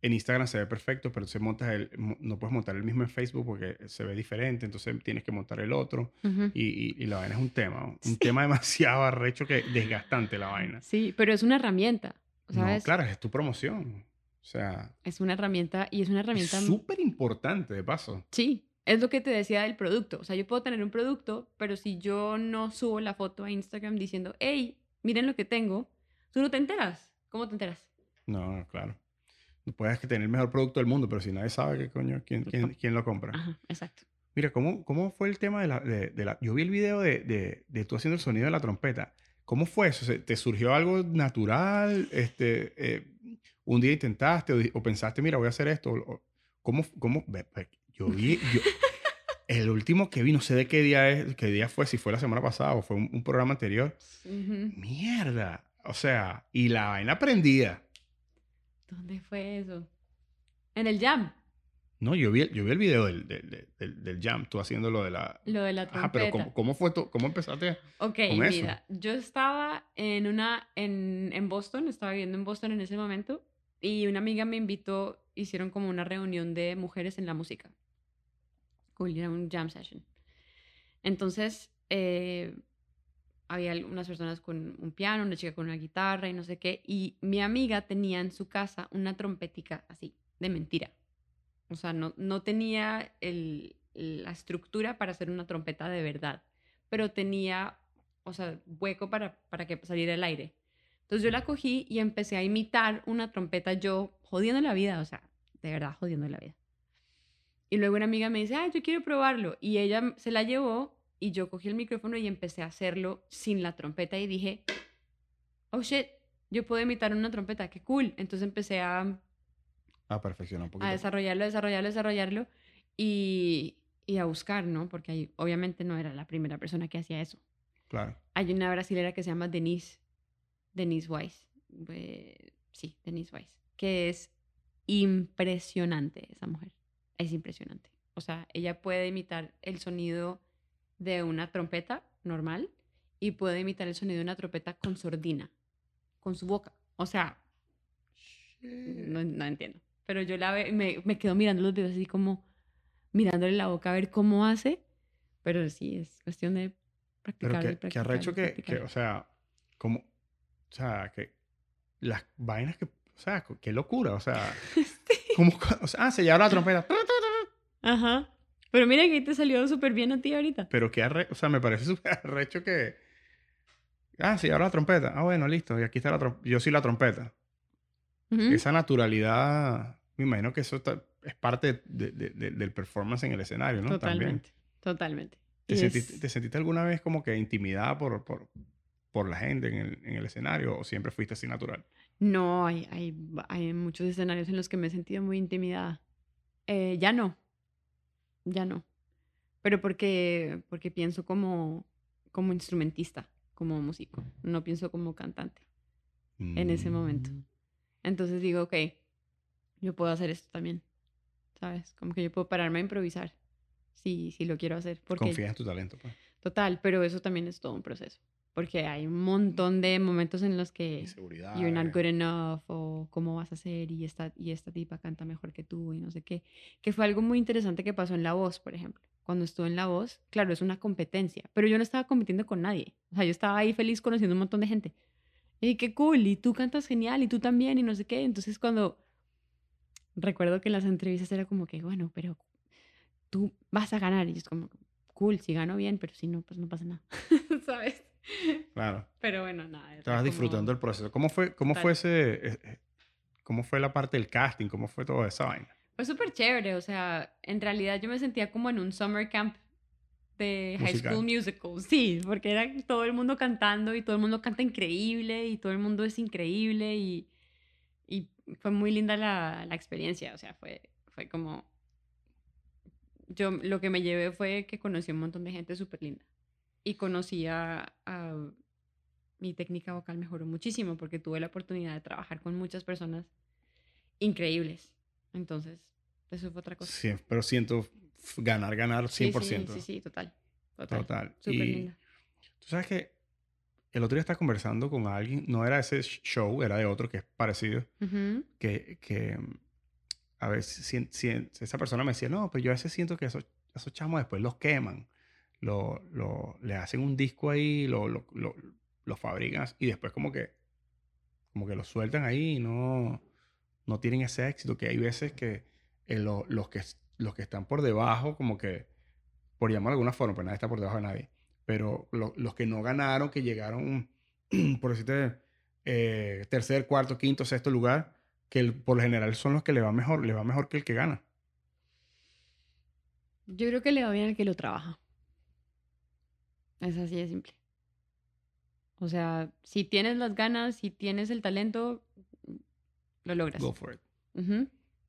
en Instagram se ve perfecto, pero se el, no puedes montar el mismo en Facebook porque se ve diferente, entonces tienes que montar el otro. y, y, la vaina es un tema, un tema [LAUGHS] demasiado arrecho que desgastante la vaina. Sí, pero es una herramienta. ¿sabes? No, claro, es tu promoción. O sea. Es una herramienta y es una herramienta. Súper importante, de paso. Sí, es lo que te decía del producto. O sea, yo puedo tener un producto, pero si yo no subo la foto a Instagram diciendo, hey, miren lo que tengo, tú no te enteras. ¿Cómo te enteras? No, claro. Puedes tener el mejor producto del mundo, pero si nadie sabe qué coño, quién, quién, quién lo compra. Ajá, exacto. Mira, ¿cómo, ¿cómo fue el tema de la, de, la... Yo vi el video de, de, de, tú haciendo el sonido de la trompeta. ¿Cómo fue eso? ¿Te surgió algo natural? Este, eh, un día intentaste o, pensaste, mira, voy a hacer esto. ¿Cómo? cómo? Yo vi, yo, [LAUGHS] el último que vi, no sé de qué día, es, qué día fue, si fue la semana pasada o fue un, programa anterior. Mierda. O sea, y la vaina prendida. ¿Dónde fue eso? En el jam. No, yo vi, yo vi el video del, del, del, jam, tú haciendo lo de la... Lo de la trompeta. Ah, pero ¿cómo, cómo fue tú? ¿Cómo empezaste Ok, mira, yo estaba en una, en, en Boston, estaba viviendo en Boston en ese momento, y una amiga me invitó, hicieron como una reunión de mujeres en la música. Cool, era un jam session. Entonces, eh, había unas personas con un piano, una chica con una guitarra y no sé qué, y mi amiga tenía en su casa una trompetica así, de mentira o sea, no, no tenía el, la estructura para hacer una trompeta de verdad, pero tenía, o sea, hueco para, para que saliera el aire. Entonces yo la cogí y empecé a imitar una trompeta yo jodiendo la vida, o sea, de verdad jodiendo la vida. Y luego una amiga me dice, ay, yo quiero probarlo. Y ella se la llevó y yo cogí el micrófono y empecé a hacerlo sin la trompeta y dije, oh shit, yo puedo imitar una trompeta, qué cool. Entonces empecé a a perfeccionar un poquito. A desarrollarlo, desarrollarlo, desarrollarlo y, y a buscar, ¿no? Porque ahí, obviamente no era la primera persona que hacía eso. Claro. Hay una brasilera que se llama Denise, Denise Weiss. sí, Denise Weiss. Que es impresionante esa mujer. Es impresionante. O sea, ella puede imitar el sonido de una trompeta normal y puede imitar el sonido de una trompeta con sordina, con su boca. O sea, no, no entiendo. Pero yo la me, me quedo mirando los videos así como mirándole la boca a ver cómo hace. Pero sí, es cuestión de practicar. Pero que, que arrecho que, que, o sea, como, o sea, que las vainas que, o sea, qué locura, o sea, [LAUGHS] como, o sea, ah, se lleva la trompeta. Ajá. Pero mira que te salió súper bien a ti ahorita. Pero que arrecho, o sea, me parece [LAUGHS] súper arrecho que, ah, se lleva la trompeta. Ah, bueno, listo, y aquí está la trompeta. Yo soy la trompeta. Esa naturalidad, me imagino que eso es parte de, del performance en el escenario, ¿no? Totalmente, totalmente. ¿Te sentiste, alguna vez como que intimidada por, por, por la gente en el, en el, escenario o siempre fuiste así natural? No, hay, hay, hay muchos escenarios en los que me he sentido muy intimidada. Eh, ya no, ya no. Pero porque, porque pienso como, como instrumentista, como músico, no pienso como cantante en ese momento. Mm. Entonces digo, ok, yo puedo hacer esto también, ¿sabes? Como que yo puedo pararme a improvisar si, si lo quiero hacer. Porque, Confía en tu talento. Pues. Total, pero eso también es todo un proceso. Porque hay un montón de momentos en los que you're not good enough o cómo vas a hacer y esta, y esta tipa canta mejor que tú y no sé qué. Que fue algo muy interesante que pasó en La Voz, por ejemplo. Cuando estuve en La Voz, claro, es una competencia, pero yo no estaba compitiendo con nadie. O sea, yo estaba ahí feliz conociendo un montón de gente y qué cool, y tú cantas genial, y tú también, y no sé qué. Entonces cuando recuerdo que en las entrevistas era como que, bueno, pero tú vas a ganar. Y es como, cool, si gano bien, pero si no, pues no pasa nada, [LAUGHS] ¿sabes? [LAUGHS] Claro. Pero bueno, nada. Estabas disfrutando el proceso. ¿Cómo fue, cómo fue ese, eh, eh, cómo fue la parte del casting? ¿Cómo fue toda esa vaina? Fue súper chévere, o sea, en realidad yo me sentía como en un summer camp de High School Musical. Sí, porque era todo el mundo cantando y todo el mundo canta increíble y todo el mundo es increíble y, y fue muy linda la, la, experiencia. O sea, fue, fue como... Yo lo que me llevé fue que conocí a un montón de gente súper linda y conocí a, Mi técnica vocal mejoró muchísimo porque tuve la oportunidad de trabajar con muchas personas increíbles. Entonces, eso fue otra cosa. Sí, pero siento ganar, ganar 100%. Sí, sí, sí, total. Total. total. y tú sabes que el otro día estaba conversando con alguien, no era ese show, era de otro que es parecido, que, que, a ver, si, si, esa persona me decía, no, pues yo a veces siento que esos, esos chamos después los queman, lo, lo, le hacen un disco ahí, lo, lo, lo, fabrican y después como que, como que lo sueltan ahí y no, no tienen ese éxito, que hay veces que eh, los que los que están por debajo, como que, por llamarlo de alguna forma, pues nadie está por debajo de nadie, pero los que no ganaron, que llegaron, [CLEARS THROAT] por decirte, eh, tercer, cuarto, quinto, sexto lugar, que por lo general son los que le va mejor, le va mejor que el que gana. Yo creo que le va bien al que lo trabaja. Es así de simple. O sea, si tienes las ganas, si tienes el talento, lo logras. Go for it.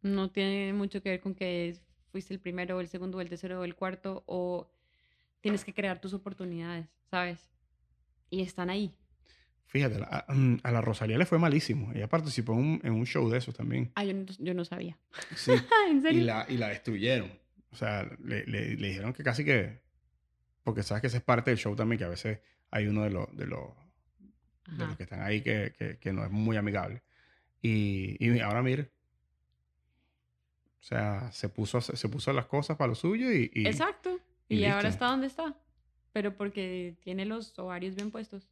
No tiene mucho que ver con que fuiste el primero, el segundo, el tercero, el cuarto, o tienes que crear tus oportunidades, ¿sabes? Y están ahí. Fíjate, a, mm, a, la Rosalía le fue malísimo. Ella participó en un, en un show de esos también. Ah, yo no, yo no sabía. Sí. [LAUGHS] ¿En serio? Y la, y la destruyeron. O sea, le, le, le, dijeron que casi que... Porque sabes que esa es parte del show también, que a veces hay uno de los, de los, de los que están ahí que, que, que, no es muy amigable. Y, y ahora mire. O sea, se puso, se puso las cosas para lo suyo y... y Exacto. Y, ahora está donde está. Pero porque tiene los ovarios bien puestos.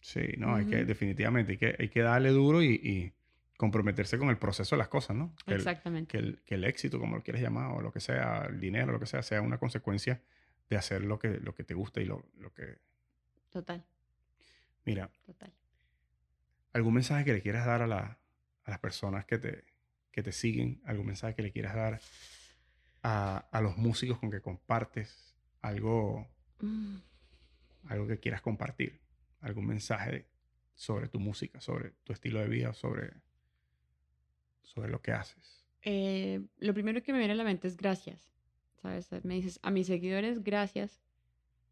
Sí, no, hay que, definitivamente, hay que, hay que darle duro y, comprometerse con el proceso de las cosas, ¿no? Exactamente. que, el, que el éxito, como lo quieres llamar, o lo que sea, el dinero, lo que sea, sea una consecuencia de hacer lo que, lo que te gusta y lo, lo que... Total. Mira. Total. ¿Algún mensaje que le quieras dar a, la, a las personas que te, que te siguen? ¿Algún mensaje que le quieras dar a, a los músicos con que compartes? ¿Algo, mm. algo que quieras compartir? algún mensaje sobre tu música, sobre tu estilo de vida, sobre, sobre lo que haces? Eh, lo primero que me viene a la mente es gracias. Me dices, a mis seguidores, gracias.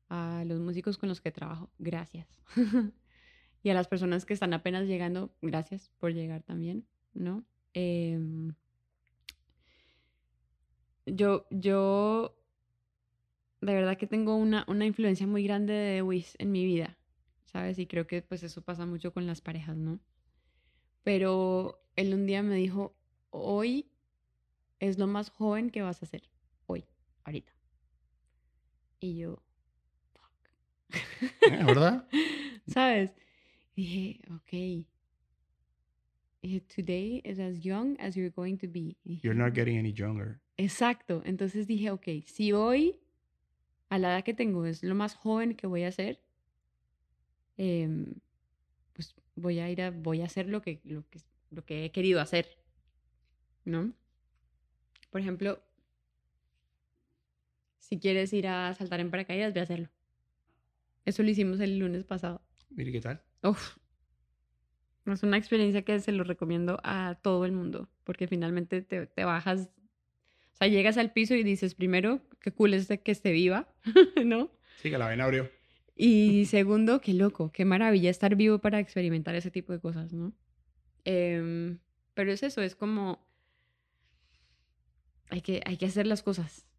A los músicos con los que trabajo, gracias. [LAUGHS] y a las personas que están apenas llegando, gracias por llegar también, ¿no? Em, yo, yo, de verdad que tengo una, una influencia muy grande de Wiz en mi vida. ¿sabes? Y creo que pues eso pasa mucho con las parejas, ¿no? Pero él un día me dijo, hoy es lo más joven que vas a hacer, ahorita. Y yo, fuck. ¿Eh? ¿Verdad? [LAUGHS] ¿Sabes? dije, ok. Today is as young as you're going to be. You're not getting any younger. Exacto. Entonces dije, ok, si hoy, a la edad que tengo, es lo más joven que voy a hacer, Em, pues voy a ir a, voy a hacer lo que, lo que, lo que he querido hacer, ¿no? Por ejemplo, si quieres ir a saltar en paracaídas, ve a hacerlo. Eso lo hicimos el lunes pasado. Mire, ¿qué tal? Uf. Es una experiencia que se lo recomiendo a todo el mundo, porque finalmente te, te bajas, o sea, llegas al piso y dices, primero, qué cool es de que esté viva, [LAUGHS] ¿no? Sí, que la vaina abrió. Y segundo, qué loco, qué maravilla estar vivo para experimentar ese tipo de cosas, ¿no? Em, pero es eso, es como... Hay que, hay que hacer las cosas.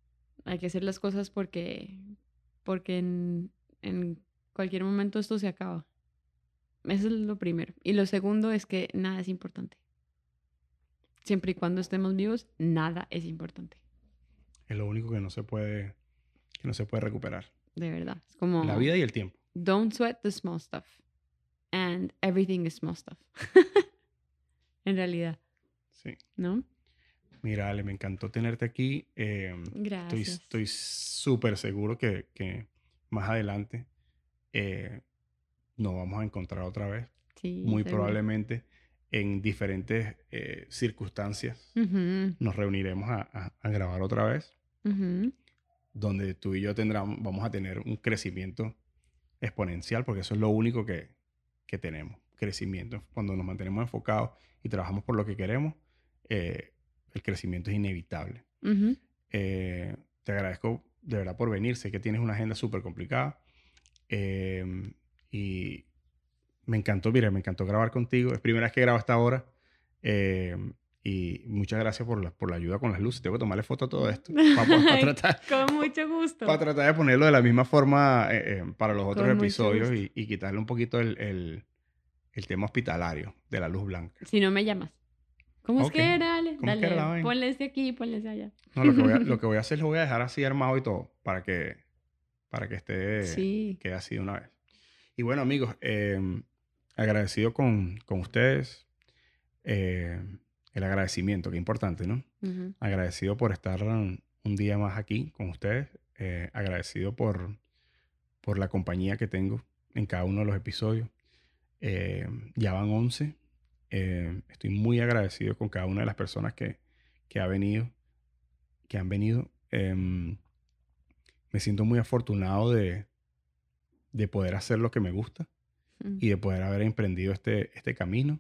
Hay que hacer las cosas porque, porque en, en cualquier momento esto se acaba. Eso es lo primero. Y lo segundo es que nada es importante. Siempre y cuando estemos vivos, nada es importante. Es lo único que no se puede, que no se puede recuperar de verdad. Es como... La vida y el tiempo. Don't sweat the small stuff. And everything is small stuff. [LAUGHS] en realidad. Sí. ¿No? Mira, Ale, me encantó tenerte aquí. Em, Gracias. Estoy súper seguro que, que, más adelante eh, nos vamos a encontrar otra vez. Sí, Muy probablemente en diferentes eh, circunstancias nos reuniremos a, a, grabar otra vez donde tú y yo tendrán, vamos a tener un crecimiento exponencial, porque eso es lo único que, que tenemos, crecimiento. Cuando nos mantenemos enfocados y trabajamos por lo que queremos, eh, el crecimiento es inevitable. Eh, te agradezco de verdad por venir, sé que tienes una agenda súper complicada eh, y me encantó, mira, me encantó grabar contigo, es primera vez que grabo hasta ahora. Y muchas gracias por la, por la ayuda con las luces. Tengo que tomarle foto a todo esto. Para, [LAUGHS] tratar, con mucho gusto. Para tratar de ponerlo de la misma forma eh, eh, para los otros episodios y, y, quitarle un poquito el, el, el, tema hospitalario de la luz blanca. Si no me llamas. ¿Cómo es que era? Dale, dale ponle ese aquí, ponle ese allá. No, lo que, voy a, lo [LAUGHS] que voy a hacer es lo voy a dejar así armado y todo para que, para que esté, sí. quede así de una vez. Y bueno, amigos, eh, agradecido con, con ustedes. Eh, el agradecimiento, que importante, ¿no? Agradecido por estar un día más aquí con ustedes, eh, agradecido por, por la compañía que tengo en cada uno de los episodios. Eh, ya van 11. Eh, estoy muy agradecido con cada una de las personas que, que ha venido, que han venido. Em, me siento muy afortunado de, de poder hacer lo que me gusta y de poder haber emprendido este, este camino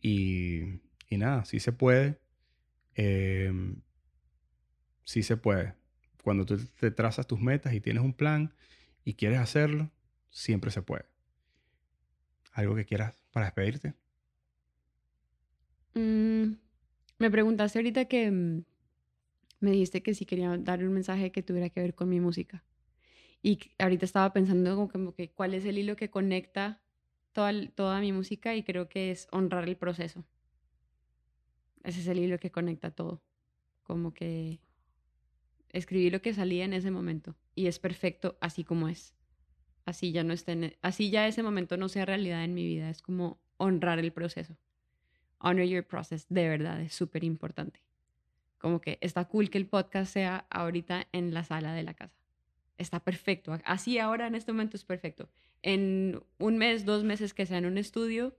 Y, y nada, sí se puede. Em, sí se puede. Cuando tú te trazas tus metas y tienes un plan y quieres hacerlo, siempre se puede. ¿Algo que quieras para despedirte? Mm, me preguntaste ahorita que mm, me dijiste que si quería dar un mensaje que tuviera que ver con mi música. Y ahorita estaba pensando como que cuál es el hilo que conecta toda, toda mi música y creo que es honrar el proceso. Ese es el hilo que conecta todo. Como que escribí lo que salía en ese momento y es perfecto así como es. Así ya no esté así ya ese momento no sea realidad en mi vida, es como honrar el proceso. Honor your process, de verdad es súper importante. Como que está cool que el podcast sea ahorita en la sala de la casa. Está perfecto. Así ahora en este momento es perfecto. En un mes, dos meses que sea en un estudio,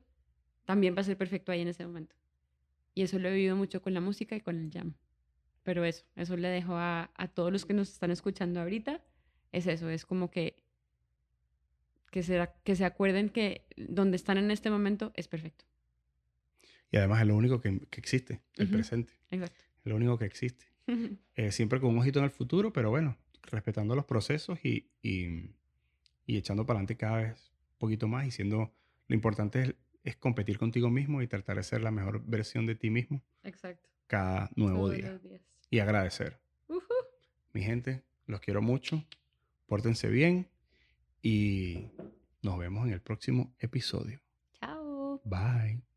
también va a ser perfecto ahí en ese momento. Y eso lo he vivido mucho con la música y con el jam. Pero eso, eso le dejo a, a todos los que nos están escuchando ahorita. Es eso, es como que, que, que se acuerden que donde están en este momento es perfecto. Y además es lo único que, que existe, el presente. Exacto. Es lo único que existe. [LAUGHS] Eh, siempre con un ojito en el futuro, pero bueno, respetando los procesos y, y, y echando para adelante cada vez un poquito más y siendo, lo importante es es competir contigo mismo y tratar de ser la mejor versión de ti mismo. Exacto. Cada nuevo día. Y agradecer. Mi gente, los quiero mucho. Pórtense bien y nos vemos en el próximo episodio. Chao. Bye.